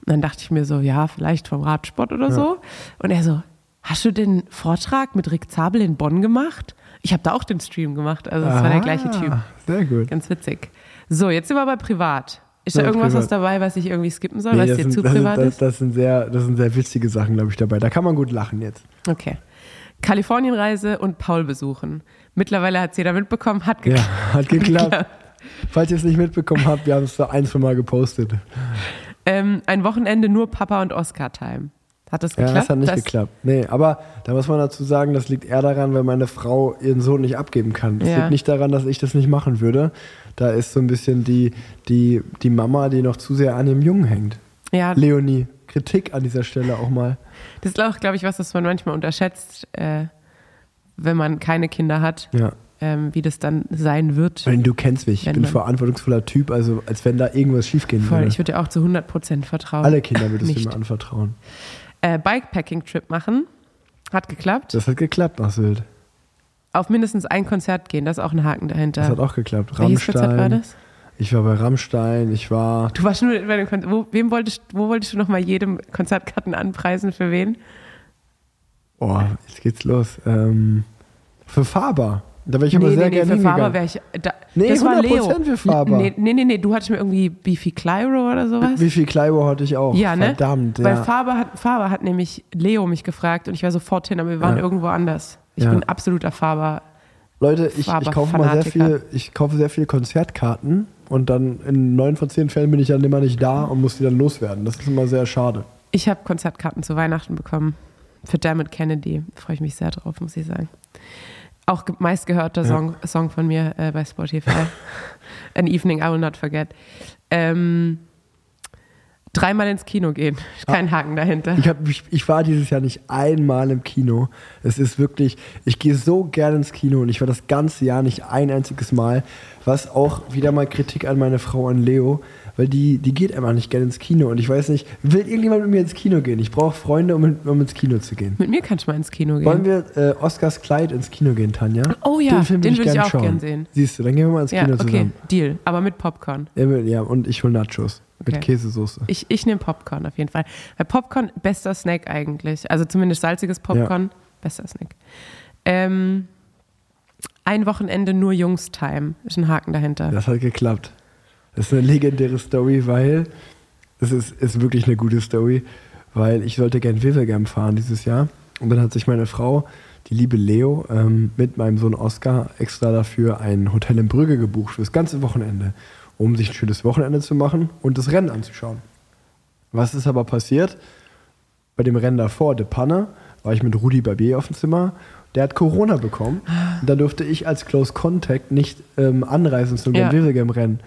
Und dann dachte ich mir so, ja, vielleicht vom Radsport oder Ja. so. Und er so, hast du den Vortrag mit Rick Zabel in Bonn gemacht? Ich habe da auch den Stream gemacht. Also es war der gleiche Typ. Sehr gut. Ganz witzig. So, jetzt sind wir bei privat. Ist da Ja, irgendwas privat. was dabei, was ich irgendwie skippen soll, Nee, was das, dir sind, zu das, privat das, ist? das, sind sehr, das sind sehr witzige Sachen, glaube ich, dabei. Da kann man gut lachen jetzt. Okay. Kalifornienreise und Paul besuchen. Mittlerweile hat es jeder mitbekommen, hat geklappt. Ja, hat geklappt. Falls ihr es nicht mitbekommen habt, wir haben es da ein, zwei Mal gepostet. Ähm, ein Wochenende nur Papa und Oscar-Time. Hat das Ja, geklappt? das hat nicht geklappt. Nee, aber da muss man dazu sagen, das liegt eher daran, weil meine Frau ihren Sohn nicht abgeben kann. Das Ja. liegt nicht daran, dass ich das nicht machen würde. Da ist so ein bisschen die, die, die Mama, die noch zu sehr an dem Jungen hängt. Ja, Leonie, Kritik an dieser Stelle auch mal. das ist auch, glaube ich, was, das man manchmal unterschätzt, äh, wenn man keine Kinder hat, Ja. ähm, wie das dann sein wird. Weil du kennst mich, ich Wenn bin ein verantwortungsvoller Typ, also als wenn da irgendwas schiefgehen Voll, würde. ich würde dir auch zu 100% vertrauen. Alle Kinder würdest du mir anvertrauen. Äh, Bikepacking-Trip machen. Hat geklappt. Das hat geklappt nach Sylt. Auf mindestens ein Konzert gehen, das ist auch ein Haken dahinter. Das hat auch geklappt. Welches Konzert war Rammstein. das? Ich war bei Rammstein, ich war. Du warst nur bei dem Konzert. Wo, wem wolltest, wo wolltest du noch mal jedem Konzertkarten anpreisen? Für wen? Oh, jetzt geht's los. Ähm, für Faber. Da wäre ich aber sehr gerne für Faber hingegangen. wäre ich. Da, Nee, das war Leo. 100% für. Nee, nee, nee, nee, du hattest mir irgendwie Beefy Clyro oder sowas. Wie viel Kleibo hatte ich auch? Ja, ne? Verdammt, Weil ja. Faber hat, Faber hat nämlich Leo mich gefragt und ich war sofort hin, aber wir waren Ja. irgendwo anders. Ich Ja. bin absoluter Faber. Leute, ich, ich kaufe mal sehr viel, ich kaufe sehr viel Konzertkarten und dann in neun von zehn Fällen bin ich dann immer nicht da und muss die dann loswerden. Das ist immer sehr schade. Ich habe Konzertkarten zu Weihnachten bekommen. Für Dermot Kennedy. Da freue ich mich sehr drauf, muss ich sagen. Auch ge- meistgehörter Ja. Song, Song von mir äh, bei Spotify. An Evening I Will Not Forget. Ähm, dreimal ins Kino gehen. Kein Haken dahinter. Ich, hab, ich, ich war dieses Jahr nicht einmal im Kino. Es ist wirklich, ich gehe so gerne ins Kino und ich war das ganze Jahr nicht ein einziges Mal. Was auch wieder mal Kritik an meine Frau, an Leo, weil die, die geht einfach nicht gerne ins Kino. Und ich weiß nicht, will irgendjemand mit mir ins Kino gehen? Ich brauche Freunde, um, mit- um ins Kino zu gehen. Mit mir kannst du mal ins Kino gehen. Wollen wir äh, Oscars Kleid ins Kino gehen, Tanja? Oh ja, Film den würde ich gern auch gern sehen. Siehst du, dann gehen wir mal ins ja, Kino okay, zusammen. Deal. Aber mit Popcorn. Ja, Ja, und ich hol Nachos mit Okay. Käsesoße. Ich, ich nehme Popcorn auf jeden Fall. Weil Popcorn, bester Snack eigentlich. Also zumindest salziges Popcorn, bester Snack. Ähm, ein Wochenende nur Jungs-Time. Ist ein Haken dahinter. Das hat geklappt. Das ist eine legendäre Story, weil es ist, ist wirklich eine gute Story, weil ich sollte gern Wevelgem fahren dieses Jahr. Und dann hat sich meine Frau, die liebe Leo, ähm, mit meinem Sohn Oscar extra dafür ein Hotel in Brügge gebucht für das ganze Wochenende, um sich ein schönes Wochenende zu machen und das Rennen anzuschauen. Was ist aber passiert? Bei dem Rennen davor, De Panne, war ich mit Rudi Barbier auf dem Zimmer. Der hat Corona bekommen. Und dann durfte ich als Close Contact nicht ähm, anreisen zum Ja. ja.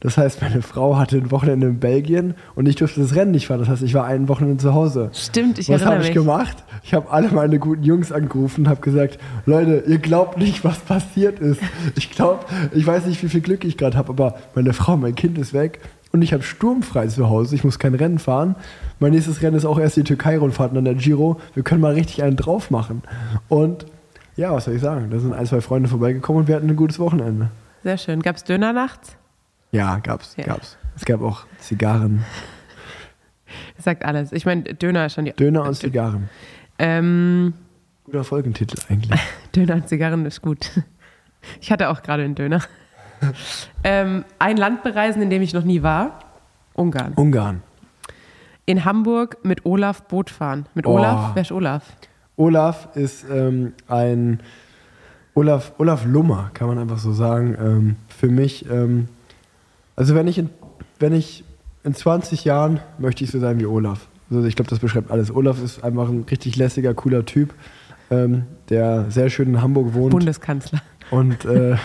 Das heißt, meine Frau hatte ein Wochenende in Belgien und ich durfte das Rennen nicht fahren. Das heißt, ich war ein Wochenende zu Hause. Stimmt, ich Was habe ich gemacht? Ich habe alle meine guten Jungs angerufen und habe gesagt, Leute, ihr glaubt nicht, was passiert ist. Ich glaube, ich weiß nicht, wie viel Glück ich gerade habe, aber meine Frau, mein Kind ist weg und ich habe sturmfrei zu Hause. Ich muss kein Rennen fahren. Mein nächstes Rennen ist auch erst die Türkei-Rundfahrt und dann der Giro. Wir können mal richtig einen drauf machen. Und ja, was soll ich sagen? Da sind ein, zwei Freunde vorbeigekommen und wir hatten ein gutes Wochenende. Sehr schön. Gab es Döner nachts? Ja, gab's, Ja. gab's. Es gab auch Zigarren. Das sagt alles. Ich meine, Döner ist schon die. Döner und Zigarren. Ähm, Guter Folgentitel eigentlich. Döner und Zigarren ist gut. Ich hatte auch gerade einen Döner. ähm, ein Land bereisen, in dem ich noch nie war. Ungarn. Ungarn. In Hamburg mit Olaf Boot fahren. Mit Oh. Olaf? Wer ist Olaf? Olaf ist ähm, ein Olaf, Olaf Lummer, kann man einfach so sagen. Ähm, für mich, ähm, also wenn ich, in, wenn ich in 20 Jahren möchte ich so sein wie Olaf. Also ich glaube, das beschreibt alles. Olaf ist einfach ein richtig lässiger, cooler Typ, ähm, der sehr schön in Hamburg wohnt Bundeskanzler. und, äh,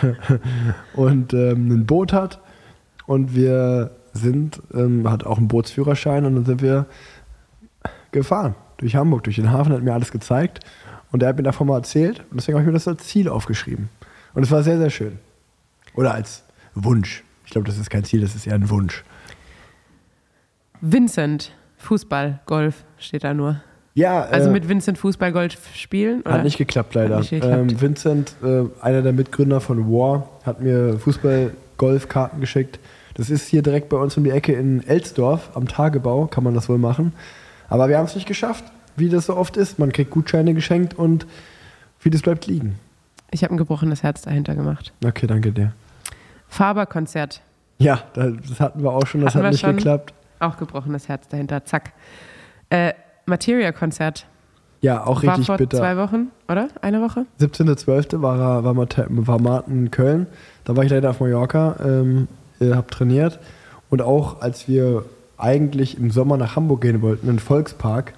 und ähm, ein Boot hat. Und wir sind, ähm, hat auch einen Bootsführerschein und dann sind wir gefahren durch Hamburg, durch den Hafen, hat mir alles gezeigt. Und er hat mir davon mal erzählt und deswegen habe ich mir das als Ziel aufgeschrieben. Und es war sehr, sehr schön. Oder als Wunsch. Ich glaube, das ist kein Ziel, das ist eher ein Wunsch. Vincent, Fußball, Golf steht da nur. Ja, Also äh, mit Vincent Fußball, Golf spielen? Oder? Hat nicht geklappt, leider. Nicht geklappt. Ähm, Vincent, äh, einer der Mitgründer von War, hat mir Fußball-Golfkarten geschickt. Das ist hier direkt bei uns um die Ecke in Elsdorf am Tagebau, kann man das wohl machen. Aber wir haben es nicht geschafft, wie das so oft ist. Man kriegt Gutscheine geschenkt und vieles bleibt liegen. Ich habe ein gebrochenes Herz dahinter gemacht. Okay, danke dir. Faber-Konzert. Ja, da- das hatten wir auch schon, das Hatten hat nicht schon. geklappt. Auch gebrochenes Herz dahinter. Zack. Äh, Materia-Konzert. Ja, auch War richtig vor bitter. zwei Wochen, oder? Eine Woche? 17.12. war, er, war, war Martin in Köln. Da war ich leider auf Mallorca, ähm, habe trainiert. Und auch als wir eigentlich im Sommer nach Hamburg gehen wollten, in den Volkspark,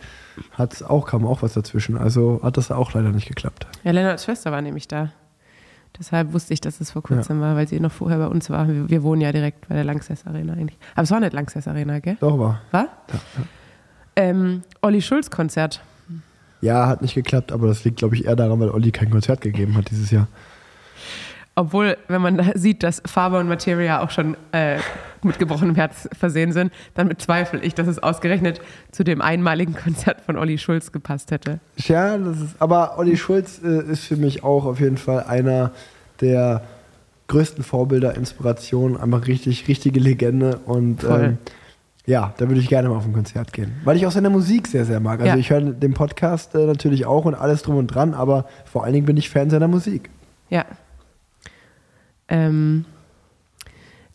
hat's auch, kam auch was dazwischen. Also hat das auch leider nicht geklappt. Ja, Lennarts Schwester war nämlich da. Deshalb wusste ich, dass es vor kurzem war, weil sie noch vorher bei uns war. Wir, wir wohnen ja direkt bei der Lanxess Arena eigentlich. Aber es war nicht Lanxess Arena, gell? Doch, war. War? Ähm, Olli Schulz Konzert. Ja, hat nicht geklappt, aber das liegt, glaube ich, eher daran, weil Olli kein Konzert gegeben hat dieses Jahr. Obwohl, wenn man da sieht, dass Faber und Materia auch schon äh, mit gebrochenem Herz versehen sind, dann bezweifle ich, dass es ausgerechnet zu dem einmaligen Konzert von Olli Schulz gepasst hätte. Ja, das ist, aber Olli Schulz äh, ist für mich auch auf jeden Fall einer der größten Vorbilder, Inspirationen, einfach richtig, richtige Legende und ähm, ja, da würde ich gerne mal auf ein Konzert gehen. Weil ich auch seine Musik sehr, sehr mag. Also Ja. ich höre den Podcast äh, natürlich auch und alles drum und dran, aber vor allen Dingen bin ich Fan seiner Musik. Ja. Ähm,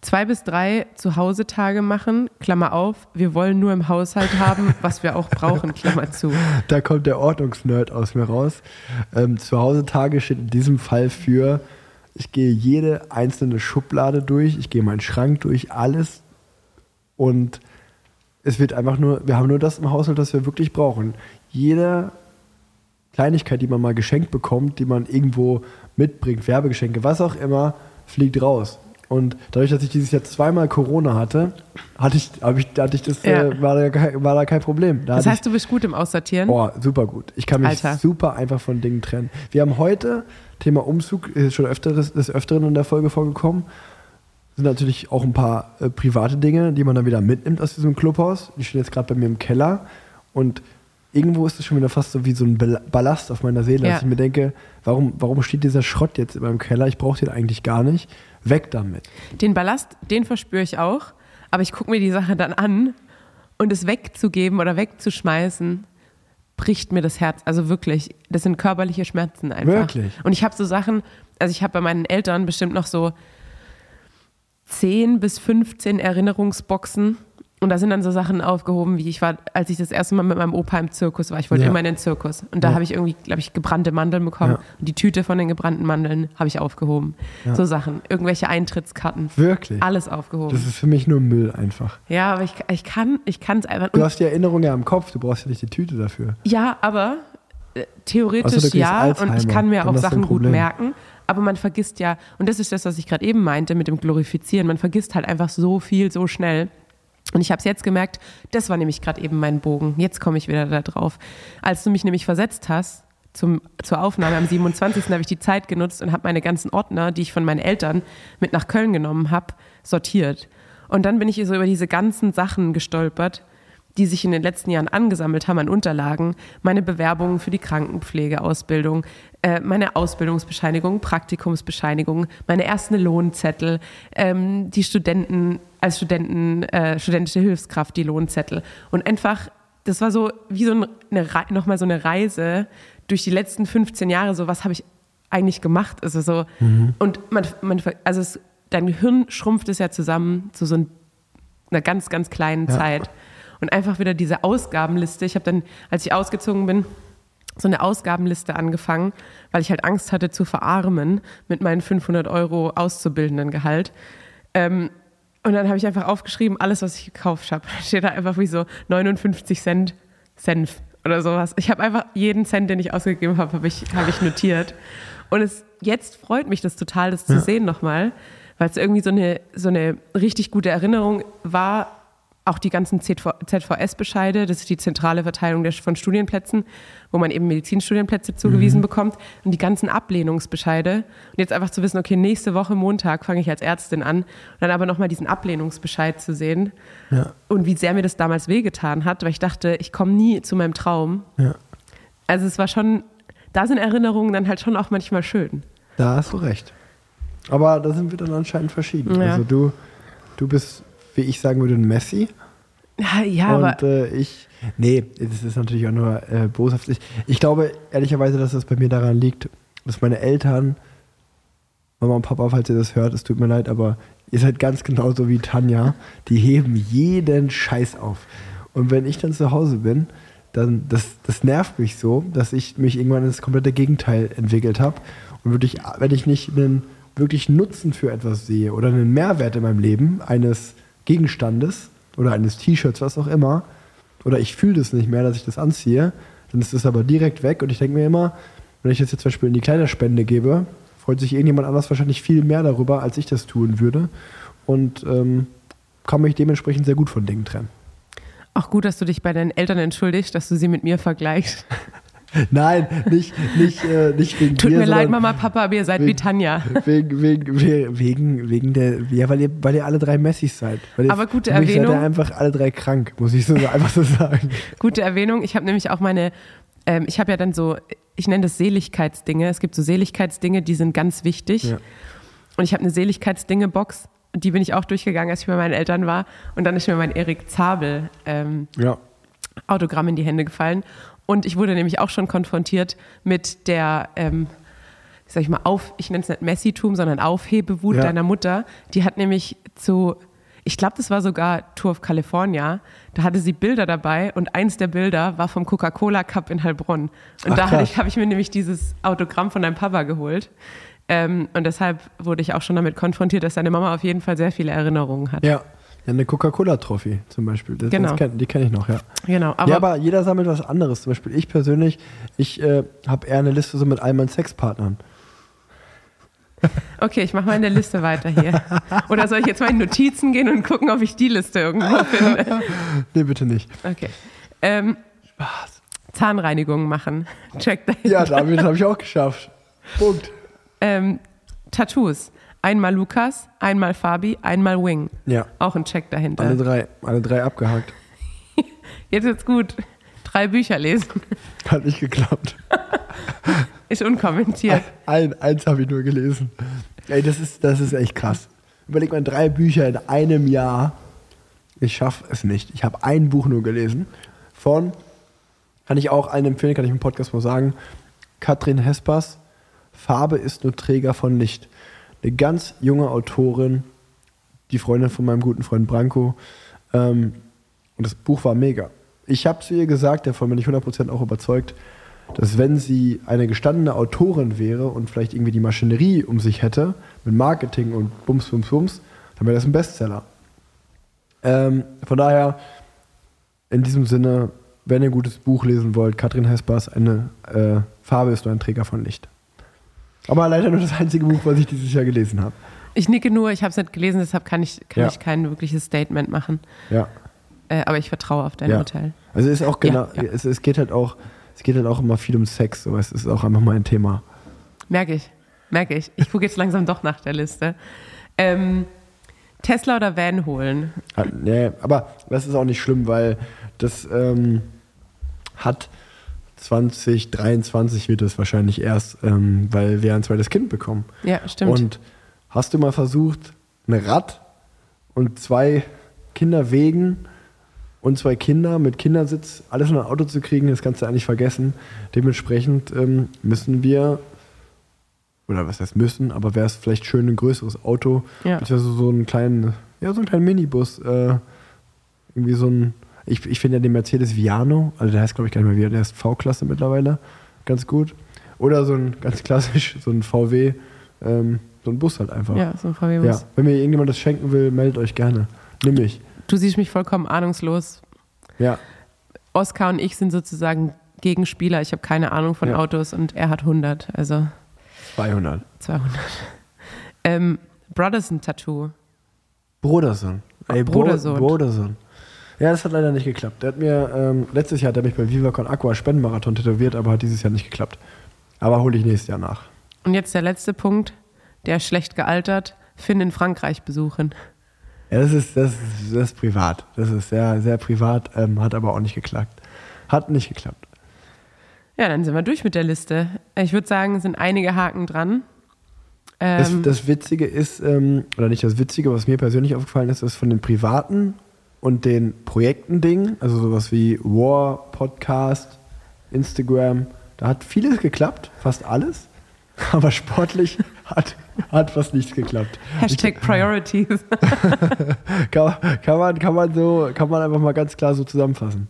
zwei bis drei Zuhause-Tage machen, Klammer auf, wir wollen nur im Haushalt haben, was wir auch brauchen, Klammer zu. Da kommt der Ordnungsnerd aus mir raus. Ähm, Zuhause-Tage steht in diesem Fall für, ich gehe jede einzelne Schublade durch, ich gehe meinen Schrank durch, alles. Und es wird einfach nur, wir haben nur das im Haushalt, das wir wirklich brauchen. Jede Kleinigkeit, die man mal geschenkt bekommt, die man irgendwo mitbringt, Werbegeschenke, was auch immer, fliegt raus. Und dadurch, dass ich dieses Jahr zweimal Corona hatte, hatte ich, ich, hatte ich das, Ja. äh, war, da, kein- war da kein Problem. Da Das hatte ich, heißt, du bist gut im Aussortieren? Oh, super gut. Ich kann mich Alter. super einfach von Dingen trennen. Wir haben heute, Thema Umzug, ist schon öfteres, des Öfteren in der Folge vorgekommen. sind natürlich auch ein paar äh, private Dinge, die man dann wieder mitnimmt aus diesem Clubhaus. Die stehen jetzt gerade bei mir im Keller und irgendwo ist es schon wieder fast so wie so ein Ballast auf meiner Seele, Ja. dass ich mir denke, warum, warum steht dieser Schrott jetzt in meinem Keller? Ich brauche den eigentlich gar nicht. Weg damit. Den Ballast, den verspüre ich auch, aber ich gucke mir die Sache dann an und es wegzugeben oder wegzuschmeißen, bricht mir das Herz. Also wirklich, das sind körperliche Schmerzen einfach. Wirklich? Und ich habe so Sachen, also ich habe bei meinen Eltern bestimmt noch so 10 bis 15 Erinnerungsboxen. Und da sind dann so Sachen aufgehoben, wie ich war, als ich das erste Mal mit meinem Opa im Zirkus war. Ich wollte Ja. immer in den Zirkus. Und da Ja. habe ich irgendwie, glaube ich, gebrannte Mandeln bekommen. Ja. Und die Tüte von den gebrannten Mandeln habe ich aufgehoben. So Sachen. Irgendwelche Eintrittskarten. Wirklich. Alles aufgehoben. Das ist für mich nur Müll einfach. Ja, aber ich, ich kann ich es einfach. Du Und, hast die Erinnerung ja im Kopf, du brauchst ja nicht die Tüte dafür. ja, aber äh, theoretisch kriegst ja. Und Alzheimer, ich kann mir auch Sachen gut merken. Aber man vergisst ja, und das ist das, was ich gerade eben meinte mit dem Glorifizieren, man vergisst halt einfach so viel, so schnell. Und ich habe es jetzt gemerkt, das war nämlich gerade eben mein Bogen. Jetzt komme ich wieder da drauf. Als du mich nämlich versetzt hast zum, zur Aufnahme am 27. habe ich die Zeit genutzt und habe meine ganzen Ordner, die ich von meinen Eltern mit nach Köln genommen habe, sortiert. Und dann bin ich so über diese ganzen Sachen gestolpert, die sich in den letzten Jahren angesammelt haben an Unterlagen, meine Bewerbungen für die Krankenpflegeausbildung, äh, meine Ausbildungsbescheinigung, Praktikumsbescheinigung, meine ersten Lohnzettel, ähm, die Studenten, als Studenten, äh, studentische Hilfskraft, die Lohnzettel. Und einfach, das war so wie so eine, nochmal so eine Reise durch die letzten 15 Jahre, so was habe ich eigentlich gemacht? Also so, und man, man, also es, dein Gehirn schrumpft es ja zusammen zu so ein, einer ganz, ganz kleinen Ja. Zeit. Und einfach wieder diese Ausgabenliste. Ich habe dann, als ich ausgezogen bin, so eine Ausgabenliste angefangen, weil ich halt Angst hatte zu verarmen mit meinen 500 Euro Auszubildendengehalt. Ähm, und dann habe ich einfach aufgeschrieben, alles, was ich gekauft habe. Steht da einfach wie so 59 Cent Senf oder sowas. Ich habe einfach jeden Cent, den ich ausgegeben habe, habe ich, habe ich notiert. Und es, jetzt freut mich das total, das zu Ja. sehen nochmal, weil es irgendwie so eine, so eine richtig gute Erinnerung war. Auch die ganzen ZV ZVS-Bescheide, das ist die zentrale Verteilung der, von Studienplätzen, wo man eben Medizinstudienplätze zugewiesen Mhm. bekommt. Und die ganzen Ablehnungsbescheide. Und jetzt einfach zu wissen, okay, nächste Woche Montag fange ich als Ärztin an. Und dann aber nochmal diesen Ablehnungsbescheid zu sehen. Ja. Und wie sehr mir das damals wehgetan hat, weil ich dachte, ich komme nie zu meinem Traum. Ja. Also es war schon, da sind Erinnerungen dann halt schon auch manchmal schön. Da hast du recht. Aber da sind wir dann anscheinend verschieden. Ja. Also du, du bist, wie ich sagen würde, ein Messi. Ja, ja aber und äh, ich, nee, das ist natürlich auch nur äh, boshaft. Ich, ich glaube ehrlicherweise, dass das bei mir daran liegt, dass meine Eltern, Mama und Papa, falls ihr das hört, es tut mir leid, aber ihr seid ganz genauso wie Tanja. Die heben jeden Scheiß auf. Und wenn ich dann zu Hause bin, dann, das, das nervt mich so, dass ich mich irgendwann ins komplette Gegenteil entwickelt habe. Und wirklich, wenn ich nicht einen wirklich Nutzen für etwas sehe oder einen Mehrwert in meinem Leben eines Gegenstandes oder eines T-Shirts, was auch immer, oder ich fühle das nicht mehr, dass ich das anziehe, dann ist das aber direkt weg. Und ich denke mir immer, wenn ich das jetzt zum Beispiel in die Kleiderspende gebe, freut sich irgendjemand anders wahrscheinlich viel mehr darüber, als ich das tun würde. Und ähm, kann mich dementsprechend sehr gut von Dingen trennen. auch gut, dass du dich bei deinen Eltern entschuldigst, dass du sie mit mir vergleichst. Nein, nicht, nicht, äh, nicht wegen Tut dir, mir leid, Mama, Papa, aber ihr seid wie wegen- Tanja. Wegen, wegen, wegen, wegen der, ja, weil ihr, weil ihr alle drei Messis seid. Weil Aber gute Erwähnung. seid ihr einfach alle drei krank, muss ich so einfach so sagen. Gute Erwähnung. Ich habe nämlich auch meine, ähm, ich habe ja dann so, ich nenne das Seligkeitsdinge. Es gibt so Seligkeitsdinge, die sind ganz wichtig. Ja. Und ich habe eine Seligkeitsdinge-Box. Die bin ich auch durchgegangen, als ich bei meinen Eltern war. Und dann ist mir mein Erik Zabel ähm, Ja. Autogramm in die Hände gefallen. Und ich wurde nämlich auch schon konfrontiert mit der, ähm, sag ich mal, auf, ich nenne es nicht Messitum, sondern Aufhebewut Ja. deiner Mutter. Die hat nämlich zu, ich glaube, das war sogar Tour of California, da hatte sie Bilder dabei und eins der Bilder war vom Coca-Cola Cup in Heilbronn. Und Ach, da habe ich mir nämlich dieses Autogramm von deinem Papa geholt. Ähm, und deshalb wurde ich auch schon damit konfrontiert, dass deine Mama auf jeden Fall sehr viele Erinnerungen hat. Ja. Ja, eine Coca-Cola-Trophy zum Beispiel. Das, Genau. das die kenne ich noch, ja. Genau, aber, ja, aber jeder sammelt was anderes. Zum Beispiel ich persönlich, ich äh, habe eher eine Liste so mit all meinen Sexpartnern. Okay, ich mache mal in der Liste weiter hier. Oder soll ich jetzt mal in Notizen gehen und gucken, ob ich die Liste irgendwo finde? Nee, bitte nicht. Okay. Ähm, Spaß. Zahnreinigung machen. Check dahinter. Ja, damit habe ich auch geschafft. Punkt. Ähm, Tattoos. Einmal Lukas, einmal Fabi, einmal Wing. Ja. Auch ein Check dahinter. Alle drei, alle drei abgehakt. Jetzt wird's gut. Drei Bücher lesen. Hat nicht geklappt. Ist unkommentiert. Ein, eins habe ich nur gelesen. Ey, das ist, das ist echt krass. Überleg mal, drei Bücher in einem Jahr. Ich schaffe es nicht. Ich habe ein Buch nur gelesen. Von, kann ich auch allen empfehlen, kann ich im Podcast mal sagen, Katrin Hespers, Farbe ist nur Träger von Licht. Eine ganz junge Autorin, die Freundin von meinem guten Freund Branko. Ähm, und das Buch war mega. Ich habe zu ihr gesagt, davon bin ich 100% auch überzeugt, dass wenn sie eine gestandene Autorin wäre und vielleicht irgendwie die Maschinerie um sich hätte, mit Marketing und Bums, Bums, Bums, dann wäre das ein Bestseller. Ähm, von daher, in diesem Sinne, wenn ihr ein gutes Buch lesen wollt, Katrin Hespers, eine äh, Farbe ist nur ein Träger von Licht. Aber leider nur das einzige Buch, was ich dieses Jahr gelesen habe. Ich nicke nur, ich habe es nicht gelesen, deshalb kann ich, kann Ja. ich kein wirkliches Statement machen. Ja. Äh, aber ich vertraue auf dein ja. Urteil. Also es ist auch genau, Ja. Es, es geht halt auch, es geht halt auch immer viel um Sex, so es ist auch einfach mal ein Thema. Merke ich. Merke ich. Ich gucke jetzt langsam doch nach der Liste. Ähm, Tesla oder Van holen? Ah, Nee, aber das ist auch nicht schlimm, weil das ähm, hat 2023 wird es wahrscheinlich erst, ähm, weil wir ein zweites Kind bekommen. Ja, stimmt. Und hast du mal versucht, ein Rad und zwei Kinderwegen und zwei Kinder mit Kindersitz alles in ein Auto zu kriegen, das kannst du eigentlich vergessen. Dementsprechend ähm, müssen wir, oder was heißt müssen, aber wäre es vielleicht schön, ein größeres Auto, Ja. beziehungsweise so einen kleinen, ja, so einen kleinen Minibus, äh, irgendwie so ein, ich, ich finde ja den Mercedes Viano, also der heißt glaube ich gar nicht mehr wie, der ist V-Klasse mittlerweile, ganz gut. Oder so ein ganz klassisch, so ein VW, ähm, so ein Bus halt einfach. Ja, so ein VW-Bus. Ja, wenn mir irgendjemand das schenken will, meldet euch gerne. Nimm mich. Du siehst mich vollkommen ahnungslos. Ja. Oskar und ich sind sozusagen Gegenspieler. Ich habe keine Ahnung von Ja. Autos und er hat 100, also 200. 200. Ähm, Brotherson-Tattoo. Brudersohn. Ey, Bro- Brudersohn. Ja, das hat leider nicht geklappt. Der hat mir, ähm, letztes Jahr hat er mich beim VivaCon Aqua Spendenmarathon tätowiert, aber hat dieses Jahr nicht geklappt. Aber hole ich nächstes Jahr nach. Und jetzt der letzte Punkt, der ist schlecht gealtert. Finn in Frankreich besuchen. Ja, das ist, das ist, das ist privat. Das ist sehr, sehr privat, ähm, hat aber auch nicht geklappt. Hat nicht geklappt. Ja, dann sind wir durch mit der Liste. Ich würde sagen, es sind einige Haken dran. Das, Ähm, das Witzige ist, ähm, oder nicht das Witzige, was mir persönlich aufgefallen ist, ist von den privaten und den Projekten-Dingen, also sowas wie War, Podcast, Instagram, da hat vieles geklappt, fast alles, aber sportlich hat, hat fast nichts geklappt. Hashtag Priorities. kann, kann, man, kann, man so, kann man einfach mal ganz klar so zusammenfassen.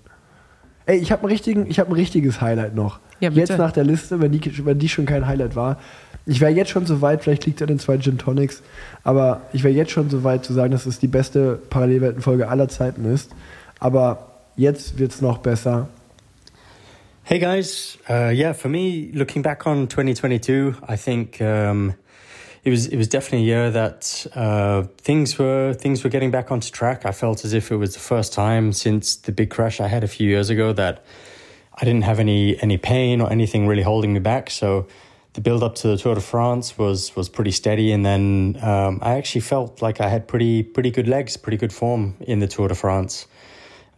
Ey, ich habe ein, richtigen- ich hab ein richtiges Highlight noch. Ja, jetzt nach der Liste, wenn die, wenn die schon kein Highlight war. Ich wäre jetzt schon so weit, vielleicht liegt es an den zwei Gin Tonics, aber ich wäre jetzt schon so weit zu sagen, dass es die beste Parallelweltenfolge aller Zeiten ist. Aber jetzt wird es noch besser. Hey guys, uh, yeah, for me, looking back on 2022, I think um, it was it was definitely a year that uh, things were things were getting back onto track. I felt as if it was the first time since the big crash I had a few years ago that I didn't have any any pain or anything really holding me back. So the build up to the Tour de France was was pretty steady, and then um, I actually felt like I had pretty pretty good legs, pretty good form in the Tour de France.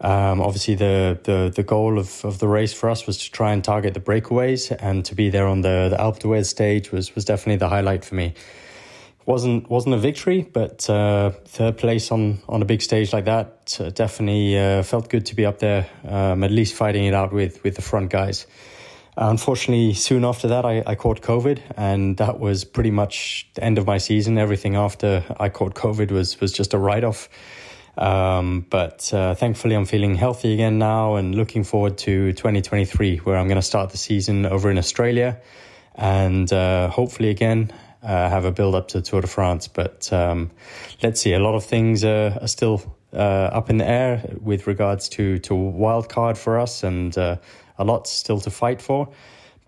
Um, obviously, the, the the goal of, of the race for us was to try and target the breakaways, and to be there on the the Alpe d'Huez stage was was definitely the highlight for me. wasn't wasn't a victory, but uh, third place on on a big stage like that uh, definitely uh, felt good to be up there, um, at least fighting it out with with the front guys. Unfortunately, soon after that, I, I caught COVID, and that was pretty much the end of my season. Everything after I caught COVID was was just a write off. Um, but uh, thankfully, I'm feeling healthy again now, and looking forward to 2023, where I'm going to start the season over in Australia, and uh, hopefully again uh, have a build up to Tour de France. But um, let's see, a lot of things uh, are still uh, up in the air with regards to to wild card for us, and uh, a lot still to fight for.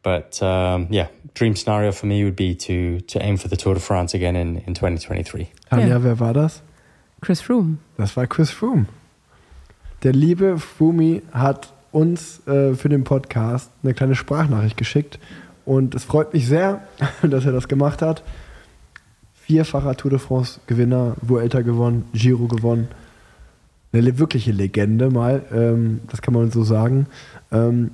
But um, yeah, dream scenario for me would be to to aim for the Tour de France again in, in 2023. Tanja, Ja. wer war das? Chris Froome. Das war Chris Froome. Der liebe Fumi hat uns äh, für den Podcast eine kleine Sprachnachricht geschickt und es freut mich sehr, dass er das gemacht hat. vierfacher Tour de France Gewinner, Vuelta gewonnen, Giro gewonnen. Eine wirkliche Legende mal, ähm, das kann man so sagen. Ähm,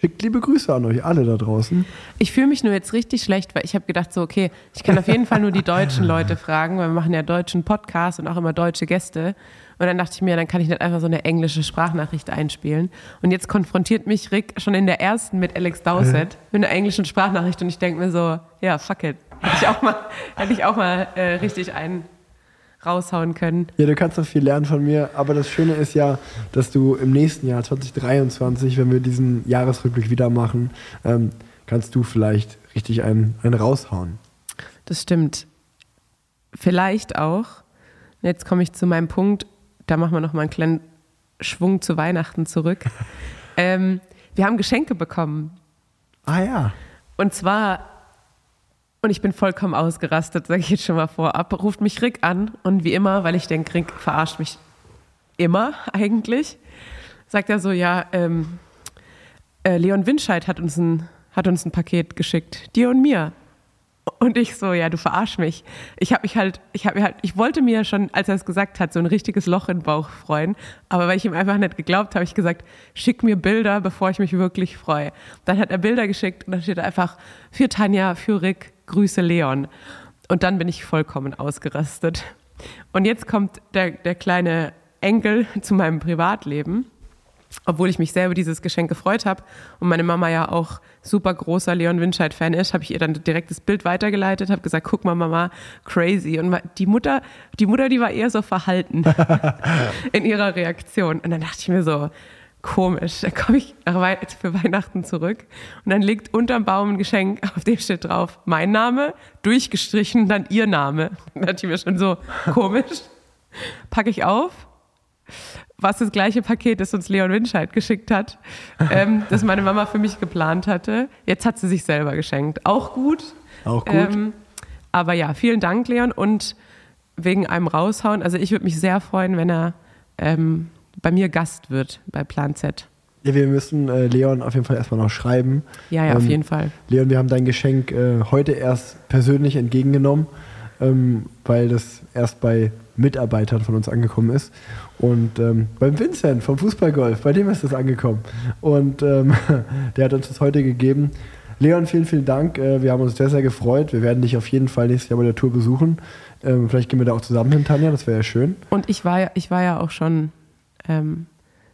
schickt liebe Grüße an euch alle da draußen. Ich fühle mich nur jetzt richtig schlecht, weil ich habe gedacht, so, okay, ich kann auf jeden Fall nur die deutschen Leute fragen, weil wir machen ja deutschen Podcast und auch immer deutsche Gäste. Und dann dachte ich mir, dann kann ich nicht einfach so eine englische Sprachnachricht einspielen. Und jetzt konfrontiert mich Rick schon in der ersten mit Alex Dowsett mit einer englischen Sprachnachricht und ich denke mir so, ja, fuck it. Hätte ich auch mal, hätte ich auch mal äh, richtig einen raushauen können. Ja, du kannst noch viel lernen von mir, aber das Schöne ist ja, dass du im nächsten Jahr 2023, wenn wir diesen Jahresrückblick wieder machen, ähm, kannst du vielleicht richtig einen, einen raushauen. Das stimmt. Vielleicht auch. Jetzt komme ich zu meinem Punkt. Da machen wir noch mal einen kleinen Schwung zu Weihnachten zurück. ähm, wir haben Geschenke bekommen. Ah ja. Und zwar, und ich bin vollkommen ausgerastet, sage ich jetzt schon mal vorab, ruft mich Rick an und wie immer, weil ich denke, Rick verarscht mich immer eigentlich, sagt er so, ja, ähm, äh, Leon Winscheid hat uns, ein, hat uns ein Paket geschickt, dir und mir. Und ich so, ja, du verarsch mich. Ich habe mich halt, ich habe mir halt, ich wollte mir schon, als er es gesagt hat, so ein richtiges Loch im Bauch freuen. Aber weil ich ihm einfach nicht geglaubt habe, ich gesagt, schick mir Bilder, bevor ich mich wirklich freue. Dann hat er Bilder geschickt und dann steht da einfach für Tanja, für Rick, Grüße Leon. Und dann bin ich vollkommen ausgerastet. Und jetzt kommt der, der kleine Enkel zu meinem Privatleben obwohl ich mich sehr über dieses Geschenk gefreut habe und meine Mama ja auch super großer Leon Winscheid-Fan ist, habe ich ihr dann direkt das Bild weitergeleitet, habe gesagt, guck mal, Mama, crazy. Und die Mutter, die Mutter, die war eher so verhalten in ihrer Reaktion. Und dann dachte ich mir so, komisch, da komme ich für Weihnachten zurück und dann liegt unterm Baum ein Geschenk, auf dem steht drauf, mein Name, durchgestrichen, dann ihr Name. Dann dachte ich mir schon so, komisch. Packe ich auf, was das gleiche Paket, das uns Leon Winscheid geschickt hat, ähm, das meine Mama für mich geplant hatte. Jetzt hat sie sich selber geschenkt. Auch gut. Auch gut. Ähm, aber ja, vielen Dank, Leon. Und wegen einem raushauen, also ich würde mich sehr freuen, wenn er ähm, bei mir Gast wird bei Plan Z. Ja, wir müssen äh, Leon auf jeden Fall erstmal noch schreiben. Ja, ja, auf jeden Fall. Leon, wir haben dein Geschenk äh, heute erst persönlich entgegengenommen, ähm, weil das erst bei Mitarbeitern von uns angekommen ist. Und ähm, beim Vincent vom Fußballgolf, bei dem ist das angekommen. Und ähm, der hat uns das heute gegeben. Leon, vielen, vielen Dank. Äh, wir haben uns sehr, sehr gefreut. Wir werden dich auf jeden Fall nächstes Jahr bei der Tour besuchen. Ähm, vielleicht gehen wir da auch zusammen hin, Tanja, das wäre ja schön. Und ich war ja, ich war ja auch schon ähm,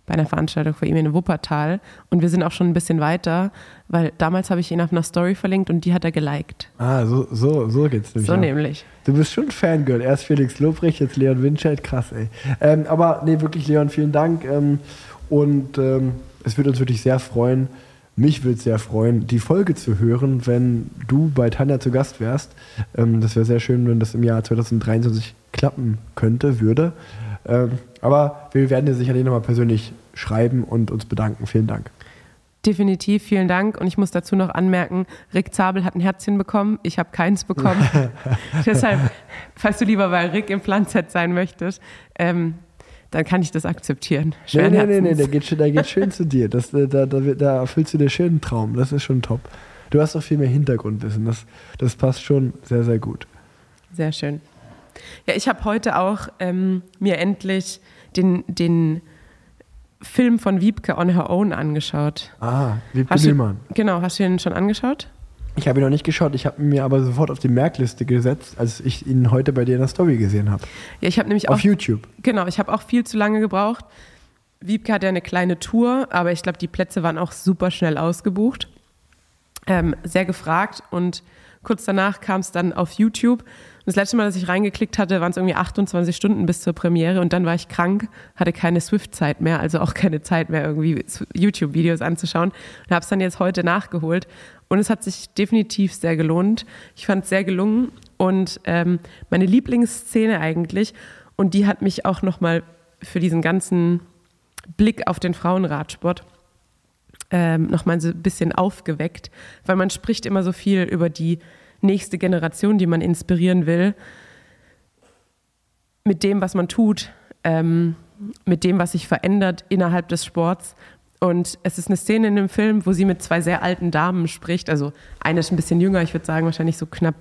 bei einer Veranstaltung von ihm in Wuppertal und wir sind auch schon ein bisschen weiter, weil damals habe ich ihn auf einer Story verlinkt und die hat er geliked. Ah, so, so, so geht's nämlich. So ab. nämlich. Du bist schon Fangirl. Erst Felix Lobrecht, jetzt Leon Winscheid. Krass, ey. Ähm, aber nee, wirklich, Leon, vielen Dank. Ähm, und ähm, es würde uns wirklich sehr freuen, mich würde es sehr freuen, die Folge zu hören, wenn du bei Tanja zu Gast wärst. Ähm, das wäre sehr schön, wenn das im Jahr 2023 klappen könnte, würde. Ähm, aber wir werden dir sicherlich nochmal persönlich schreiben und uns bedanken. Vielen Dank. Definitiv, vielen Dank. Und ich muss dazu noch anmerken, Rick Zabel hat ein Herzchen bekommen, ich habe keins bekommen. Deshalb, falls du lieber bei Rick im Plan Z sein möchtest, ähm, dann kann ich das akzeptieren. Nee, Schweren nee, nee, nee, Herzens. der geht, schön- der geht schön zu dir. Das, äh, da, da, da erfüllst du dir schön einen Traum. Das ist schon top. Du hast auch viel mehr Hintergrundwissen. Das, das passt schon sehr, sehr gut. Sehr schön. Ja, ich habe heute auch ähm, mir endlich den, den Film von Wiebke on Her Own angeschaut. Ah, Wiebke Hast du-. Genau, hast du ihn schon angeschaut? Ich habe ihn noch nicht geschaut. Ich habe mir aber sofort auf die Merkliste gesetzt, als ich ihn heute bei dir in der Story gesehen habe. Ja, ich habe nämlich Auf auch. YouTube. Genau, ich habe auch viel zu lange gebraucht. Wiebke hat ja eine kleine Tour, aber ich glaube, die Plätze waren auch super schnell ausgebucht. Ähm, sehr gefragt und kurz danach kam es dann auf YouTube. Das letzte Mal, dass ich reingeklickt hatte, waren es irgendwie 28 Stunden bis zur Premiere und dann war ich krank, hatte keine Swift-Zeit mehr, also auch keine Zeit mehr, irgendwie YouTube-Videos anzuschauen und habe es dann jetzt heute nachgeholt. Und es hat sich definitiv sehr gelohnt. Ich fand es sehr gelungen und ähm, meine Lieblingsszene eigentlich, und die hat mich auch nochmal für diesen ganzen Blick auf den Frauenradsport ähm, nochmal so ein bisschen aufgeweckt, weil man spricht immer so viel über die nächste Generation, die man inspirieren will, mit dem, was man tut, ähm, mit dem, was sich verändert innerhalb des Sports. Und es ist eine Szene in dem Film, wo sie mit zwei sehr alten Damen spricht. Also eine ist ein bisschen jünger, ich würde sagen wahrscheinlich so knapp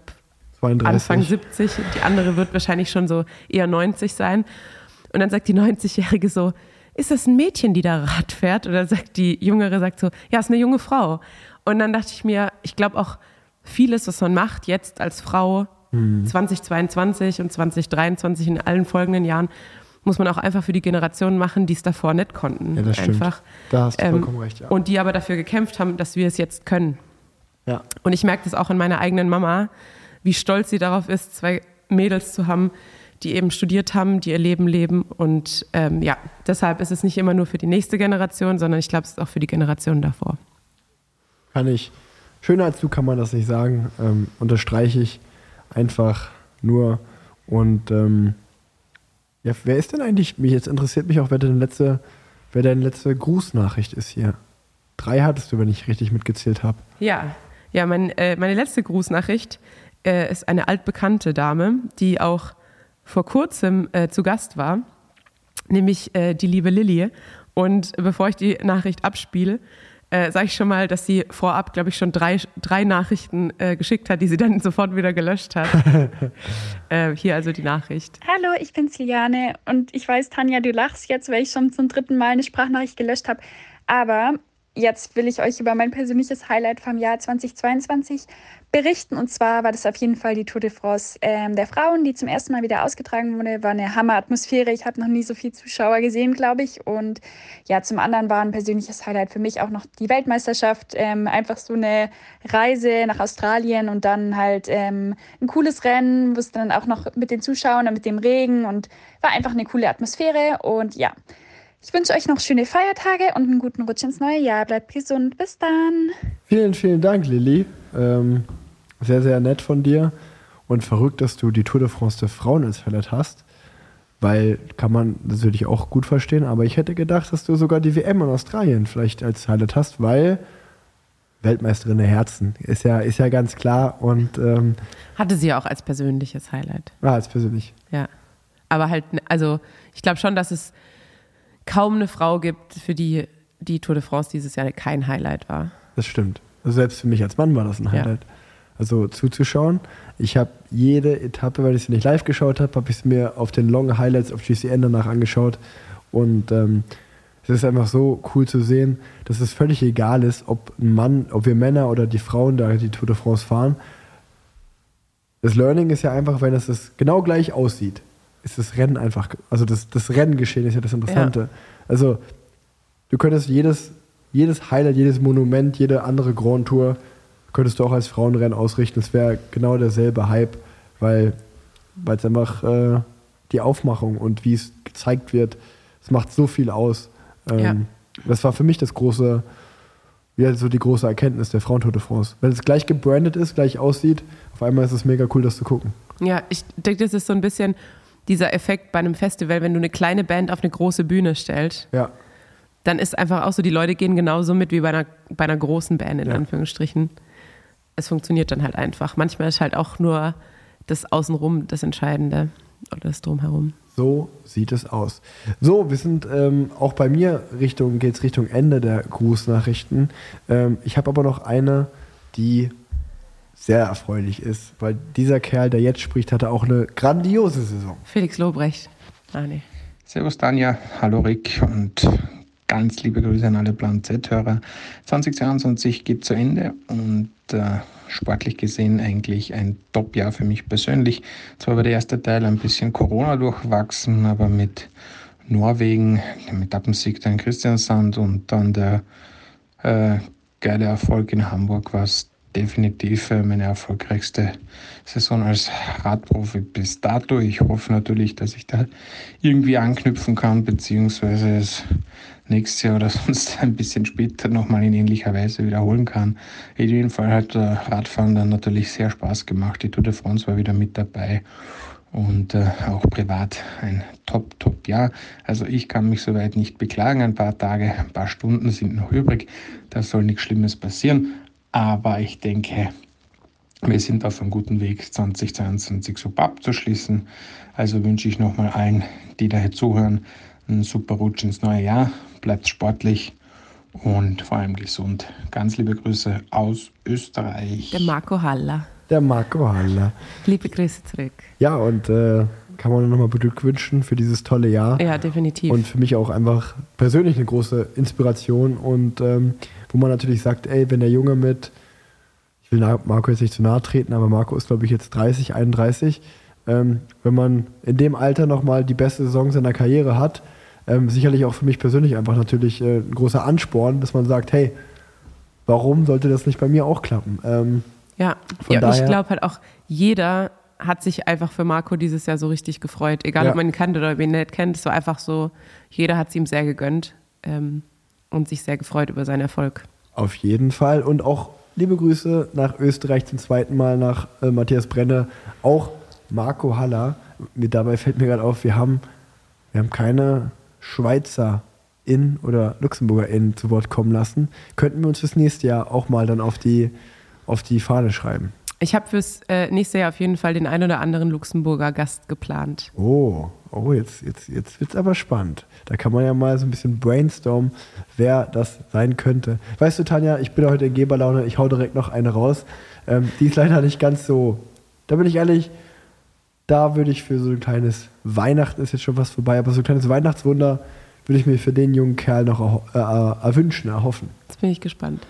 32. Anfang 70, die andere wird wahrscheinlich schon so eher 90 sein. Und dann sagt die 90-Jährige so, ist das ein Mädchen, die da Rad fährt? Oder sagt die Jüngere, sagt so, ja, ist eine junge Frau. Und dann dachte ich mir, ich glaube auch vieles, was man macht jetzt als Frau, Hm. 2022 und 2023 in allen folgenden Jahren, muss man auch einfach für die Generationen machen, die es davor nicht konnten. Ja, das stimmt. einfach. Da hast du Ähm, vollkommen recht, ja. Und die aber dafür gekämpft haben, dass wir es jetzt können. Ja. Und ich merke das auch in meiner eigenen Mama, wie stolz sie darauf ist, zwei Mädels zu haben, die eben studiert haben, die ihr Leben leben. Und ähm, ja, deshalb ist es nicht immer nur für die nächste Generation, sondern ich glaube, es ist auch für die Generation davor. Kann ich. Schöner als du kann man das nicht sagen. Ähm, unterstreiche ich einfach nur. Und ähm, ja, wer ist denn eigentlich, mich jetzt interessiert mich auch, wer deine letzte, wer deine letzte Grußnachricht ist hier. Drei hattest du, wenn ich richtig mitgezählt habe. Ja, ja mein, äh, meine letzte Grußnachricht äh, ist eine altbekannte Dame, die auch vor kurzem äh, zu Gast war, nämlich äh, die liebe Lilly. Und bevor ich die Nachricht abspiele, äh, sage ich schon mal, dass sie vorab, glaube ich, schon drei, drei Nachrichten äh, geschickt hat, die sie dann sofort wieder gelöscht hat. äh, hier also die Nachricht. Hallo, ich bin's Liane und ich weiß, Tanja, du lachst jetzt, weil ich schon zum dritten Mal eine Sprachnachricht gelöscht habe. Aber jetzt will ich euch über mein persönliches Highlight vom Jahr 2022 berichten. Und zwar war das auf jeden Fall die Tour de France ähm, der Frauen, die zum ersten Mal wieder ausgetragen wurde. War eine Hammer-Atmosphäre. Ich habe noch nie so viel Zuschauer gesehen, glaube ich. Und ja, zum anderen war ein persönliches Highlight für mich auch noch die Weltmeisterschaft. Ähm, einfach so eine Reise nach Australien und dann halt ähm, ein cooles Rennen, wo es dann auch noch mit den Zuschauern und mit dem Regen und war einfach eine coole Atmosphäre. Und ja, ich wünsche euch noch schöne Feiertage und einen guten Rutsch ins neue Jahr. Bleibt gesund. Bis dann. Vielen, vielen Dank, Lilly. Ähm, sehr, sehr nett von dir. Und verrückt, dass du die Tour de France der Frauen als Highlight hast. Weil kann man natürlich auch gut verstehen, aber ich hätte gedacht, dass du sogar die WM in Australien vielleicht als Highlight hast, weil Weltmeisterin der Herzen ist ja, ist ja ganz klar und ähm, Hatte sie ja auch als persönliches Highlight. ah, als persönlich. Ja. Aber halt, also ich glaube schon, dass es kaum eine Frau gibt, für die die Tour de France dieses Jahr kein Highlight war. Das stimmt. Also selbst für mich als Mann war das ein Ja. Highlight. Also zuzuschauen. Ich habe jede Etappe, weil ich sie nicht live geschaut habe, habe ich es mir auf den Long Highlights auf GCN danach angeschaut. Und ähm, es ist einfach so cool zu sehen, dass es völlig egal ist, ob ein Mann, ob wir Männer oder die Frauen da die Tour de France fahren. Das Learning ist ja einfach, wenn es genau gleich aussieht, ist das Rennen einfach, also das, das Renngeschehen ist ja das Interessante. Also du könntest jedes, jedes Highlight, jedes Monument, jede andere Grand Tour könntest du auch als Frauenrennen ausrichten. Es wäre genau derselbe Hype, weil weil es einfach äh, die Aufmachung und wie es gezeigt wird, es macht so viel aus. Ähm, Ja. Das war für mich das große, ja, so die große Erkenntnis der Frauentour de France. Wenn es gleich gebrandet ist, gleich aussieht, auf einmal ist es mega cool, das zu gucken. Ja, ich denke, das ist so ein bisschen dieser Effekt bei einem Festival, wenn du eine kleine Band auf eine große Bühne stellst, Ja. dann ist einfach auch so, die Leute gehen genauso mit wie bei einer, bei einer großen Band, in Ja. Anführungsstrichen. Es funktioniert dann halt einfach. Manchmal ist halt auch nur das Außenrum das Entscheidende oder das Drumherum. So sieht es aus. So, wir sind ähm, auch bei mir Richtung, geht es Richtung Ende der Grußnachrichten. Ähm, ich habe aber noch eine, die sehr erfreulich ist, weil dieser Kerl, der jetzt spricht, hatte auch eine grandiose Saison. Felix Lobrecht. Ah, nee. Servus Tanja, hallo Rick und ganz liebe Grüße an alle Plan Z-Hörer. 2022 geht zu Ende und äh, sportlich gesehen eigentlich ein Top-Jahr für mich persönlich. Zwar war der erste Teil ein bisschen Corona durchwachsen, aber mit Norwegen, dem Etappensieg dann Christiansand und dann der äh, geile Erfolg in Hamburg war es definitiv äh, meine erfolgreichste Saison als Radprofi bis dato. Ich hoffe natürlich, dass ich da irgendwie anknüpfen kann, beziehungsweise es nächstes Jahr oder sonst ein bisschen später nochmal in ähnlicher Weise wiederholen kann. In jedem Fall hat äh, Radfahren dann natürlich sehr Spaß gemacht. Die Tour de France war wieder mit dabei und äh, auch privat ein top, top Jahr. Also ich kann mich soweit nicht beklagen. Ein paar Tage, ein paar Stunden sind noch übrig. Da soll nichts Schlimmes passieren. Aber ich denke, wir sind auf einem guten Weg, 2022 super abzuschließen. Also wünsche ich nochmal allen, die daher zuhören, einen super Rutsch ins neue Jahr. Bleibt sportlich und vor allem gesund. Ganz liebe Grüße aus Österreich. Der Marco Haller. Der Marco Haller. Liebe Grüße zurück. Ja, und äh, kann man nochmal beglückwünschen für dieses tolle Jahr. Ja, definitiv. Und für mich auch einfach persönlich eine große Inspiration und ähm, wo man natürlich sagt, ey, wenn der Junge mit, ich will Marco jetzt nicht zu nahe treten, aber Marco ist glaube ich jetzt 30, 31, ähm, wenn man in dem Alter nochmal die beste Saison seiner Karriere hat, ähm, sicherlich auch für mich persönlich einfach natürlich äh, ein großer Ansporn, dass man sagt, hey, warum sollte das nicht bei mir auch klappen? Ähm, Ja, ja ich glaube halt auch, jeder hat sich einfach für Marco dieses Jahr so richtig gefreut. Egal, Ja. ob man ihn kennt oder ob ihn nicht kennt. Es war einfach so, jeder hat es ihm sehr gegönnt ähm, und sich sehr gefreut über seinen Erfolg. Auf jeden Fall. Und auch liebe Grüße nach Österreich zum zweiten Mal nach äh, Matthias Brenne. Auch Marco Haller. Mir, dabei fällt mir gerade auf, wir haben, wir haben keine Schweizer in oder Luxemburger in zu Wort kommen lassen. Könnten wir uns fürs nächste Jahr auch mal dann auf die, auf die Fahne schreiben. Ich habe fürs äh, nächste Jahr auf jeden Fall den ein oder anderen Luxemburger Gast geplant. Oh, oh, jetzt, jetzt, jetzt wird es aber spannend. Da kann man ja mal so ein bisschen brainstormen, wer das sein könnte. Weißt du, Tanja, ich bin heute in Geberlaune, ich hau direkt noch eine raus. Ähm, die ist leider nicht ganz so. Da bin ich ehrlich, da würde ich für so ein kleines Weihnachten ist jetzt schon was vorbei, aber so ein kleines Weihnachtswunder würde ich mir für den jungen Kerl noch erho- äh, äh, erwünschen, erhoffen. Jetzt bin ich gespannt.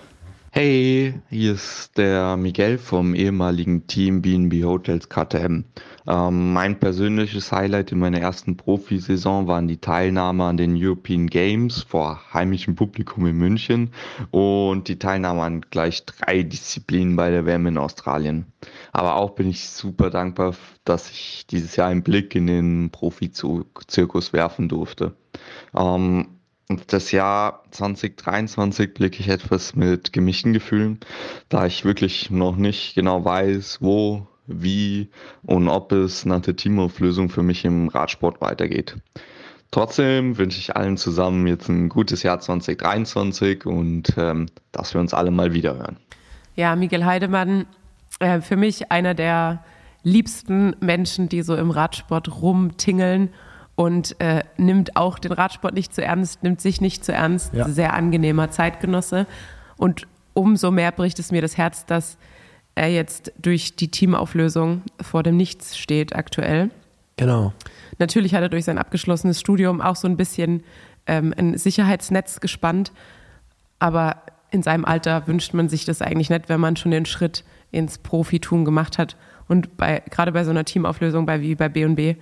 Hey, hier ist der Miguel vom ehemaligen Team BNB Hotels KTM. Ähm, mein persönliches Highlight in meiner ersten Profisaison waren die Teilnahme an den European Games vor heimischem Publikum in München und die Teilnahme an gleich drei Disziplinen bei der WM in Australien. Aber auch bin ich super dankbar, dass ich dieses Jahr einen Blick in den Profi-Zirkus werfen durfte. Ähm, und das Jahr 2023 blicke ich etwas mit gemischten Gefühlen, da ich wirklich noch nicht genau weiß, wo, wie und ob es nach der Teamauflösung für mich im Radsport weitergeht. Trotzdem wünsche ich allen zusammen jetzt ein gutes Jahr 2023 und ähm, dass wir uns alle mal wieder hören. Ja, Miguel Heidemann, äh, für mich einer der liebsten Menschen, die so im Radsport rumtingeln und äh, nimmt auch den Radsport nicht zu ernst, nimmt sich nicht zu ernst. Ja. Sehr angenehmer Zeitgenosse. Und umso mehr bricht es mir das Herz, dass er jetzt durch die Teamauflösung vor dem Nichts steht aktuell. Genau. Natürlich hat er durch sein abgeschlossenes Studium auch so ein bisschen ähm, ein Sicherheitsnetz gespannt. Aber in seinem Alter wünscht man sich das eigentlich nicht, wenn man schon den Schritt ins Profitum gemacht hat. Und bei, gerade bei so einer Teamauflösung bei, wie bei B&B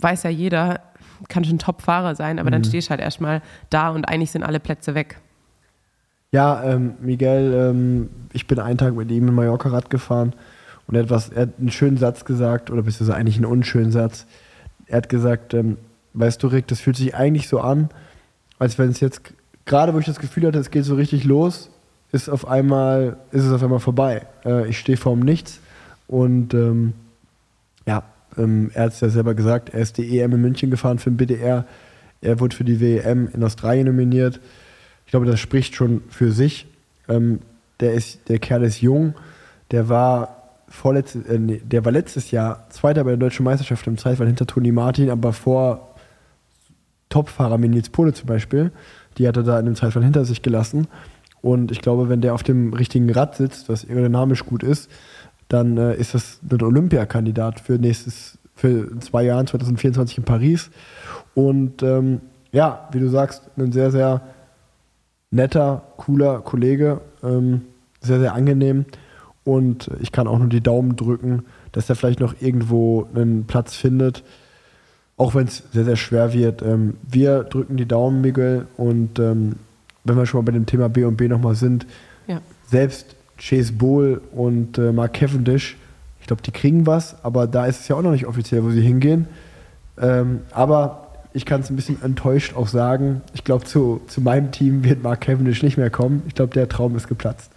weiß ja jeder, kann schon Top-Fahrer sein, aber dann Mhm. stehst du halt erstmal da und eigentlich sind alle Plätze weg. Ja, ähm, Miguel, ähm, ich bin einen Tag mit ihm in Mallorca Rad gefahren und er hat, was, er hat einen schönen Satz gesagt, oder beziehungsweise eigentlich einen unschönen Satz. Er hat gesagt, ähm, weißt du, Rick, das fühlt sich eigentlich so an, als wenn es jetzt, gerade wo ich das Gefühl hatte, es geht so richtig los, ist auf einmal, ist es auf einmal vorbei. Äh, ich stehe vorm Nichts und ähm, er hat es ja selber gesagt, er ist die EM in München gefahren für den BDR, er wurde für die WM in Australien nominiert. Ich glaube, das spricht schon für sich. Ähm, der, ist, der Kerl ist jung, der war vorletztes, äh, nee, der war letztes Jahr Zweiter bei der deutschen Meisterschaft im Zeitfall hinter Toni Martin, aber vor Topfahrer wie Pohle zum Beispiel. Die hat er da in dem Zeitfall hinter sich gelassen. Und ich glaube, wenn der auf dem richtigen Rad sitzt, was aerodynamisch gut ist, dann äh, ist das ein Olympiakandidat für nächstes, für zwei Jahren, 2024 in Paris. Und ähm, ja, wie du sagst, ein sehr, sehr netter, cooler Kollege, ähm, sehr, sehr angenehm. Und ich kann auch nur die Daumen drücken, dass er vielleicht noch irgendwo einen Platz findet, auch wenn es sehr, sehr schwer wird. Ähm, wir drücken die Daumen, Miguel. Und ähm, wenn wir schon mal bei dem Thema B und B nochmal sind, Ja. selbst Chase Bowl und äh, Mark Cavendish, ich glaube, die kriegen was, aber da ist es ja auch noch nicht offiziell, wo sie hingehen. Ähm, aber ich kann es ein bisschen enttäuscht auch sagen, ich glaube, zu, zu meinem Team wird Mark Cavendish nicht mehr kommen. Ich glaube, der Traum ist geplatzt.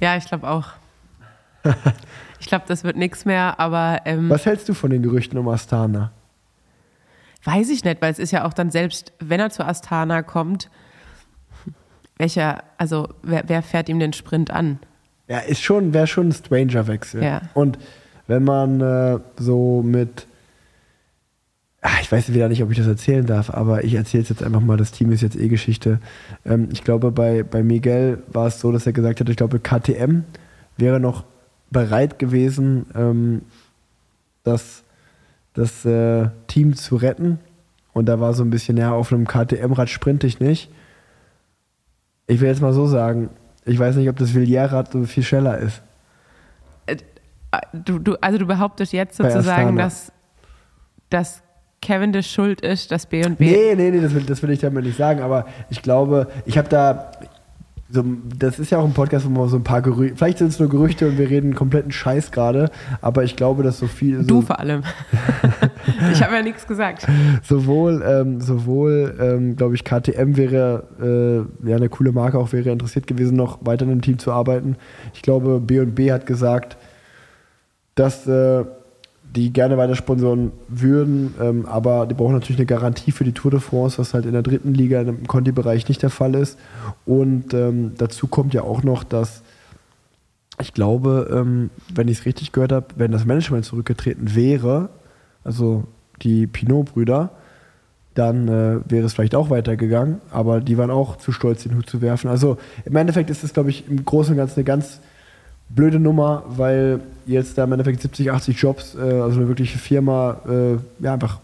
Ja, ich glaube auch. ich glaube, das wird nichts mehr, aber ähm, Was hältst du von den Gerüchten um Astana? Weiß ich nicht, weil es ist ja auch dann selbst, wenn er zu Astana kommt, welcher, also wer, wer fährt ihm den Sprint an? Ja, ist schon, wäre schon ein Stranger-Wechsel. Ja. Und wenn man äh, so mit, ah, ich weiß wieder nicht, ob ich das erzählen darf, aber ich erzähle es jetzt einfach mal, das Team ist jetzt eh Geschichte. Ähm, ich glaube, bei, bei Miguel war es so, dass er gesagt hat, ich glaube, KTM wäre noch bereit gewesen, ähm, das, das äh, Team zu retten. Und da war so ein bisschen, ja, auf einem KTM-Rad sprinte ich nicht. Ich will jetzt mal so sagen, ich weiß nicht, ob das Villiers-Rad so viel schneller ist. Du, du, also du behauptest jetzt sozusagen, dass, dass Cavendish schuld ist, dass B und B. Nee, nee, nee, das will, das will ich damit nicht sagen, aber ich glaube, ich habe da, so, das ist ja auch ein Podcast, wo man so ein paar Gerüchte, vielleicht sind es nur Gerüchte und wir reden kompletten Scheiß gerade, aber ich glaube, dass so viel. So, Du vor allem. ich habe ja nichts gesagt. sowohl, ähm, sowohl ähm, glaube ich, KTM wäre äh, ja eine coole Marke, auch wäre interessiert gewesen, noch weiter in einem Team zu arbeiten. Ich glaube, B&B hat gesagt, dass äh, die gerne weiter sponsoren würden, ähm, aber die brauchen natürlich eine Garantie für die Tour de France, was halt in der dritten Liga im Conti-Bereich nicht der Fall ist. Und ähm, dazu kommt ja auch noch, dass ich glaube, ähm, wenn ich es richtig gehört habe, wenn das Management zurückgetreten wäre, also die Pinot-Brüder, dann äh, wäre es vielleicht auch weitergegangen, aber die waren auch zu stolz, den Hut zu werfen. Also im Endeffekt ist es, glaube ich, im Großen und Ganzen eine ganz blöde Nummer, weil jetzt da im Endeffekt 70, 80 Jobs, äh, also eine wirkliche Firma, äh, ja, einfach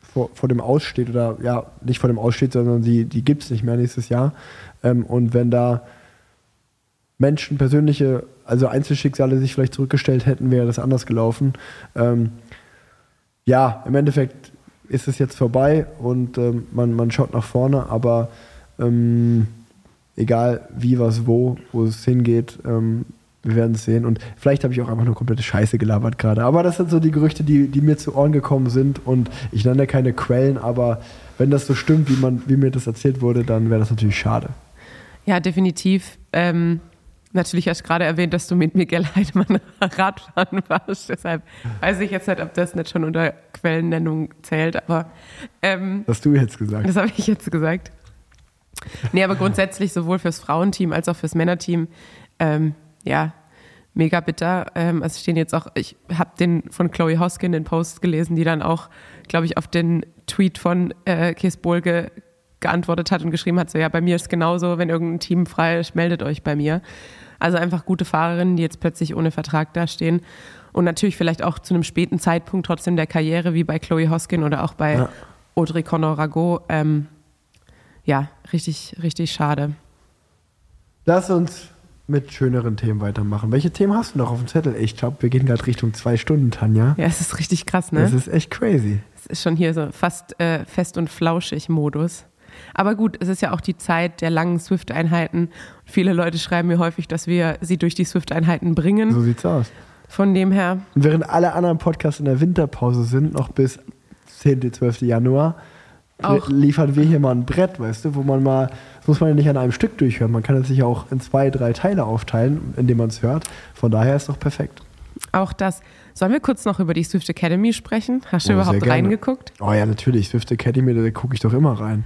vor, vor dem Aussteht oder ja, nicht vor dem Aussteht, sondern die, die gibt es nicht mehr nächstes Jahr. Ähm, und wenn da Menschen, persönliche, also Einzelschicksale sich vielleicht zurückgestellt hätten, wäre das anders gelaufen. Ähm, ja, im Endeffekt ist es jetzt vorbei und ähm, man, man schaut nach vorne, aber ähm, egal wie, was, wo, wo es hingeht, ähm, wir werden es sehen. Und vielleicht habe ich auch einfach nur komplette Scheiße gelabert gerade. Aber das sind so die Gerüchte, die, die mir zu Ohren gekommen sind. Und ich nenne keine Quellen, aber wenn das so stimmt, wie, man, wie mir das erzählt wurde, dann wäre das natürlich schade. Ja, definitiv. Ähm, natürlich hast du gerade erwähnt, dass du mit Miguel Heidemann Radfahren warst. Deshalb weiß ich jetzt nicht, ob das nicht schon unter Quellennennung zählt. Aber ähm, Das hast du jetzt gesagt. Das habe ich jetzt gesagt. Nee, aber grundsätzlich sowohl fürs Frauenteam als auch fürs Männerteam, ähm, ja, mega bitter. Ähm, es stehen jetzt auch, ich habe den von Chloe Hoskin den Post gelesen, die dann auch, glaube ich, auf den Tweet von äh, Kies Bolge geantwortet hat und geschrieben hat, so ja, bei mir ist genauso, wenn irgendein Team frei ist, meldet euch bei mir. Also einfach gute Fahrerinnen, die jetzt plötzlich ohne Vertrag dastehen. Und natürlich vielleicht auch zu einem späten Zeitpunkt trotzdem der Karriere, wie bei Chloe Hoskin oder auch bei Ja. Audrey Conor-Rago. Ähm, ja, richtig, richtig schade. Lass uns mit schöneren Themen weitermachen. Welche Themen hast du noch auf dem Zettel? Ich glaube, wir gehen gerade Richtung zwei Stunden, Tanja. Ja, es ist richtig krass, ne? Das ist echt crazy. Es ist schon hier so fast äh, fest und flauschig Modus. Aber gut, es ist ja auch die Zeit der langen Swift-Einheiten. Viele Leute schreiben mir häufig, dass wir sie durch die Swift-Einheiten bringen. So sieht's aus. Von dem her, Und während alle anderen Podcasts in der Winterpause sind, noch bis 10., 12. Januar, Auch. liefern wir hier mal ein Brett, weißt du, wo man mal, muss man ja nicht an einem Stück durchhören, man kann es sich ja auch in zwei, drei Teile aufteilen, indem man es hört. Von daher ist doch perfekt. auch das. Sollen wir kurz noch über die Swift Academy sprechen? Hast du Oh, überhaupt reingeguckt? Oh ja, natürlich, Swift Academy, da gucke ich doch immer rein.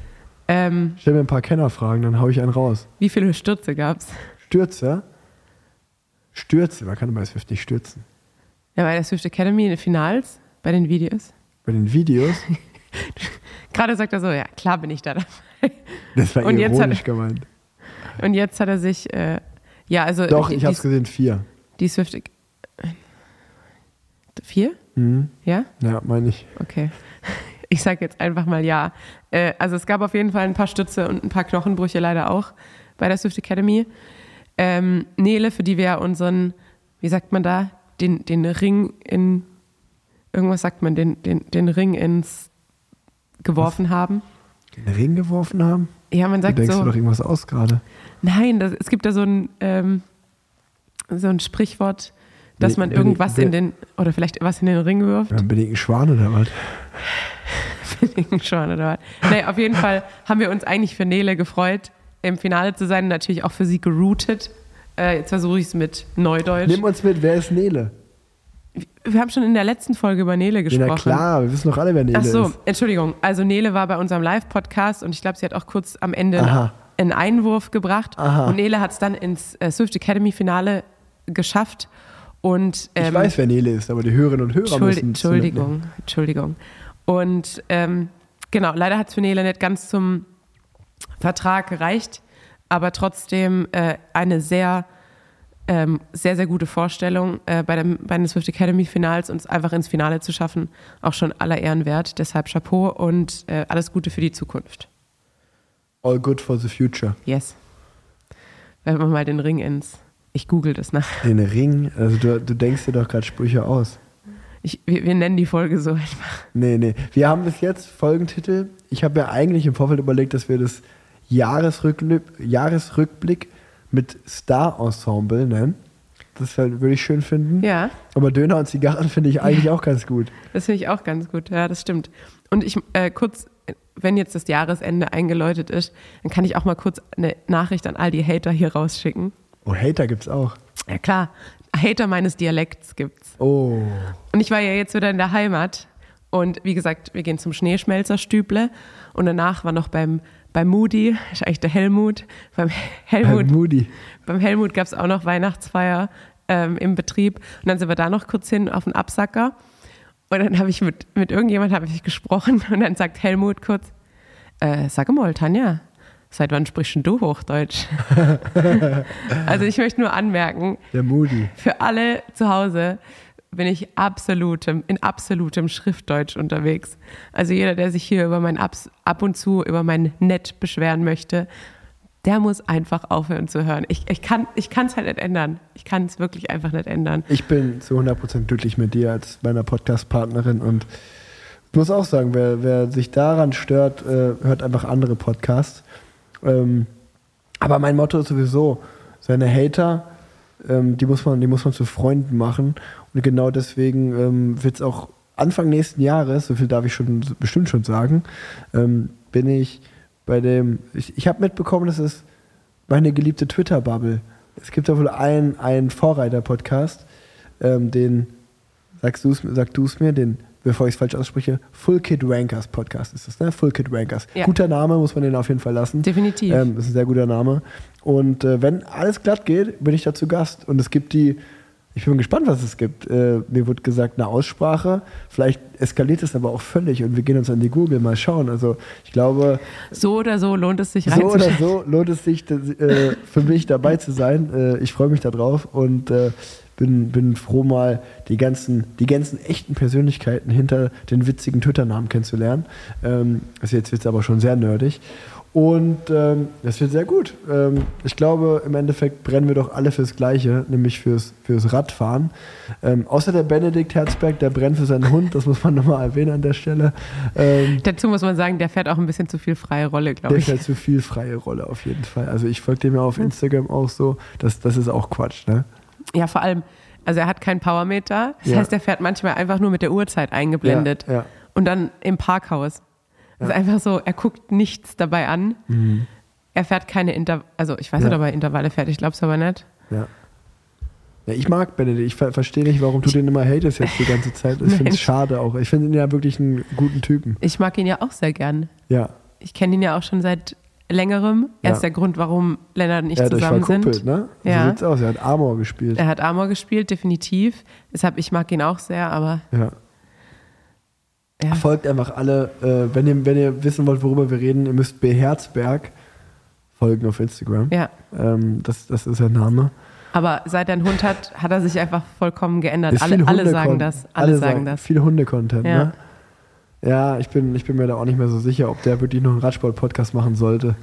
Ähm, Stell mir ein paar Kennerfragen, dann hau ich einen raus. wie viele Stürze gab es? Stürze? Stürze, man kann bei Swift nicht stürzen. Ja, bei der Swift Academy in den Finals, bei den Videos. Bei den Videos, Gerade sagt er so, ja, klar bin ich da dabei. das war Und jetzt ironisch hat- gemeint. Und jetzt hat er sich, äh, ja, also. Doch, die, ich hab's die, gesehen, vier. die Swift. Vier? Mhm. Ja? Ja, meine ich. Okay. Ich sage jetzt einfach mal ja. Äh, also es gab auf jeden Fall ein paar Stütze und ein paar Knochenbrüche leider auch bei der Swift Academy. Ähm, Nele, für die wir ja unseren, wie sagt man da, den, den Ring in, irgendwas sagt man, den, den, den Ring ins geworfen haben. Den Ring geworfen haben? Ja, man sagt du denkst so. du doch irgendwas aus gerade. Nein, das, es gibt da so ein, ähm, so ein Sprichwort, dass Nee, man bin irgendwas ich- in den, oder vielleicht was in den Ring wirft. Ja, bin ich ein Schwan oder was? Schon, oder was? Nee, auf jeden Fall haben wir uns eigentlich für Nele gefreut, im Finale zu sein, natürlich auch für sie geroutet. Äh, jetzt versuche ich es mit Neudeutsch. Nimm uns mit, wer ist Nele? Wir haben schon in der letzten Folge über Nele Ja, gesprochen. na klar, wir wissen doch alle, wer Nele Ach so, ist. Entschuldigung. Also Nele war bei unserem Live-Podcast und ich glaube, sie hat auch kurz am Ende Aha. einen Einwurf gebracht. Aha. Und Nele hat es dann ins äh, Swift Academy-Finale geschafft. Und, Ich ähm, weiß, wer Nele ist, aber die Hörerinnen und Hörer Entschuldi- müssen Entschuldigung, Entschuldigung. Und ähm, genau, leider hat es für Nele nicht ganz zum Vertrag gereicht, aber trotzdem äh, eine sehr ähm, sehr, sehr gute Vorstellung äh, bei, dem, bei den Swift Academy Finals uns einfach ins Finale zu schaffen. Auch schon aller Ehren wert. Deshalb Chapeau und äh, alles Gute für die Zukunft. All good for the future. Yes. Werfen wir mal den Ring ins. Ich google das nach. Den Ring, also du, du denkst dir doch gerade Sprüche aus. Ich, wir, wir nennen die Folge so einfach. Nee, nee. Wir haben bis jetzt Folgentitel. Ich habe mir eigentlich im Vorfeld überlegt, dass wir das Jahresrückblick, Jahresrückblick mit Star-Ensemble nennen. Das würde ich schön finden. Ja. Aber Döner und Zigarren finde ich eigentlich auch ganz gut. Das finde ich auch ganz gut. Ja, das stimmt. Und ich äh, kurz, wenn jetzt das Jahresende eingeläutet ist, dann kann ich auch mal kurz eine Nachricht an all die Hater hier rausschicken. Oh, Hater gibt's auch. Ja klar, Hater meines Dialekts gibt's. Oh. Und ich war ja jetzt wieder in der Heimat. Und wie gesagt, wir gehen zum Schneeschmelzerstüble. Und danach war noch beim, beim Moody, ist eigentlich der Helmut. Beim Helmut, Beim Moody. Beim Helmut gab es auch noch Weihnachtsfeier ähm, im Betrieb. Und dann sind wir da noch kurz hin auf den Absacker. Und dann habe ich mit, mit irgendjemand habe ich gesprochen. Und dann sagt Helmut kurz, äh, sag mal, Tanja, seit wann sprichst denn du Hochdeutsch? also ich möchte nur anmerken, Der Moody. für alle zu Hause bin ich absolutem, in absolutem Schriftdeutsch unterwegs. Also jeder, der sich hier über mein Abs, ab und zu über mein Nett beschweren möchte, der muss einfach aufhören zu hören. Ich, ich kann es halt nicht ändern. Ich kann es wirklich einfach nicht ändern. Ich bin zu 100% glücklich mit dir als meiner Podcast-Partnerin und ich muss auch sagen, wer, wer sich daran stört, äh, hört einfach andere Podcasts. Ähm, aber mein Motto ist sowieso, seine Hater, ähm, die, muss man, die muss man zu Freunden machen. Und genau deswegen ähm, wird es auch Anfang nächsten Jahres, so viel darf ich schon bestimmt schon sagen, ähm, bin ich bei dem, ich, ich habe mitbekommen, das ist meine geliebte Twitter-Bubble. Es gibt da wohl einen, einen Vorreiter-Podcast, ähm, den, sagst du's, sag du es mir, den, bevor ich es falsch ausspreche, Full Kid Rankers Podcast ist das, ne? Full Kid Rankers. Ja. Guter Name, muss man den auf jeden Fall lassen. Definitiv. Ähm, das ist ein sehr guter Name. Und äh, wenn alles glatt geht, bin ich da zu Gast. Und es gibt die, ich bin gespannt, was es gibt. Äh, mir wurde gesagt, eine Aussprache. Vielleicht eskaliert es aber auch völlig und wir gehen uns an die Google mal schauen. Also ich glaube, So oder so lohnt es sich so oder so lohnt es sich das, äh, für mich dabei zu sein. Äh, ich freue mich darauf und äh, bin, bin froh, mal die ganzen, die ganzen echten Persönlichkeiten hinter den witzigen Twitter-Namen kennenzulernen. Ähm, also jetzt wird es aber schon sehr nerdig. Und ähm, das wird sehr gut. Ähm, ich glaube, im Endeffekt brennen wir doch alle fürs Gleiche, nämlich fürs, fürs Radfahren. Ähm, außer der Benedikt Herzberg, der brennt für seinen Hund, das muss man nochmal erwähnen an der Stelle. Ähm, Dazu muss man sagen, der fährt auch ein bisschen zu viel freie Rolle, glaube der ich. fährt zu viel freie Rolle auf jeden Fall. Also ich folge dem ja auf Instagram auch so. Das, das ist auch Quatsch, ne? Ja, vor allem, also er hat keinen Powermeter. Das Ja. heißt, er fährt manchmal einfach nur mit der Uhrzeit eingeblendet. Ja, ja. Und dann im Parkhaus. Das ist Ja. einfach so, er guckt nichts dabei an. Mhm. Er fährt keine Intervalle, also ich weiß Ja. nicht, ob er Intervalle fährt, ich glaube es aber nicht. Ja. Ja, ich mag Benedikt. Ich ver verstehe nicht, warum du den immer hatest jetzt die ganze Zeit. Ich finde es schade auch. Ich finde ihn ja wirklich einen guten Typen. Ich mag ihn ja auch sehr gern. Ja. Ich kenne ihn ja auch schon seit längerem. Er Ja. ist der Grund, warum Lennart und ich er euch zusammen sind. verkuppelt, ne? So Ja. sieht's aus. Er hat Amor gespielt. Er hat Amor gespielt, definitiv. Deshalb, ich mag ihn auch sehr, aber Ja. Ja. Folgt einfach alle, äh, wenn, ihr, wenn ihr wissen wollt, worüber wir reden, ihr müsst B. Herzberg folgen auf Instagram. Ja. Ähm, das, das ist sein Name. Aber seit er einen Hund hat, hat er sich einfach vollkommen geändert. Alle, alle sagen das. Alle, sagen das. Viel Hunde-Content, Ja. ne? Ja, ich bin, ich bin mir da auch nicht mehr so sicher, ob der wirklich noch einen Radsport-Podcast machen sollte.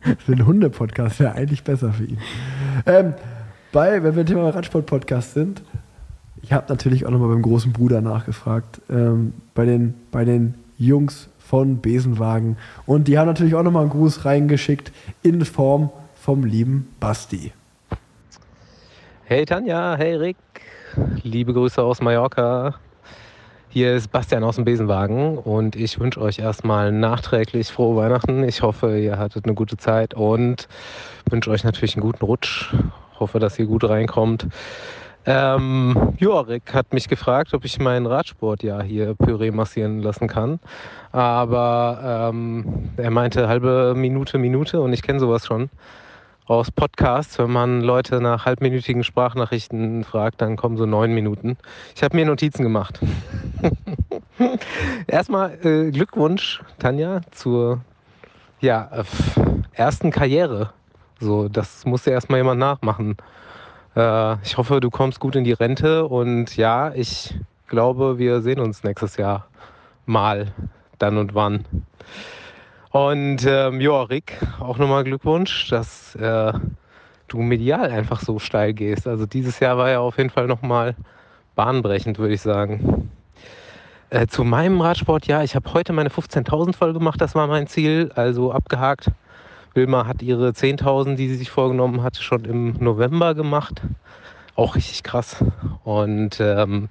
für einen Hunde-Podcast wäre eigentlich besser für ihn. Ähm, bei, wenn wir Thema Radsport-Podcast sind, ich habe natürlich auch nochmal beim großen Bruder nachgefragt, ähm, bei, den, bei den Jungs von Besenwagen. Und die haben natürlich auch nochmal einen Gruß reingeschickt in Form vom lieben Basti. Hey Tanja, hey Rick, liebe Grüße aus Mallorca. Hier ist Bastian aus dem Besenwagen und ich wünsche euch erstmal nachträglich frohe Weihnachten. Ich hoffe, ihr hattet eine gute Zeit und wünsche euch natürlich einen guten Rutsch. Hoffe, dass ihr gut reinkommt. Ähm, ja, Rick hat mich gefragt, ob ich meinen Radsportjahr hier Püree massieren lassen kann. Aber ähm, er meinte halbe Minute, Minute und ich kenne sowas schon aus Podcasts, wenn man Leute nach halbminütigen Sprachnachrichten fragt, dann kommen so neun Minuten. Ich habe mir Notizen gemacht. Erstmal äh, Glückwunsch, Tanja, zur ja, ersten Karriere. So, das musste erstmal jemand nachmachen. Äh, ich hoffe, du kommst gut in die Rente und ja, ich glaube, wir sehen uns nächstes Jahr mal, dann und wann. Und ähm, ja, Rick, auch nochmal Glückwunsch, dass äh, du medial einfach so steil gehst. Also dieses Jahr war ja auf jeden Fall nochmal bahnbrechend, würde ich sagen. Äh, zu meinem Radsport, ja, ich habe heute meine 15.000 voll gemacht, das war mein Ziel, also abgehakt. Wilma hat ihre 10.000, die sie sich vorgenommen hatte, schon im November gemacht. Auch richtig krass. Und ähm,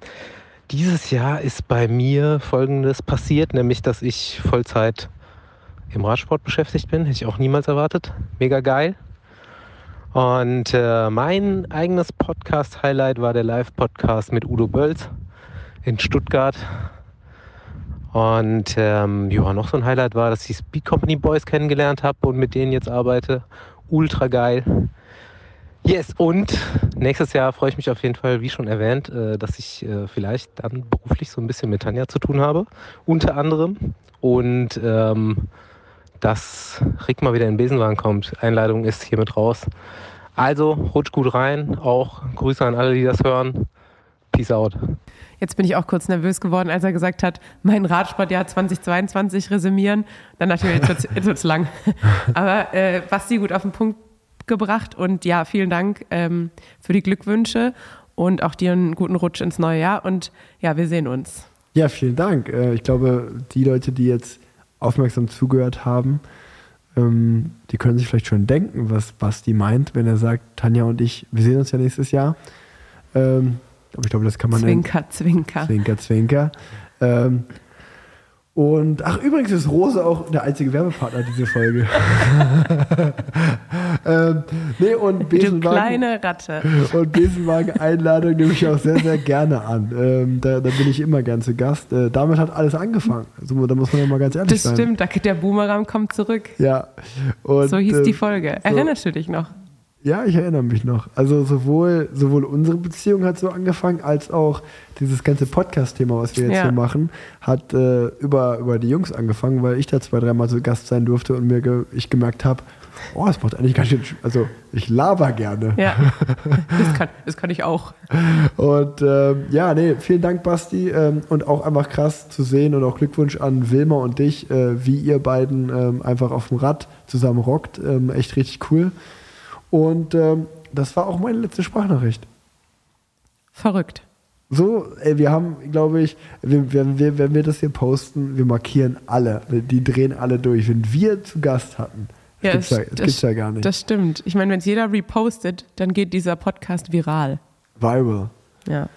dieses Jahr ist bei mir Folgendes passiert, nämlich dass ich Vollzeit im Radsport beschäftigt bin. Hätte ich auch niemals erwartet. Mega geil. Und äh, mein eigenes Podcast-Highlight war der Live-Podcast mit Udo Bölz in Stuttgart. Und ähm, ja, noch so ein Highlight war, dass ich Speed Company Boys kennengelernt habe und mit denen jetzt arbeite. Ultra geil. Yes, und nächstes Jahr freue ich mich auf jeden Fall, wie schon erwähnt, äh, dass ich äh, vielleicht dann beruflich so ein bisschen mit Tanja zu tun habe, unter anderem. Und ähm, dass Rick mal wieder in den Besenwagen kommt. Einladung ist hiermit raus. Also rutsch gut rein. Auch Grüße an alle, die das hören. Peace out. Jetzt bin ich auch kurz nervös geworden, als er gesagt hat, mein Radsportjahr 2022 resümieren. Dann dachte ich mir, jetzt wird's, jetzt wird's lang. Aber äh, Basti gut auf den Punkt gebracht und ja, vielen Dank ähm, für die Glückwünsche und auch dir einen guten Rutsch ins neue Jahr und ja, wir sehen uns. Ja, vielen Dank. Äh, Ich glaube, die Leute, die jetzt aufmerksam zugehört haben, ähm, die können sich vielleicht schon denken, was Basti meint, wenn er sagt, Tanja und ich, wir sehen uns ja nächstes Jahr. Aber ich glaube, das kann man Zwinker, zwinker. Zwinker, zwinker. Ähm, und ach, übrigens ist Rose auch der einzige Werbepartner dieser Folge. ähm, nee, und Du Besenwagen, kleine Ratte. und Besenwagen-Einladung nehme ich auch sehr, sehr gerne an. Ähm, da, da bin ich immer gern zu Gast. Äh, damit hat alles angefangen. Also, da muss man ja mal ganz ehrlich Das sein. stimmt, da geht der Boomerang kommt zurück. Ja. Und, so hieß die ähm, Folge. so- Erinnerst du dich noch? Ja, ich erinnere mich noch. Also sowohl, sowohl unsere Beziehung hat so angefangen, als auch dieses ganze Podcast-Thema, was wir jetzt Ja. hier machen, hat äh, über, über die Jungs angefangen, weil ich da zwei, dreimal zu Gast sein durfte und mir ge ich gemerkt habe, oh, es macht eigentlich ganz schön, Sch- also ich laber gerne. Ja, das kann, das kann ich auch. Und ähm, ja, nee, vielen Dank, Basti. Ähm, und auch einfach krass zu sehen und auch Glückwunsch an Wilma und dich, äh, wie ihr beiden ähm, einfach auf dem Rad zusammen rockt. Ähm, echt richtig cool. Und ähm, das war auch meine letzte Sprachnachricht. Verrückt. So, ey, wir haben, glaube ich, wir, wenn, wir, wenn wir das hier posten, wir markieren alle. Die drehen alle durch. Wenn wir zu Gast hatten, das Ja, gibt's das- ja, das das- gibt's ja gar nicht. Das stimmt. Ich meine, wenn es jeder repostet, dann geht dieser Podcast viral. Viral. Ja.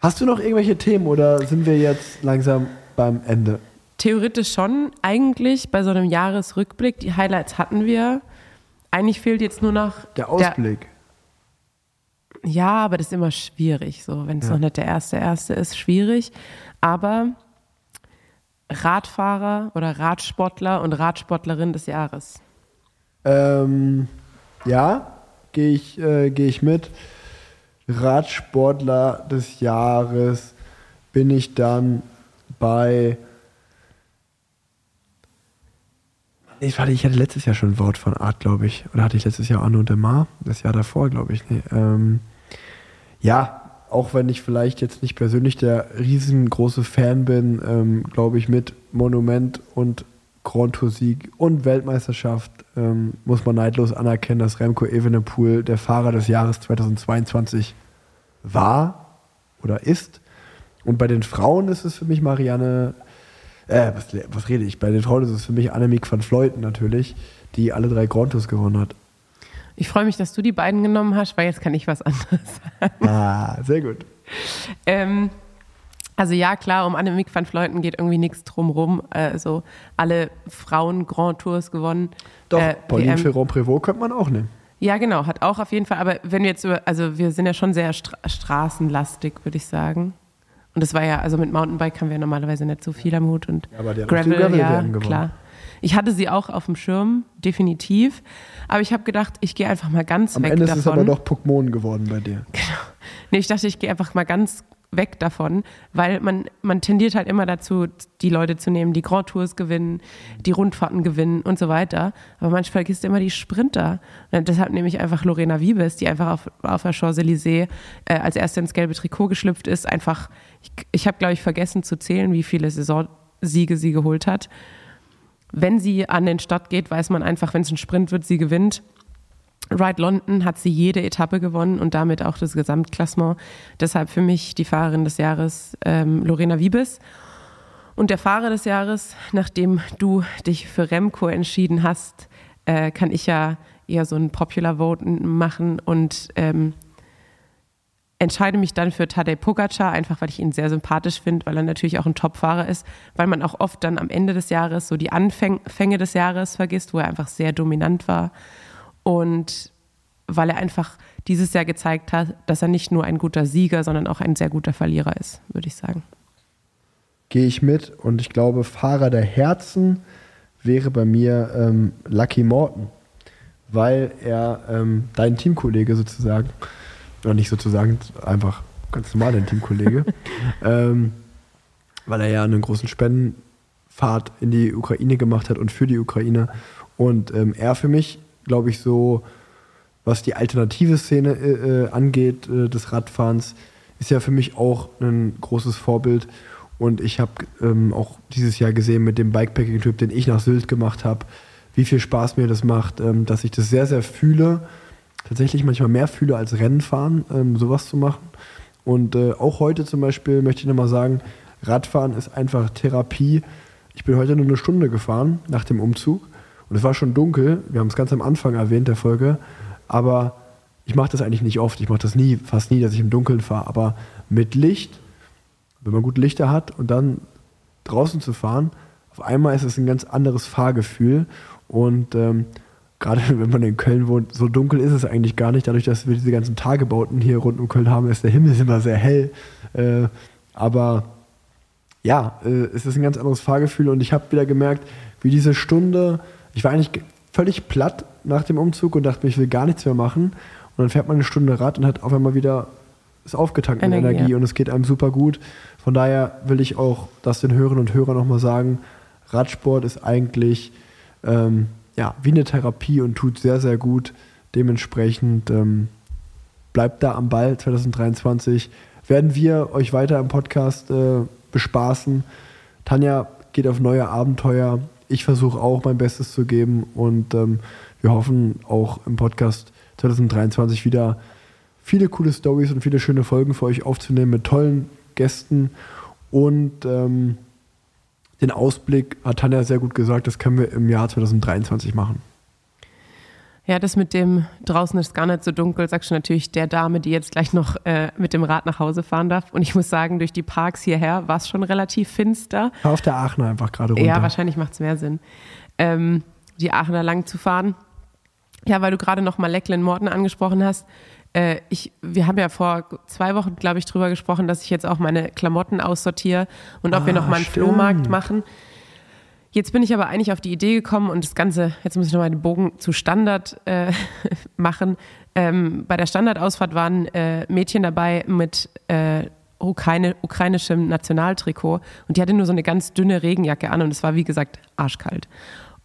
Hast du noch irgendwelche Themen oder sind wir jetzt langsam beim Ende? Theoretisch schon. Eigentlich bei so einem Jahresrückblick, die Highlights hatten wir. Eigentlich fehlt jetzt nur noch Der Ausblick. ja, aber das ist immer schwierig, so wenn es Ja. noch nicht der erste erste ist, schwierig. Aber Radfahrer oder Radsportler und Radsportlerin des Jahres. Ähm, ja, gehe ich, äh, geh ich mit. Radsportler des Jahres bin ich dann bei. Nee, warte, ich hatte letztes Jahr schon Wort von Art, glaube ich. Oder hatte ich letztes Jahr Arno de Mar? Das Jahr davor, glaube ich. Nee, ähm, ja, auch wenn ich vielleicht jetzt nicht persönlich der riesengroße Fan bin, ähm, glaube ich, mit Monument und Grand Tour Sieg und Weltmeisterschaft ähm, muss man neidlos anerkennen, dass Remco Evenepoel der Fahrer des Jahres 2022 war oder ist. Und bei den Frauen ist es für mich Marianne, äh, was, was rede ich? Bei den Frauen ist es für mich Annemiek van Vleuten natürlich, die alle drei Grand Tours gewonnen hat. Ich freue mich, dass du die beiden genommen hast, weil jetzt kann ich was anderes sagen. Ah, sehr gut. Ähm, also ja, klar, um Annemiek van Vleuten geht irgendwie nichts drumrum. Also alle Frauen Grand Tours gewonnen. Doch, Äh, Pauline WM. Ferrand-Prévot könnte man auch nehmen. Ja, genau, hat auch auf jeden Fall. Aber wenn wir jetzt über, also wir sind ja schon sehr stra straßenlastig, würde ich sagen. Und das war ja, also mit Mountainbike haben wir normalerweise nicht so viel am Hut und Ja, aber die Gravel, Gravel-WM ja, klar. Ich hatte sie auch auf dem Schirm, definitiv. Aber ich habe gedacht, ich gehe einfach mal ganz Am weg Ende ist davon. es aber doch Pokémon geworden bei dir. Nee, ich dachte, ich gehe einfach mal ganz weg davon, weil man, man tendiert halt immer dazu, die Leute zu nehmen, die Grand Tours gewinnen, die Rundfahrten gewinnen und so weiter. Aber manchmal vergisst immer die Sprinter. Und deshalb nehme ich einfach Lorena Wiebes, die einfach auf, auf der Champs-Élysées äh, als erste ins gelbe Trikot geschlüpft ist. Einfach, ich, ich habe, glaube ich, vergessen zu zählen, wie viele Saisonsiege sie geholt hat. Wenn sie an den Start geht, weiß man einfach, wenn es ein Sprint wird, sie gewinnt. Ride London hat sie jede Etappe gewonnen und damit auch das Gesamtklassement. Deshalb für mich die Fahrerin des Jahres ähm, Lorena Wiebes. Und der Fahrer des Jahres, nachdem du dich für Remco entschieden hast, äh, kann ich ja eher so ein Popular Vote machen und ähm, entscheide mich dann für Tadej Pogacar, einfach weil ich ihn sehr sympathisch finde, weil er natürlich auch ein Top-Fahrer ist, weil man auch oft dann am Ende des Jahres so die Anfänge des Jahres vergisst, wo er einfach sehr dominant war und weil er einfach dieses Jahr gezeigt hat, dass er nicht nur ein guter Sieger, sondern auch ein sehr guter Verlierer ist, würde ich sagen. Gehe ich mit und ich glaube, Fahrer der Herzen wäre bei mir ähm, Lucky Morton, weil er ähm, dein Teamkollege sozusagen, oder nicht sozusagen, einfach ganz normal dein Teamkollege, ähm, weil er ja einen großen Spendenfahrt in die Ukraine gemacht hat und für die Ukraine und ähm, er für mich glaube ich, so, was die alternative Szene äh, äh, angeht äh, des Radfahrens, ist ja für mich auch ein großes Vorbild. Und ich habe ähm, auch dieses Jahr gesehen mit dem Bikepacking-Trip, den ich nach Sylt gemacht habe, wie viel Spaß mir das macht, ähm, dass ich das sehr, sehr fühle. Tatsächlich manchmal mehr fühle als Rennfahren, ähm, sowas zu machen. Und äh, auch heute zum Beispiel möchte ich nochmal sagen, Radfahren ist einfach Therapie. Ich bin heute nur eine Stunde gefahren nach dem Umzug und es war schon dunkel, wir haben es ganz am Anfang erwähnt der Folge, aber ich mache das eigentlich nicht oft, ich mache das nie, fast nie, dass ich im Dunkeln fahre, aber mit Licht, wenn man gute Lichter hat und dann draußen zu fahren, auf einmal ist es ein ganz anderes Fahrgefühl. Und ähm, gerade wenn man in Köln wohnt, so dunkel ist es eigentlich gar nicht, dadurch, dass wir diese ganzen Tagebauten hier rund um Köln haben, ist der Himmel immer sehr hell, äh, aber ja, äh, es ist ein ganz anderes Fahrgefühl. Und ich habe wieder gemerkt, wie diese Stunde ich war eigentlich völlig platt nach dem Umzug und dachte mir, ich will gar nichts mehr machen. Und dann fährt man eine Stunde Rad und hat auf einmal wieder ist aufgetankt mit Energie, Energie und es geht einem super gut. Von daher will ich auch das den Hörern und Hörern nochmal sagen, Radsport ist eigentlich ähm, ja, wie eine Therapie und tut sehr, sehr gut. Dementsprechend ähm, bleibt da am Ball 2023. Werden wir euch weiter im Podcast äh, bespaßen. Tanja geht auf neue Abenteuer ich versuche auch mein Bestes zu geben und ähm, wir hoffen auch im Podcast 2023 wieder viele coole Stories und viele schöne Folgen für euch aufzunehmen mit tollen Gästen und ähm, den Ausblick hat Tanja sehr gut gesagt, das können wir im Jahr 2023 machen. Ja, das mit dem draußen ist gar nicht so dunkel, sagst du natürlich der Dame, die jetzt gleich noch äh, mit dem Rad nach Hause fahren darf. Und ich muss sagen, durch die Parks hierher war es schon relativ finster. Auf der Aachener einfach gerade runter. Ja, wahrscheinlich macht es mehr Sinn, ähm, die Aachener lang zu fahren. Ja, weil du gerade noch mal Lecklen Morten angesprochen hast. Äh, ich, wir haben ja vor zwei Wochen, glaube ich, drüber gesprochen, dass ich jetzt auch meine Klamotten aussortiere und ob ah, wir noch mal einen stimmt. Flohmarkt machen. Jetzt bin ich aber eigentlich auf die Idee gekommen und das Ganze, jetzt muss ich nochmal den Bogen zu Standard äh, machen. Ähm, bei der Standardausfahrt waren äh, Mädchen dabei mit äh, Ukraine, ukrainischem Nationaltrikot und die hatte nur so eine ganz dünne Regenjacke an und es war wie gesagt arschkalt.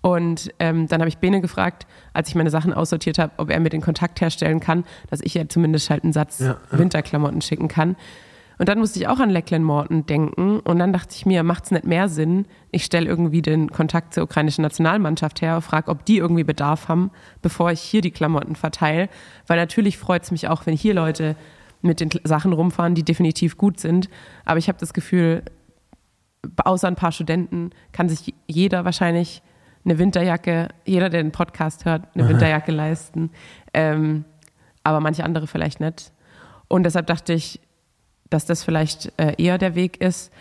Und ähm, dann habe ich Bene gefragt, als ich meine Sachen aussortiert habe, ob er mir den Kontakt herstellen kann, dass ich ja zumindest halt einen Satz ja, ja. Winterklamotten schicken kann. Und dann musste ich auch an Lecklen Morton denken. Und dann dachte ich mir, macht es nicht mehr Sinn? Ich stelle irgendwie den Kontakt zur ukrainischen Nationalmannschaft her, frage, ob die irgendwie Bedarf haben, bevor ich hier die Klamotten verteile. Weil natürlich freut es mich auch, wenn hier Leute mit den Sachen rumfahren, die definitiv gut sind. Aber ich habe das Gefühl, außer ein paar Studenten kann sich jeder wahrscheinlich eine Winterjacke, jeder, der den Podcast hört, eine Aha. Winterjacke leisten. Ähm, aber manche andere vielleicht nicht. Und deshalb dachte ich, dass das vielleicht äh, eher der Weg ist.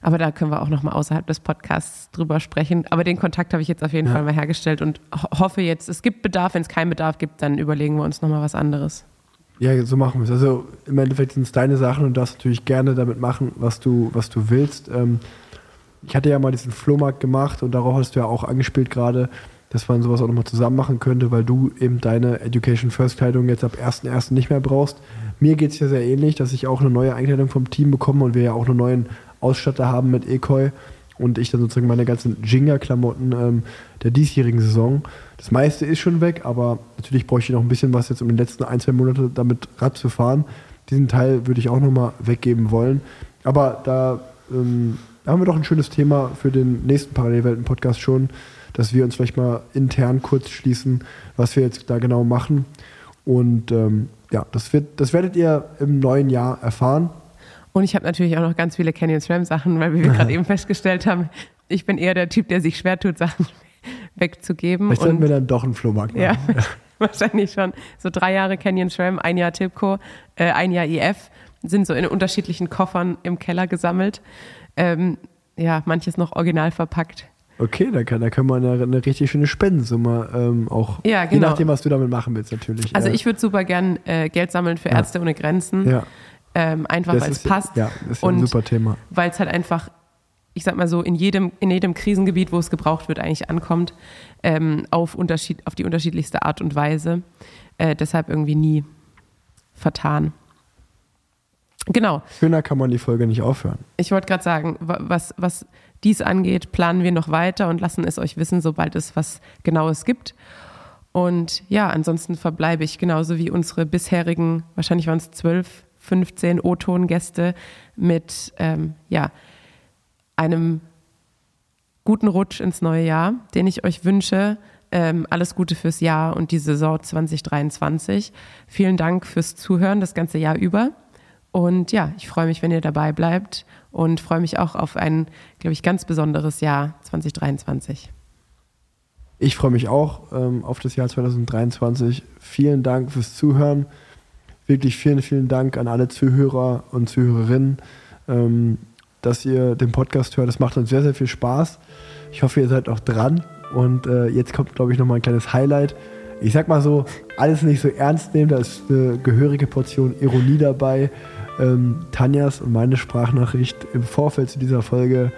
Aber da können wir auch noch mal außerhalb des Podcasts drüber sprechen. Aber den Kontakt habe ich jetzt auf jeden ja. Fall mal hergestellt und ho hoffe jetzt, es gibt Bedarf. Wenn es keinen Bedarf gibt, dann überlegen wir uns noch mal was anderes. Ja, so machen wir es. Also im Endeffekt sind es deine Sachen und du darfst natürlich gerne damit machen, was du, was du willst. Ähm, ich hatte ja mal diesen Flohmarkt gemacht und darauf hast du ja auch angespielt gerade. Dass man sowas auch nochmal zusammen machen könnte, weil du eben deine Education First Kleidung jetzt ab 1.1. nicht mehr brauchst. Mir geht es ja sehr ähnlich, dass ich auch eine neue Einkleidung vom Team bekomme und wir ja auch einen neuen Ausstatter haben mit Ekoi und ich dann sozusagen meine ganzen Jinga-Klamotten ähm, der diesjährigen Saison. Das meiste ist schon weg, aber natürlich bräuchte ich noch ein bisschen was jetzt um die letzten ein, zwei Monate damit Rad zu fahren. Diesen Teil würde ich auch nochmal weggeben wollen. Aber da, ähm, haben wir doch ein schönes Thema für den nächsten Parallelwelten-Podcast schon, dass wir uns vielleicht mal intern kurz schließen, was wir jetzt da genau machen. Und ähm, ja, das, wird, das werdet ihr im neuen Jahr erfahren. Und ich habe natürlich auch noch ganz viele Canyon Slam Sachen, weil wie wir gerade eben festgestellt haben, ich bin eher der Typ, der sich schwer tut, Sachen wegzugeben. Vielleicht sollten wir dann doch einen Flohmarkt machen. Ja, wahrscheinlich schon. So drei Jahre Canyon Slam, ein Jahr Tipco, äh, ein Jahr IF sind so in unterschiedlichen Koffern im Keller gesammelt. Ähm, ja, manches noch original verpackt. Okay, da, kann, da können wir eine, eine richtig schöne Spendensumme ähm, auch, Ja, je genau. nachdem, was du damit machen willst, natürlich. Also äh, ich würde super gern äh, Geld sammeln für Ja. Ärzte ohne Grenzen. Ja. Ähm, einfach weil es passt. ja, das ist ja ein und super Thema. Weil es halt einfach, ich sag mal so, in jedem, in jedem Krisengebiet, wo es gebraucht wird, eigentlich ankommt, ähm, auf, Unterschied, auf die unterschiedlichste Art und Weise. Äh, deshalb irgendwie nie vertan. Genau. Schöner kann man die Folge nicht aufhören. Ich wollte gerade sagen, wa- was, was dies angeht, planen wir noch weiter und lassen es euch wissen, sobald es was Genaues gibt. Und ja, ansonsten verbleibe ich genauso wie unsere bisherigen, wahrscheinlich waren es 12, 15 O-Ton-Gäste mit ähm, ja, einem guten Rutsch ins neue Jahr, den ich euch wünsche. Ähm, alles Gute fürs Jahr und die Saison 2023. Vielen Dank fürs Zuhören das ganze Jahr über. Und ja, ich freue mich, wenn ihr dabei bleibt und freue mich auch auf ein, glaube ich, ganz besonderes Jahr 2023. Ich freue mich auch ähm, auf das Jahr 2023. Vielen Dank fürs Zuhören. Wirklich vielen, vielen Dank an alle Zuhörer und Zuhörerinnen, ähm, dass ihr den Podcast hört. Das macht uns sehr, sehr viel Spaß. Ich hoffe, ihr seid auch dran. Und äh, jetzt kommt, glaube ich, nochmal ein kleines Highlight. Ich sag mal so, alles nicht so ernst nehmen. Da ist eine gehörige Portion Ironie dabei. Ähm, Tanjas und meine Sprachnachricht im Vorfeld zu dieser Folge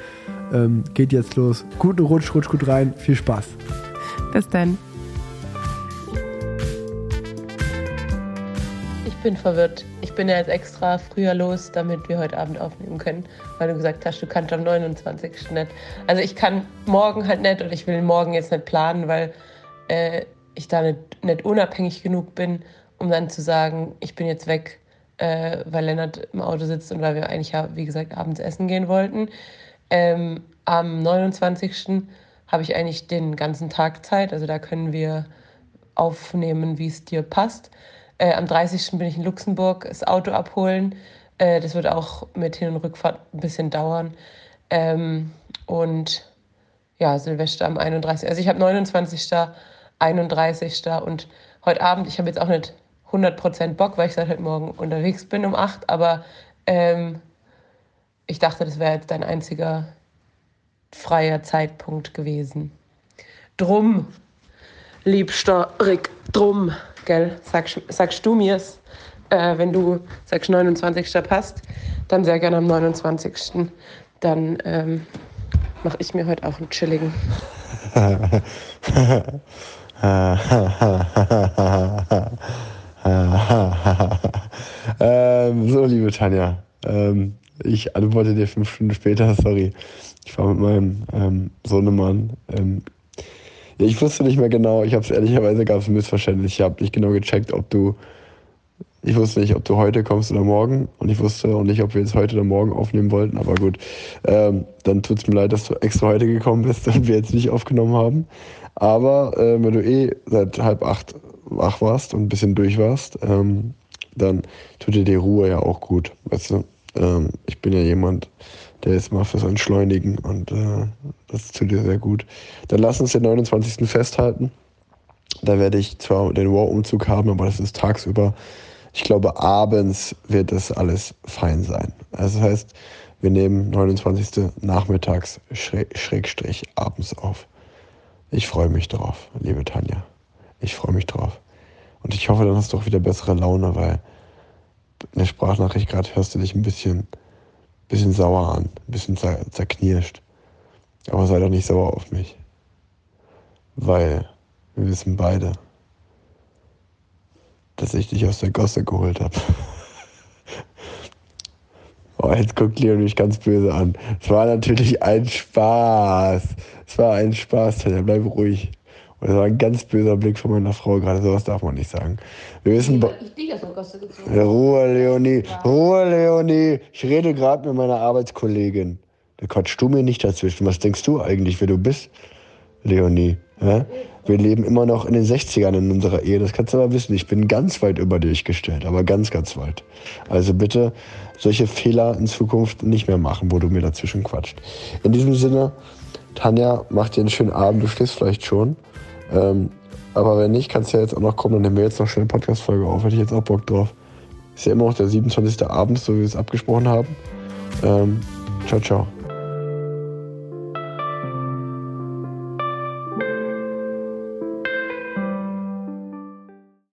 ähm, geht jetzt los. Guten Rutsch, rutsch gut rein. Viel Spaß. Bis dann. Ich bin verwirrt. Ich bin ja jetzt extra früher los, damit wir heute Abend aufnehmen können, weil du gesagt hast, du kannst am 29. nicht. Also ich kann morgen halt nicht und ich will morgen jetzt nicht planen, weil äh, ich da nicht, nicht unabhängig genug bin, um dann zu sagen, ich bin jetzt weg, äh, weil Lennart im Auto sitzt und weil wir eigentlich ja, wie gesagt, abends essen gehen wollten. Ähm, am 29. habe ich eigentlich den ganzen Tag Zeit, also da können wir aufnehmen, wie es dir passt. Äh, am 30. bin ich in Luxemburg, das Auto abholen. Äh, das wird auch mit Hin- und Rückfahrt ein bisschen dauern. Ähm, und ja, Silvester am 31. Also ich habe 29., 31. und heute Abend, ich habe jetzt auch nicht 100% Bock, weil ich seit heute Morgen unterwegs bin um 8, aber ähm, ich dachte, das wäre jetzt dein einziger freier Zeitpunkt gewesen. Drum, liebster Rick, drum, gell, sagst, sagst du mir's, äh, wenn du sagst 29. passt, dann sehr gerne am 29. Dann ähm, mache ich mir heute auch einen chilligen. ähm, so, liebe Tanja, ähm, ich antworte dir fünf Stunden später, sorry. Ich war mit meinem ähm, Sohnemann. Ähm, ja, ich wusste nicht mehr genau, ich habe es ehrlicherweise gab es ein Missverständnis. Ich habe nicht genau gecheckt, ob du. Ich wusste nicht, ob du heute kommst oder morgen. Und ich wusste auch nicht, ob wir jetzt heute oder morgen aufnehmen wollten. Aber gut, ähm, dann tut es mir leid, dass du extra heute gekommen bist und wir jetzt nicht aufgenommen haben. Aber äh, wenn du eh seit halb acht wach warst und ein bisschen durch warst, ähm, dann tut dir die Ruhe ja auch gut. Weißt du? Ähm, ich bin ja jemand, der ist mal fürs Entschleunigen und äh, das tut dir sehr gut. Dann lass uns den 29. festhalten. Da werde ich zwar den War-Umzug haben, aber das ist tagsüber. Ich glaube, abends wird das alles fein sein. Also das heißt, wir nehmen 29. nachmittags schräg, Schrägstrich abends auf. Ich freue mich drauf, liebe Tanja. Ich freue mich drauf. Und ich hoffe, dann hast du auch wieder bessere Laune, weil in der Sprachnachricht gerade hörst du dich ein bisschen, bisschen sauer an, ein bisschen zer zerknirscht. Aber sei doch nicht sauer auf mich. weil wir wissen beide, dass ich dich aus der Gosse geholt habe. Oh, jetzt guckt Leon mich ganz böse an. Es war natürlich ein Spaß. Es war ein Spaß, Tanja, bleib ruhig. Und das war ein ganz böser Blick von meiner Frau gerade. Sowas darf man nicht sagen. Wir wissen. Ich dich aus der Gosse gezogen. Ruhe, Leonie. Ruhe, Leonie. Ich rede gerade mit meiner Arbeitskollegin. Da quatschst du mir nicht dazwischen. Was denkst du eigentlich, wer du bist, Leonie? Hä? Wir leben immer noch in den 60ern in unserer Ehe. Das kannst du aber wissen. Ich bin ganz weit über dich gestellt. Aber ganz, ganz weit. Also bitte solche Fehler in Zukunft nicht mehr machen, wo du mir dazwischen quatscht. In diesem Sinne, Tanja, mach dir einen schönen Abend. Du schläfst vielleicht schon. Ähm, aber wenn nicht, kannst du ja jetzt auch noch kommen. Dann nehmen wir jetzt noch eine Podcast-Folge auf. Hätte ich jetzt auch Bock drauf. Ist ja immer noch der 27. Abend, so wie wir es abgesprochen haben. Ähm, ciao, ciao.